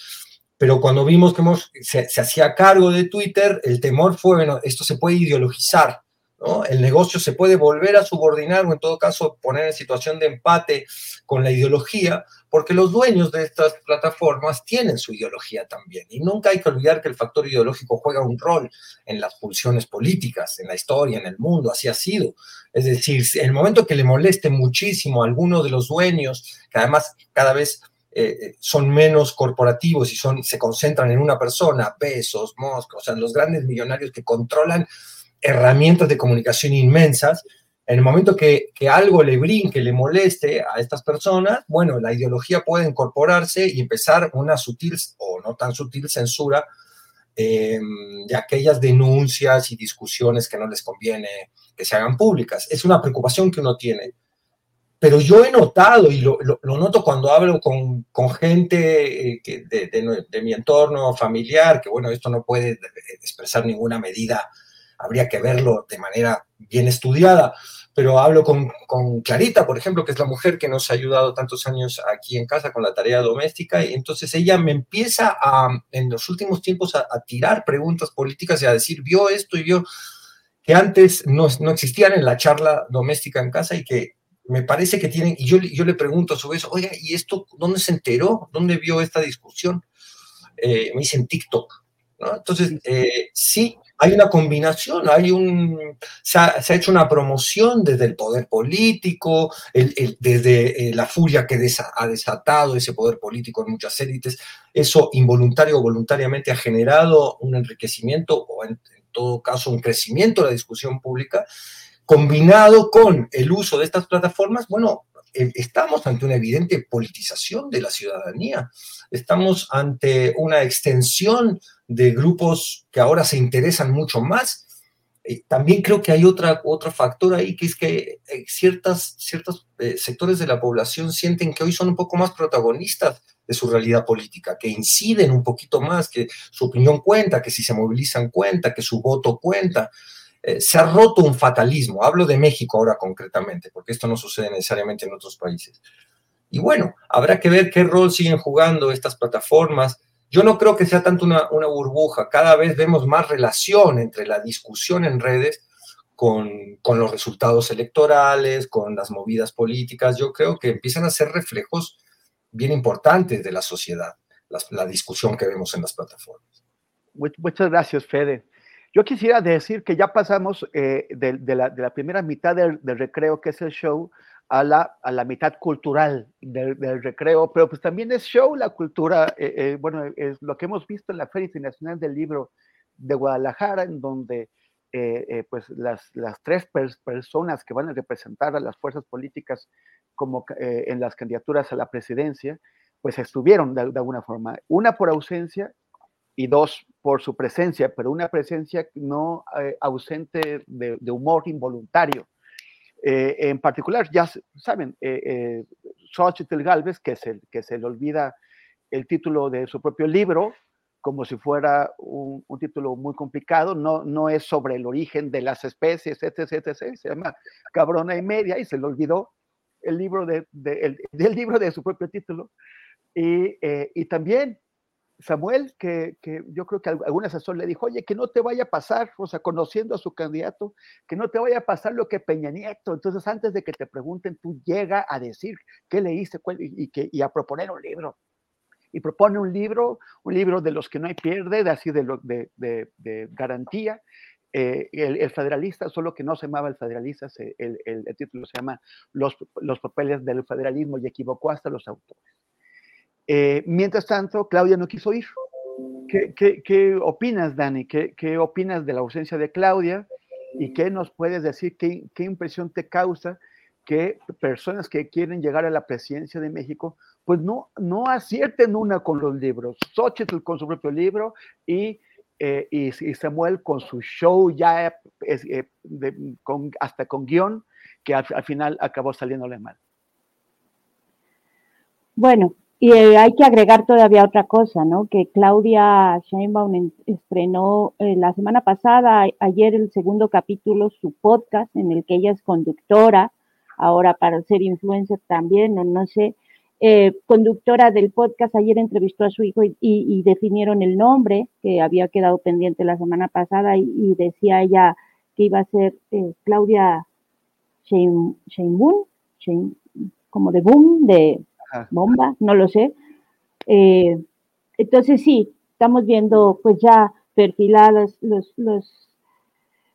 Speaker 13: Pero cuando vimos que Musk se, se hacía cargo de Twitter, el temor fue, bueno, esto se puede ideologizar, ¿no? El negocio se puede volver a subordinar o en todo caso poner en situación de empate con la ideología, porque los dueños de estas plataformas tienen su ideología también. Y nunca hay que olvidar que el factor ideológico juega un rol en las pulsiones políticas, en la historia, en el mundo, así ha sido. Es decir, el momento que le moleste muchísimo a alguno de los dueños, que además cada vez eh, son menos corporativos y son, se concentran en una persona, Besos, Musk, o sea, los grandes millonarios que controlan herramientas de comunicación inmensas, en el momento que, que, algo le brinque, le moleste a estas personas, bueno, la ideología puede incorporarse y empezar una sutil o no tan sutil censura eh, de aquellas denuncias y discusiones que no les conviene que se hagan públicas. Es una preocupación que uno tiene. Pero yo he notado, y lo, noto cuando hablo con, con gente eh, de, de, mi entorno familiar, que bueno, esto no puede expresar ninguna medida habría que verlo de manera bien estudiada, pero hablo con, con, Clarita, por ejemplo, que es la mujer que nos ha ayudado tantos años aquí en casa con la tarea doméstica, y entonces ella me empieza a, en los últimos tiempos a, a tirar preguntas políticas y a decir, vio esto y vio que antes no, no existían en la charla doméstica en casa y que me parece que tienen, y yo, yo le pregunto a su vez, oiga, ¿y esto dónde se enteró? ¿Dónde vio esta discusión? Eh, me dicen TikTok. ¿no? Entonces, eh, sí, hay una combinación, hay un, se ha, se ha, hecho una promoción desde el poder político, el, el, desde eh, la furia que desa, ha desatado ese poder político en muchas élites, eso involuntario o voluntariamente ha generado un enriquecimiento o en, en todo caso un crecimiento de la discusión pública, combinado con el uso de estas plataformas, bueno, eh, estamos ante una evidente politización de la ciudadanía, estamos ante una extensión de grupos que ahora se interesan mucho más. Eh, también creo que hay otra, otro factor ahí, que es que eh, ciertas, ciertos eh, sectores de la población sienten que hoy son un poco más protagonistas de su realidad política, que inciden un poquito más, que su opinión cuenta, que si se movilizan cuenta, que su voto cuenta. Eh, se ha roto un fatalismo. Hablo de México ahora concretamente, porque esto no sucede necesariamente en otros países. Y bueno, habrá que ver qué rol siguen jugando estas plataformas yo no creo que sea tanto una, una, burbuja, cada vez vemos más relación entre la discusión en redes con, con, los resultados electorales, con las movidas políticas. Yo creo que empiezan a ser reflejos bien importantes de la sociedad, la discusión que vemos en las plataformas.
Speaker 9: Muchas gracias, Fede. Yo quisiera decir que ya pasamos eh, de, la, primera mitad del, recreo, que es el show, a la, a la mitad cultural del, recreo, pero pues también es show la cultura, eh, eh, bueno, es lo que hemos visto en la Feria Internacional del Libro de Guadalajara, en donde pues las, las tres personas que van a representar a las fuerzas políticas como en las candidaturas a la presidencia, pues estuvieron de, alguna forma, una por ausencia y dos por su presencia, pero una presencia no eh, ausente de, humor involuntario. Eh, en particular, ya saben, eh, eh, Xochitl Galvez, que se, que se le olvida el título de su propio libro, como si fuera un, título muy complicado, no, no es sobre el origen de las especies, etc., etc., se llama Cabrona y Media, y se le olvidó el libro de, el, del libro de su propio título, eh, y, también Samuel, que, yo creo que algún asesor le dijo, oye, que no te vaya a pasar, o sea, conociendo a su candidato, que no te vaya a pasar lo que Peña Nieto. Entonces, antes de que te pregunten, tú llega a decir qué leíste y, que, y a proponer un libro. Y propone un libro, un libro de los que no hay pierde, de así de, de, de, garantía. Eh, el, federalista, solo que no se llamaba el federalista, el, el, título se llama los, los papeles del federalismo y equivocó hasta los autores. Eh, mientras tanto, Claudia no quiso ir. ¿Qué, opinas, Dani? ¿Qué, opinas de la ausencia de Claudia? ¿Y qué nos puedes decir? ¿Qué, impresión te causa que personas que quieren llegar a la presidencia de México, pues no, no acierten una con los libros? Xochitl con su propio libro y, eh, y, Samuel con su show ya eh, con, hasta con guion, que al, al final acabó saliéndole mal.
Speaker 12: Bueno, y eh, hay que agregar todavía otra cosa, ¿no? Que Claudia Sheinbaum estrenó eh, la semana pasada, ayer el segundo capítulo, su podcast, en el que ella es conductora, ahora para ser influencer también, no, sé, eh, conductora del podcast, ayer entrevistó a su hijo y, definieron el nombre, que había quedado pendiente la semana pasada, y, decía ella que iba a ser Claudia Sheinbaum, como de boom, de bomba, no lo sé. Eh, entonces sí, estamos viendo pues ya perfiladas los, los,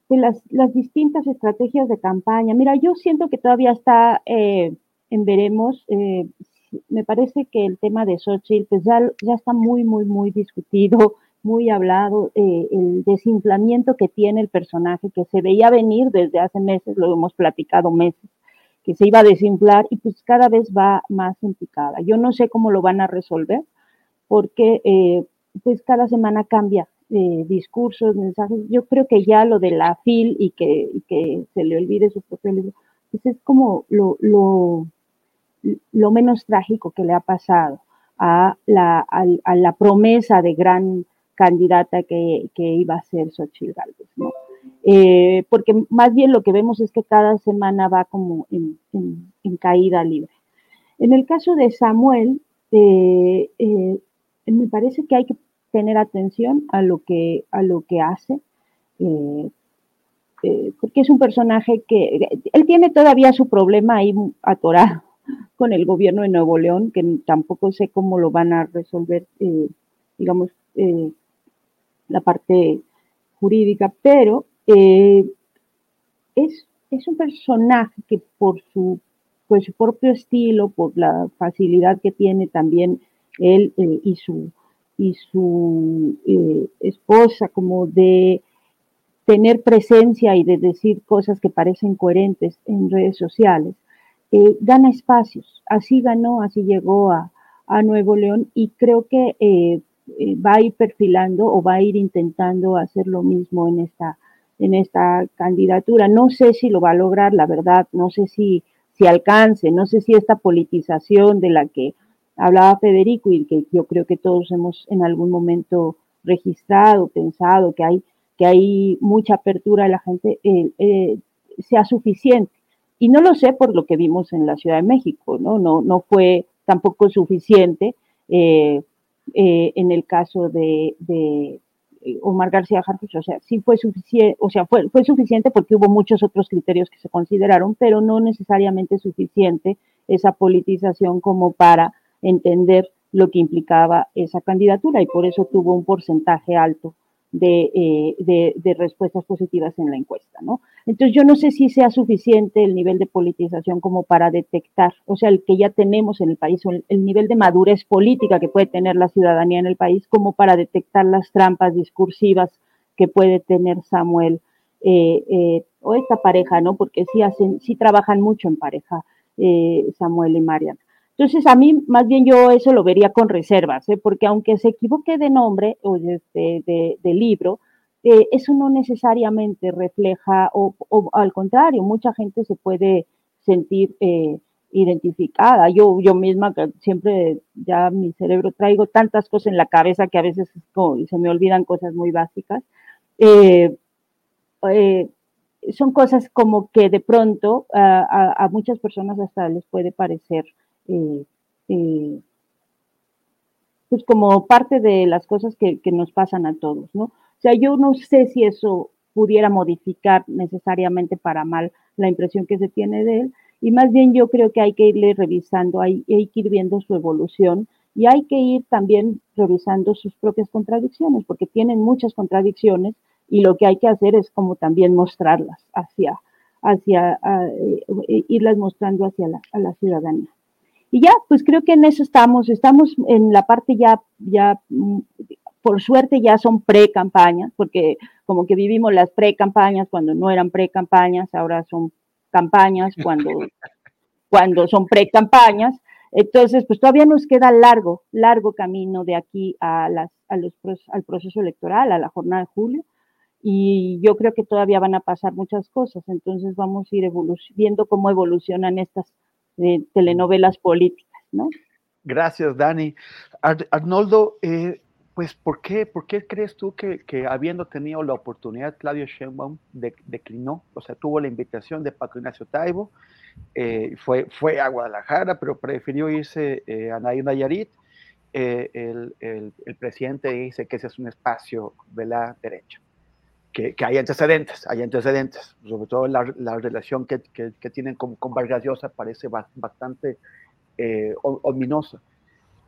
Speaker 12: pues, las, distintas estrategias de campaña. Mira, yo siento que todavía está eh, en veremos. Eh, me parece que el tema de Xochitl pues ya, ya está muy, muy, muy discutido, muy hablado, el desinflamiento que tiene el personaje, que se veía venir desde hace meses, lo hemos platicado meses, se iba a desinflar y pues cada vez va más implicada. Yo no sé cómo lo van a resolver porque eh, pues cada semana cambia eh, discursos, mensajes. Yo creo que ya lo de la FIL y que, que se le olvide su propio libro, pues es como lo, lo, lo menos trágico que le ha pasado a la, a, la promesa de gran candidata que, que iba a ser Xochitl Gálvez, ¿no? Eh, porque más bien lo que vemos es que cada semana va como en, caída libre. En el caso de Samuel, eh, eh, me parece que hay que tener atención a lo que, a lo que hace, porque es un personaje que, él tiene todavía su problema ahí atorado con el gobierno de Nuevo León, que tampoco sé cómo lo van a resolver, digamos, la parte jurídica, pero eh, es, es, un personaje que por su, pues, su propio estilo, por la facilidad que tiene también él eh, y su, y su eh, esposa, como de tener presencia y de decir cosas que parecen coherentes en redes sociales, gana espacios. Así ganó, así llegó a, a Nuevo León y creo que va a ir perfilando o va a ir intentando hacer lo mismo en esta en esta candidatura. No sé si lo va a lograr, la verdad, no sé si, si alcance, no sé si esta politización de la que hablaba Federico y que yo creo que todos hemos en algún momento registrado, pensado que hay, que hay mucha apertura de la gente, eh, eh, sea suficiente. Y no lo sé por lo que vimos en la Ciudad de México, ¿no? No, no fue tampoco suficiente eh, en el caso de, eh, Omar García Harfuch, o sea, sí fue suficiente, o sea, fue, fue suficiente porque hubo muchos otros criterios que se consideraron, pero no necesariamente suficiente esa politización como para entender lo que implicaba esa candidatura y por eso tuvo un porcentaje alto eh, de, de, respuestas positivas en la encuesta, ¿no? Entonces yo no sé si sea suficiente el nivel de politización como para detectar, o sea, el que ya tenemos en el país, o el, nivel de madurez política que puede tener la ciudadanía en el país, como para detectar las trampas discursivas que puede tener Samuel eh, eh, o esta pareja, ¿no? Porque sí hacen, sí trabajan mucho en pareja, Samuel y Mariana. Entonces, a mí más bien yo eso lo vería con reservas, ¿eh? porque aunque se equivoque de nombre o de, de, libro, eh, eso no necesariamente refleja, o, al contrario, mucha gente se puede sentir eh, identificada. Yo, yo misma, siempre ya mi cerebro traigo tantas cosas en la cabeza que a veces se me olvidan cosas muy básicas. son cosas como que de pronto a muchas personas hasta les puede parecer pues como parte de las cosas que, nos pasan a todos, ¿no? O sea, yo no sé si eso pudiera modificar necesariamente para mal la impresión que se tiene de él, y más bien yo creo que hay que irle revisando, hay, que ir viendo su evolución y hay que ir también revisando sus propias contradicciones, porque tienen muchas contradicciones y lo que hay que hacer es como también mostrarlas hacia, hacia, eh, irlas mostrando hacia la, a la ciudadanía. Y ya, pues creo que en eso estamos, estamos en la parte ya, ya, mm, por suerte ya son pre-campañas, porque como que vivimos las pre-campañas cuando no eran pre-campañas, ahora son campañas cuando, cuando son pre-campañas. Entonces, pues todavía nos queda largo, largo camino de aquí a las, a los, al proceso electoral, a la jornada de julio. Y yo creo que todavía van a pasar muchas cosas. Entonces vamos a ir viendo cómo evolucionan estas de telenovelas políticas, ¿no?
Speaker 9: Gracias, Dani. Arnoldo, eh, pues, ¿por qué, ¿por qué crees tú que, habiendo tenido la oportunidad, Claudio Sheinbaum declinó? O sea, tuvo la invitación de Paco Ignacio Taibo, eh, fue, fue a Guadalajara, pero prefirió irse eh, a Nayarit. Eh, el, el, el, presidente dice que ese es un espacio de la derecha que, hay antecedentes, hay antecedentes, sobre todo la, la relación que, que, tienen con, con, Vargas Llosa parece bastante eh, ominosa,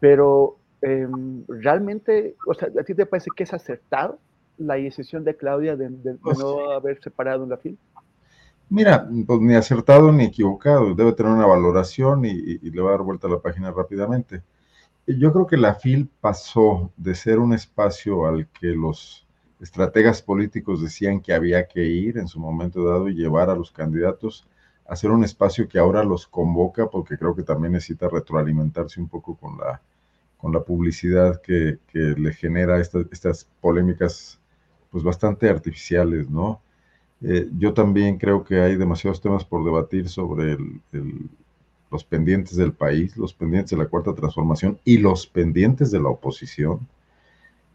Speaker 9: pero em, realmente, o sea, ¿a ti te parece que es acertado la decisión de Claudia de, pues no haber separado en la FIL?
Speaker 11: Mira, pues ni acertado ni equivocado, debe tener una valoración y, y le va a dar vuelta a la página rápidamente. Yo creo que la FIL pasó de ser un espacio al que los estrategas políticos decían que había que ir en su momento dado y llevar a los candidatos a hacer un espacio que ahora los convoca, porque creo que también necesita retroalimentarse un poco con la, con la publicidad que, le genera estas polémicas pues bastante artificiales, ¿no? Eh, yo también creo que hay demasiados temas por debatir sobre los pendientes del país, los pendientes de la cuarta transformación y los pendientes de la oposición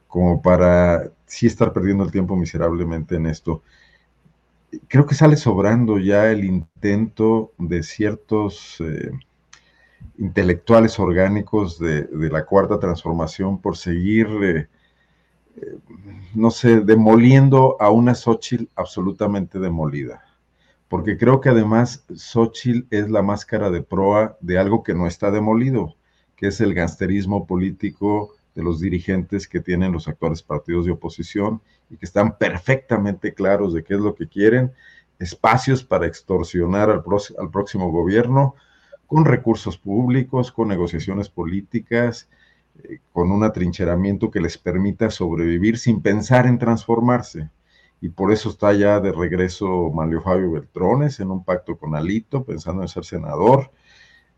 Speaker 11: como para sí estar perdiendo el tiempo miserablemente en esto. Creo que sale sobrando ya el intento de ciertos eh, intelectuales orgánicos de, la cuarta transformación por seguir, eh, eh, no sé, demoliendo a una Xochitl absolutamente demolida. Porque creo que además Xochitl es la máscara de proa de algo que no está demolido, que es el gangsterismo político de los dirigentes que tienen los actuales partidos de oposición y que están perfectamente claros de qué es lo que quieren, espacios para extorsionar al, próximo gobierno con recursos públicos, con negociaciones políticas, eh, con un atrincheramiento que les permita sobrevivir sin pensar en transformarse. Y por eso está ya de regreso Manlio Fabio Beltrones en un pacto con Alito, pensando en ser senador.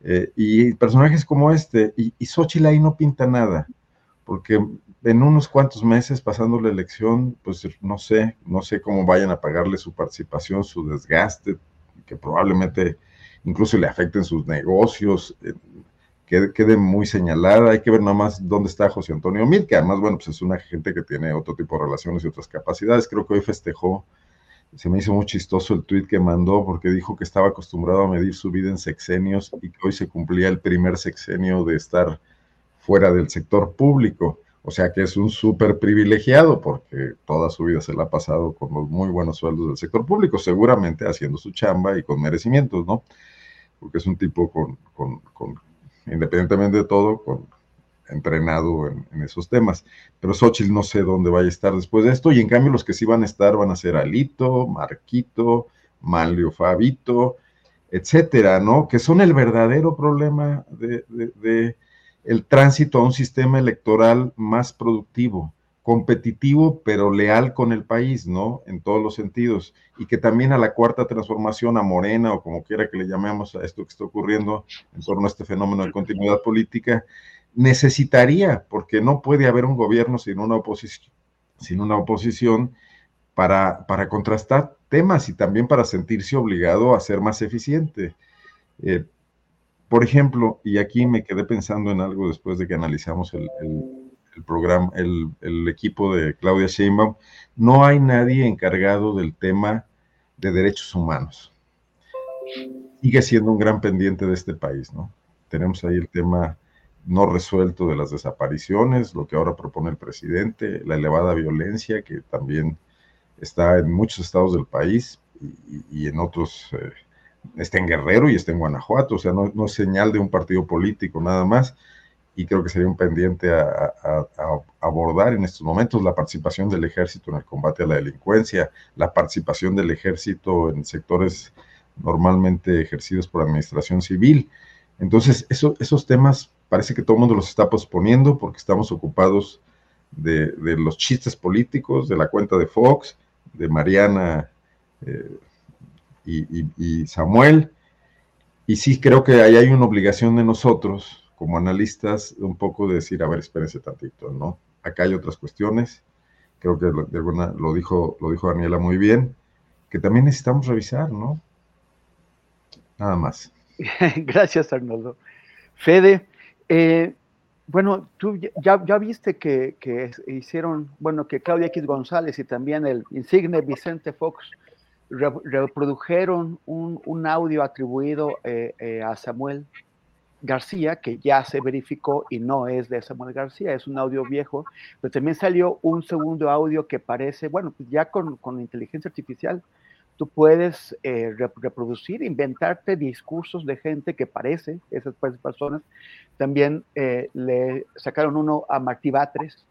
Speaker 11: Eh, y personajes como este, y, y Xochitl ahí no pinta nada porque en unos cuantos meses pasando la elección, pues no sé, no sé cómo vayan a pagarle su participación, su desgaste, que probablemente incluso le afecten sus negocios, eh, quede, muy señalada. Hay que ver nada más dónde está José Antonio Mil, que además, bueno, pues es una gente que tiene otro tipo de relaciones y otras capacidades. Creo que hoy festejó, se me hizo muy chistoso el tuit que mandó porque dijo que estaba acostumbrado a medir su vida en sexenios y que hoy se cumplía el primer sexenio de estar fuera del sector público. O sea que es un súper privilegiado porque toda su vida se la ha pasado con los muy buenos sueldos del sector público, seguramente haciendo su chamba y con merecimientos, ¿no? Porque es un tipo con, independientemente de todo, con, entrenado en, esos temas. Pero Xochitl no sé dónde vaya a estar después de esto, y en cambio los que sí van a estar van a ser Alito, Marquito, Manlio Fabito, etcétera, ¿no? Que son el verdadero problema de el tránsito a un sistema electoral más productivo competitivo, pero leal con el país, ¿no? En todos los sentidos. Y que también a la cuarta transformación, a Morena, o como quiera que le llamemos a esto que está ocurriendo en torno a este fenómeno de continuidad política, necesitaría, porque no puede haber un gobierno sin una oposición, sin una oposición para, para contrastar temas y también para sentirse obligado a ser más eficiente. Eh, por ejemplo, y aquí me quedé pensando en algo después de que analizamos el programa, el, equipo de Claudia Sheinbaum, no hay nadie encargado del tema de derechos humanos. Sigue siendo un gran pendiente de este país, ¿no? Tenemos ahí el tema no resuelto de las desapariciones, lo que ahora propone el presidente, la elevada violencia que también está en muchos estados del país y, en otros, eh, está en Guerrero y está en Guanajuato, o sea, no, no es señal de un partido político nada más y creo que sería un pendiente a, abordar en estos momentos la participación del ejército en el combate a la delincuencia, la participación del ejército en sectores normalmente ejercidos por administración civil. Entonces, eso, esos temas parece que todo el mundo los está posponiendo porque estamos ocupados de, los chistes políticos, de la cuenta de Fox, de Mariana eh, y, Samuel. Y sí creo que ahí hay una obligación de nosotros como analistas un poco de decir, a ver, espérense tantito, ¿no? Acá hay otras cuestiones, creo que de alguna, lo, dijo, lo dijo Daniela muy bien, que también necesitamos revisar, ¿no? Nada más.
Speaker 9: Gracias, Arnoldo. Fede, eh, bueno, tú ya, ya viste que, que, hicieron, bueno, que Claudia X González y también el insigne Vicente Fox reprodujeron un, un, audio atribuido eh, eh, a Samuel García, que ya se verificó y no es de Samuel García, es un audio viejo, pero también salió un segundo audio que parece, bueno, pues ya con, con inteligencia artificial, tú puedes eh, reproducir, inventarte discursos de gente que parece, esas personas. También eh, le sacaron uno a Martí Batres,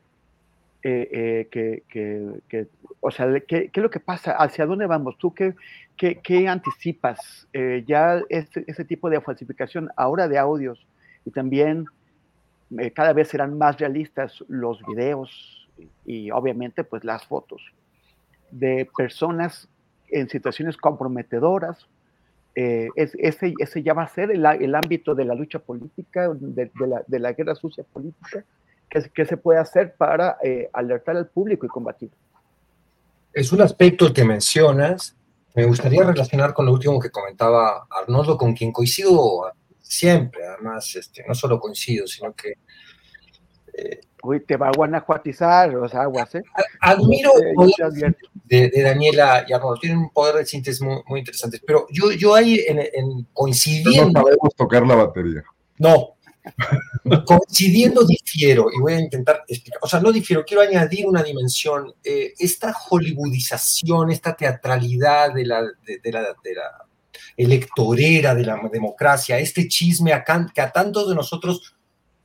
Speaker 9: eh, que, que, que, o sea, ¿qué, ¿qué, es lo que pasa? ¿Hacia dónde vamos? ¿Tú qué, qué, anticipas? Eh, ya este, este, tipo de falsificación ahora de audios y también eh, cada vez serán más realistas los videos y, obviamente pues las fotos de personas en situaciones comprometedoras. Eh, ese, ese, ya va a ser el, el, ámbito de la lucha política, de, la, de la, guerra sucia política, que, se puede hacer para alertar al público y combatir.
Speaker 13: Es un aspecto que mencionas me gustaría relacionar con lo último que comentaba Arnoldo, con quien coincido siempre, además, este, no solo coincido, sino que...
Speaker 9: Eh, Uy, te va a guanajuatizar los aguas, ¿eh?
Speaker 13: Admiro de, de, Daniela y Arnoldo, tienen un poder de síntesis muy, muy interesante, pero yo, yo ahí en, en coincidiendo...
Speaker 11: No sabemos tocar la batería.
Speaker 13: No, Coincidiendo difiero, y voy a intentar explicar, o sea, no difiero, quiero añadir una dimensión, eh, esta hollywoodización, esta teatralidad de la, de, la, de la electorera de la democracia, este chisme que a tantos de nosotros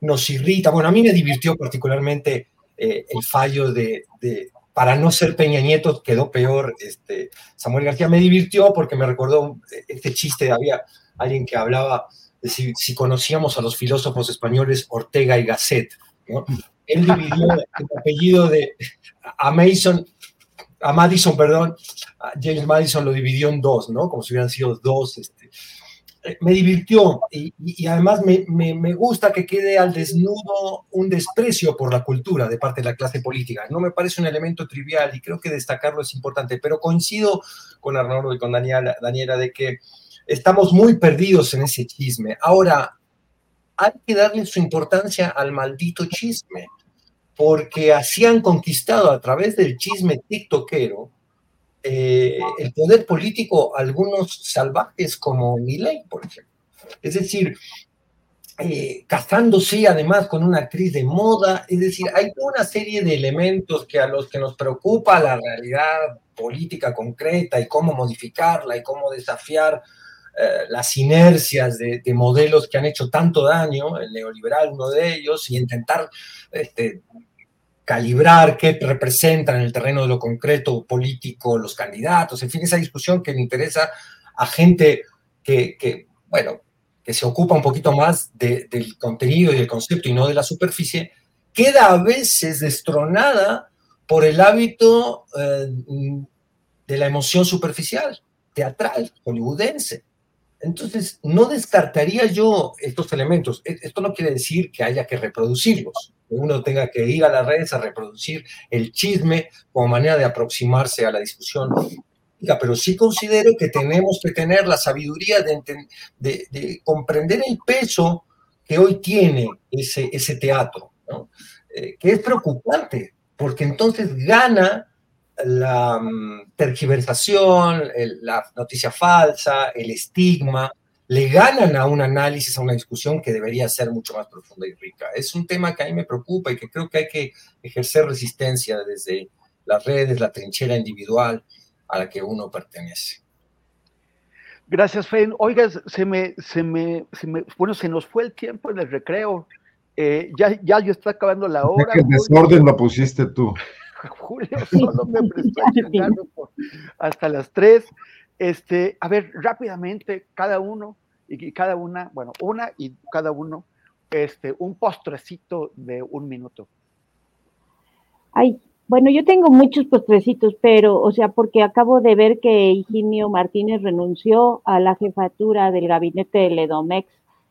Speaker 13: nos irrita, bueno, a mí me divirtió particularmente eh, el fallo de, de, para no ser Peña Nieto, quedó peor, este, Samuel García. Me divirtió porque me recordó este chiste, había alguien que hablaba si, conocíamos a los filósofos españoles Ortega y Gasset. Él dividió el apellido de a Mason, a Madison, perdón, James Madison lo dividió en dos, ¿no? Como si hubieran sido dos. Este. Eh, me divirtió y, además me, me, gusta que quede al desnudo un desprecio por la cultura de parte de la clase política. No me parece un elemento trivial y creo que destacarlo es importante, pero coincido con Arnoldo y con Daniela, Daniela de que estamos muy perdidos en ese chisme. Ahora, hay que darle su importancia al maldito chisme, porque así han conquistado a través del chisme tiktokero eh, el poder político algunos salvajes como Milei, por ejemplo. Es decir, eh, casándose además con una actriz de moda, es decir, hay una serie de elementos que a los que nos preocupa la realidad política concreta y cómo modificarla y cómo desafiar eh, las inercias de, modelos que han hecho tanto daño, el neoliberal uno de ellos, y intentar este, calibrar qué representan en el terreno de lo concreto político los candidatos, en fin, esa discusión que le interesa a gente que, bueno, que se ocupa un poquito más del contenido y del concepto y no de la superficie, queda a veces destronada por el hábito eh, de la emoción superficial, teatral, hollywoodense. Entonces, no descartaría yo estos elementos. E, esto no quiere decir que haya que reproducirlos, uno tenga que ir a las redes a reproducir el chisme como manera de aproximarse a la discusión. Pero sí considero que tenemos que tener la sabiduría de, comprender el peso que hoy tiene ese, ese teatro, eh, que es preocupante, porque entonces gana la mm, tergiversación, la noticia falsa, el estigma, le ganan a un análisis, a una discusión que debería ser mucho más profunda y rica. Es un tema que a mí me preocupa y que creo que hay que ejercer resistencia desde las redes, la trinchera individual a la que uno pertenece.
Speaker 9: Gracias, Fen. Oiga, se me, se me, se me, bueno, se nos fue el tiempo en el recreo. Eh, ya, ya yo está acabando la hora.
Speaker 11: ¿Qué desorden lo pusiste tú?
Speaker 9: Julio solo me prestó hasta las 3. Este, a ver, rápidamente, cada uno y cada una, bueno, una y cada uno, este, un postrecito de un minuto.
Speaker 12: Ay, bueno, yo tengo muchos postrecitos, pero, o sea, porque acabo de ver que Higinio Martínez renunció a la jefatura del gabinete de Ledomex.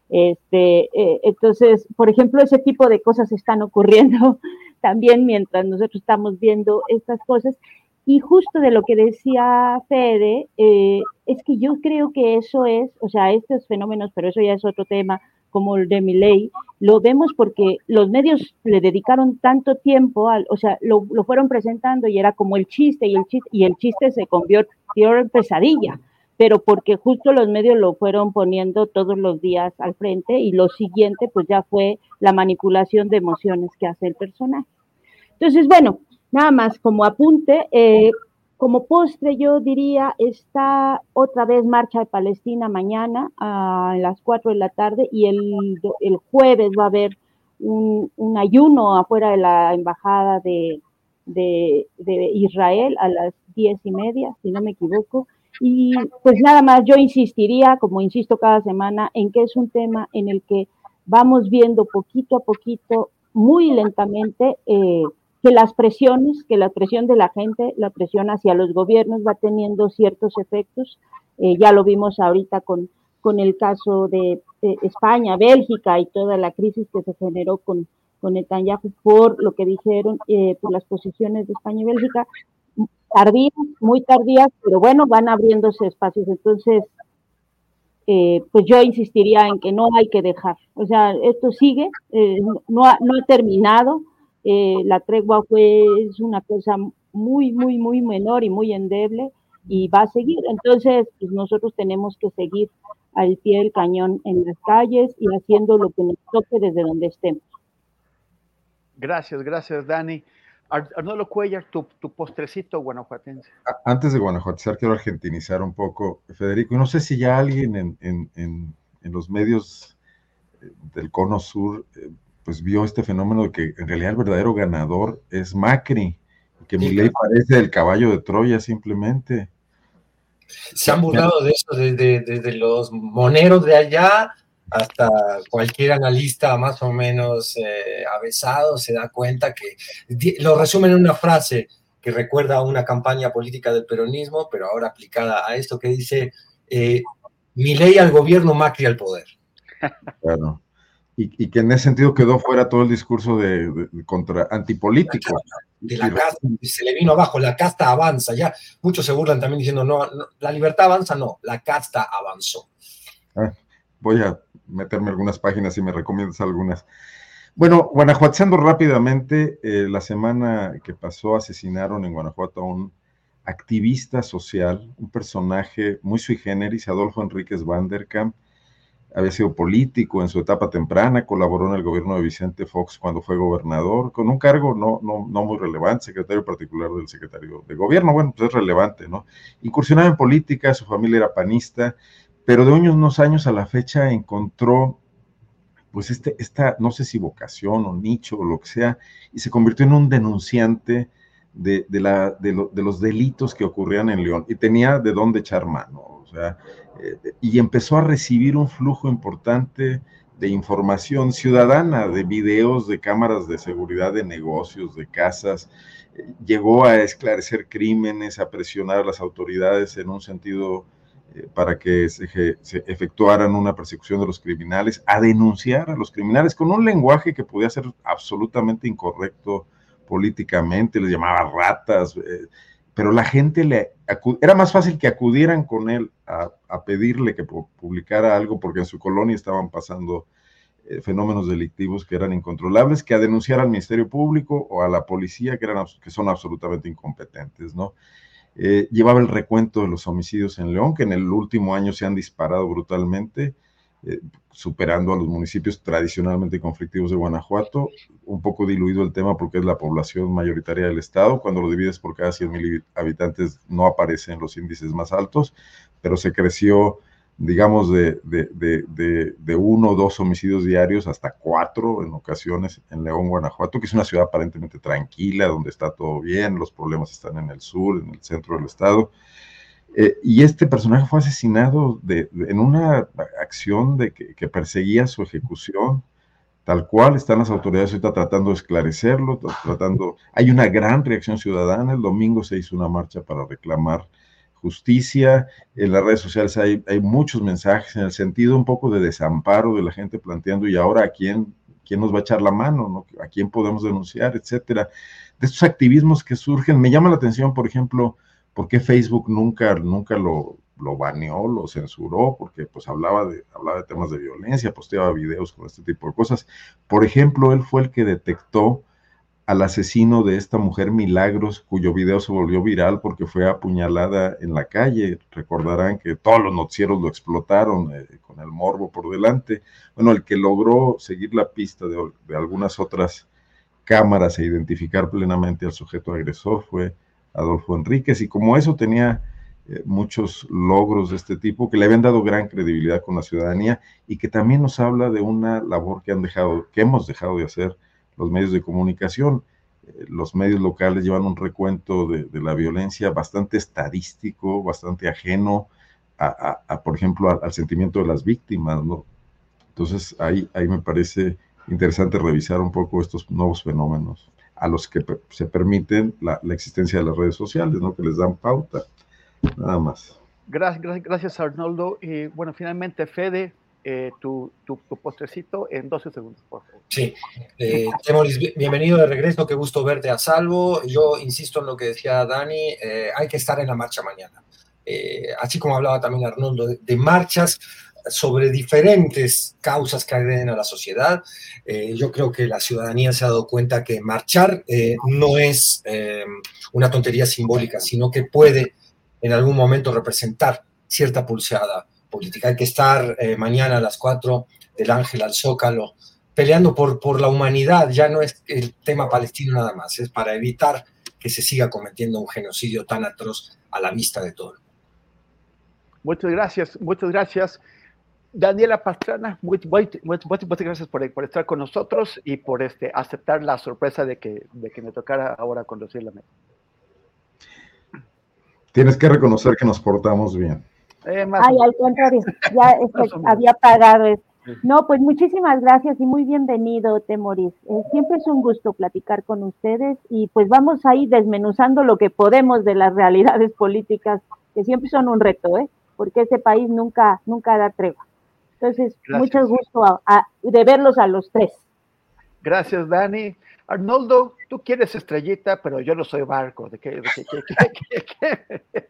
Speaker 12: Este, eh, entonces, por ejemplo, ese tipo de cosas están ocurriendo también mientras nosotros estamos viendo estas cosas. Y justo de lo que decía Fede, eh, es que yo creo que eso es, o sea, estos fenómenos, pero eso ya es otro tema, como el de Milley, lo vemos porque los medios le dedicaron tanto tiempo, al, o sea, lo, lo, fueron presentando y era como el chiste y el chiste, y el chiste se convirtió en pesadilla, pero porque justo los medios lo fueron poniendo todos los días al frente y lo siguiente pues ya fue la manipulación de emociones que hace el personaje. Entonces, bueno, nada más como apunte, eh, como postre yo diría, está otra vez Marcha de Palestina mañana a las 4 de la tarde y el, el jueves va a haber un, ayuno afuera de la embajada de, de, de, Israel a las diez y media, si no me equivoco. Y pues nada más, yo insistiría, como insisto cada semana, en que es un tema en el que vamos viendo poquito a poquito, muy lentamente, eh, que las presiones, que la presión de la gente, la presión hacia los gobiernos va teniendo ciertos efectos. Eh, ya lo vimos ahorita con, con el caso de España, Bélgica y toda la crisis que se generó con, con Netanyahu por lo que dijeron, eh, por las posiciones de España y Bélgica, tardías, muy tardías, pero bueno, van abriéndose espacios. Entonces, eh, pues yo insistiría en que no hay que dejar. O sea, esto sigue, no, ha, no ha terminado eh, la tregua fue una cosa muy, muy, muy menor y muy endeble y va a seguir. Entonces, pues nosotros tenemos que seguir al pie del cañón en las calles y haciendo lo que nos toque desde donde estemos.
Speaker 9: Gracias, gracias, Dani. Arnoldo Cuellar, tu, tu, postrecito guanajuatense.
Speaker 11: Antes de guanajuatear, quiero argentinizar un poco, Federico. No sé si ya alguien en, en, en, en los medios eh, del cono sur eh, pues vio este fenómeno de que en realidad el verdadero ganador es Macri, que mi ley parece el caballo de Troya simplemente.
Speaker 13: Se han burlado de eso desde, los moneros de allá hasta cualquier analista más o menos eh, avesado se da cuenta que lo resumen en una frase que recuerda a una campaña política del peronismo, pero ahora aplicada a esto que dice, eh, mi ley al gobierno, Macri al poder.
Speaker 11: Claro y, que en ese sentido quedó fuera todo el discurso de, contra antipolítico.
Speaker 13: De la casta, se le vino abajo, la casta avanza, ya muchos se burlan también diciendo, no, la libertad avanza, no, la casta avanzó.
Speaker 11: Ah, voy a meterme algunas páginas y me recomiendas algunas. Bueno, Guanajuateando rápidamente, eh, la semana que pasó asesinaron en Guanajuato a un activista social, un personaje muy sui generis, Adolfo Enríquez Vanderkamp, había sido político en su etapa temprana, colaboró en el gobierno de Vicente Fox cuando fue gobernador, con un cargo no, no, no muy relevante, secretario particular del secretario de gobierno, bueno, pues es relevante, ¿no? Incursionaba en política, su familia era panista, pero de unos años a la fecha encontró pues este, esta, no sé si vocación o nicho o lo que sea, y se convirtió en un denunciante de, la, de, los delitos que ocurrían en León, y tenía de dónde echar mano, o sea, eh, y empezó a recibir un flujo importante de información ciudadana, de videos, de cámaras de seguridad de negocios, de casas, llegó a esclarecer crímenes, a presionar a las autoridades en un sentido para que se, efectuaran una persecución de los criminales, a denunciar a los criminales con un lenguaje que podía ser absolutamente incorrecto políticamente, les llamaba ratas, eh, pero la gente le era más fácil que acudieran con él a, a, pedirle que publicara algo porque en su colonia estaban pasando eh, fenómenos delictivos que eran incontrolables, que a denunciar al Ministerio Público o a la policía, que, eran, que son absolutamente incompetentes, ¿no? Eh, llevaba el recuento de los homicidios en León, que en el último año se han disparado brutalmente, eh, superando a los municipios tradicionalmente conflictivos de Guanajuato, un poco diluido el tema porque es la población mayoritaria del estado, cuando lo divides por cada 100 mil habitantes no aparecen los índices más altos, pero se creció digamos, de, de, uno o dos homicidios diarios hasta cuatro en ocasiones en León, Guanajuato, que es una ciudad aparentemente tranquila, donde está todo bien, los problemas están en el sur, en el centro del estado. Eh, y este personaje fue asesinado en una acción de que, perseguía su ejecución, tal cual están las autoridades ahorita tratando de esclarecerlo, tratando, hay una gran reacción ciudadana, el domingo se hizo una marcha para reclamar justicia, en las redes sociales hay, muchos mensajes en el sentido un poco de desamparo de la gente planteando, y ahora a quién, quién nos va a echar la mano, ¿no? a quién podemos denunciar, etcétera. De estos activismos que surgen, me llama la atención, por ejemplo, por qué Facebook nunca, nunca lo, lo baneó, lo censuró, porque pues hablaba de, hablaba de temas de violencia, posteaba videos con este tipo de cosas. Por ejemplo, él fue el que detectó al asesino de esta mujer Milagros, cuyo video se volvió viral porque fue apuñalada en la calle. Recordarán que todos los noticieros lo explotaron eh, con el morbo por delante. Bueno, el que logró seguir la pista de, algunas otras cámaras e identificar plenamente al sujeto agresor fue Adolfo Enríquez. Y como eso tenía eh, muchos logros de este tipo que le habían dado gran credibilidad con la ciudadanía y que también nos habla de una labor que han dejado, que hemos dejado de hacer los medios de comunicación. Eh, los medios locales llevan un recuento de, la violencia bastante estadístico, bastante ajeno a, por ejemplo, al sentimiento de las víctimas, ¿no? Entonces, ahí, ahí me parece interesante revisar un poco estos nuevos fenómenos a los que se permiten la, existencia de las redes sociales, ¿no? Que les dan pauta, nada más.
Speaker 9: Gracias, gracias, gracias Arnoldo. Y bueno, finalmente, Fede, eh, tu, postrecito en 12 segundos, por favor.
Speaker 13: Sí, eh, bienvenido de regreso, qué gusto verte a salvo. Yo insisto en lo que decía Dani, eh, hay que estar en la marcha mañana. Eh, así como hablaba también Arnoldo, de, marchas sobre diferentes causas que agreden a la sociedad. yo creo que la ciudadanía se ha dado cuenta que marchar no es una tontería simbólica, sino que puede en algún momento representar cierta pulseada política. Hay que estar eh, mañana a las 4 del Ángel al Zócalo peleando por, por la humanidad. Ya no es el tema palestino nada más, es para evitar que se siga cometiendo un genocidio tan atroz a la vista de todo.
Speaker 9: Muchas gracias, muchas gracias. Daniela Pastrana, muchas, muchas, gracias por, por, estar con nosotros y por este, aceptar la sorpresa de que, de que me tocara ahora conducir la mesa.
Speaker 11: Tienes que reconocer que nos portamos bien.
Speaker 12: Eh, Ay, al contrario, ya este, había pagado esto. No, pues muchísimas gracias y muy bienvenido, Temoris. Eh, siempre es un gusto platicar con ustedes y pues vamos ahí desmenuzando lo que podemos de las realidades políticas, que siempre son un reto, ¿eh? porque ese país nunca, nunca da tregua. Entonces, mucho gusto de verlos a los tres.
Speaker 9: Gracias, Dani. Arnoldo, tú quieres estrellita, pero yo no soy barco. ¿De qué, de qué,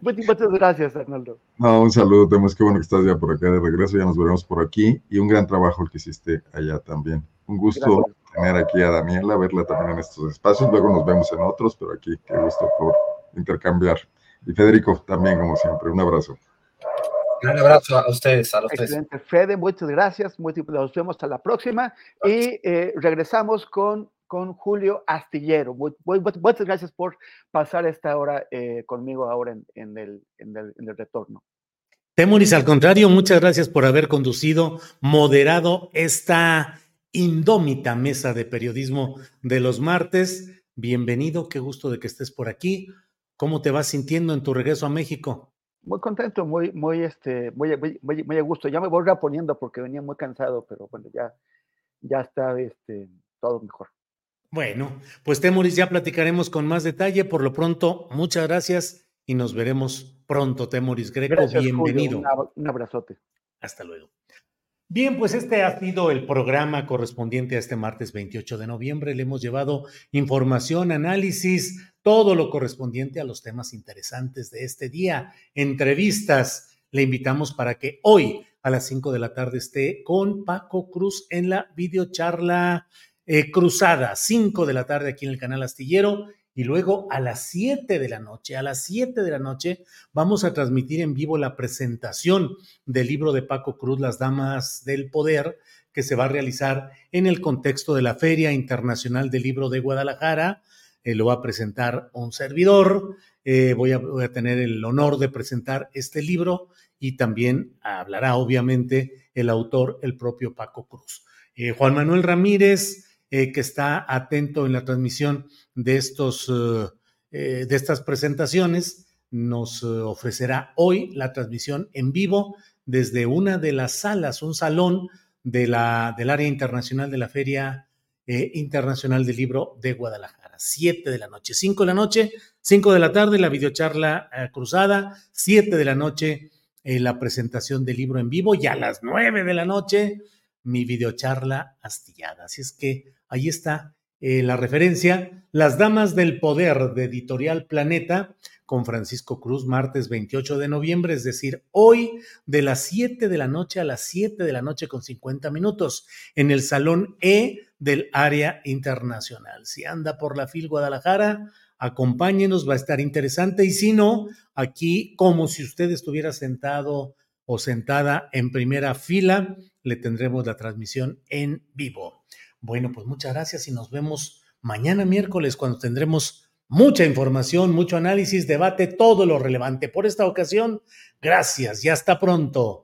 Speaker 9: Muchas gracias, Arnoldo.
Speaker 11: No, un saludo, Temas. Qué bueno que estás ya por acá de regreso. Ya nos veremos por aquí. Y un gran trabajo el que hiciste allá también. Un gusto tener aquí a Daniela, verla también en estos espacios. Luego nos vemos en otros, pero aquí qué gusto por intercambiar. Y Federico también, como siempre. Un abrazo.
Speaker 13: Un abrazo a ustedes, a los
Speaker 9: Excelente. Fede, muchas gracias. Nos vemos hasta la próxima. Y eh, regresamos con con Julio Astillero. Muchas gracias por pasar esta hora eh, conmigo ahora en, el, en, el, en el retorno.
Speaker 1: Temoris, al contrario, muchas gracias por haber conducido, moderado esta indómita mesa de periodismo de los martes. Bienvenido, qué gusto de que estés por aquí. ¿Cómo te vas sintiendo en tu regreso a México?
Speaker 9: Muy contento, muy, muy, este, muy, muy, muy a gusto. Ya me voy reponiendo porque venía muy cansado, pero bueno, ya, ya está este, todo mejor.
Speaker 1: Bueno, pues Temoris, ya platicaremos con más detalle. Por lo pronto, muchas gracias y nos veremos pronto, Temoris Greco. Bienvenido.
Speaker 9: un abrazote.
Speaker 1: Hasta luego. Bien, pues este ha sido el programa correspondiente a este martes 28 de noviembre. Le hemos llevado información, análisis, todo lo correspondiente a los temas interesantes de este día, entrevistas. Le invitamos para que hoy a las 5 de la tarde esté con Paco Cruz en la videocharla eh, cruzada, 5 de la tarde aquí en el canal Astillero y luego a las 7 de la noche, a las 7 de la noche vamos a transmitir en vivo la presentación del libro de Paco Cruz, Las Damas del Poder, que se va a realizar en el contexto de la Feria Internacional del Libro de Guadalajara. Eh, lo va a presentar un servidor. Eh, voy, a, tener el honor de presentar este libro y también hablará obviamente el autor, el propio Paco Cruz. Juan Manuel Ramírez, eh, que está atento en la transmisión de, estos, eh, eh, de estas presentaciones, nos ofrecerá hoy la transmisión en vivo desde una de las salas, un salón de la, del área internacional de la Feria Internacional del Libro de Guadalajara. Siete de la noche, cinco de la noche, cinco de la tarde, la videocharla cruzada, siete de la noche, la presentación del libro en vivo y a las nueve de la noche, mi videocharla astillada. Así es que ahí está eh, la referencia. Las Damas del Poder de Editorial Planeta con Francisco Cruz, martes 28 de noviembre, es decir, hoy de las 7 de la noche a las 7 de la noche con 50 minutos en el Salón E del área internacional. Si anda por la FIL Guadalajara, acompáñenos, va a estar interesante y si no, aquí como si usted estuviera sentado o sentada en primera fila, le tendremos la transmisión en vivo. Bueno, pues muchas gracias y nos vemos mañana miércoles cuando tendremos mucha información, mucho análisis, debate, todo lo relevante. Por esta ocasión, gracias y hasta pronto.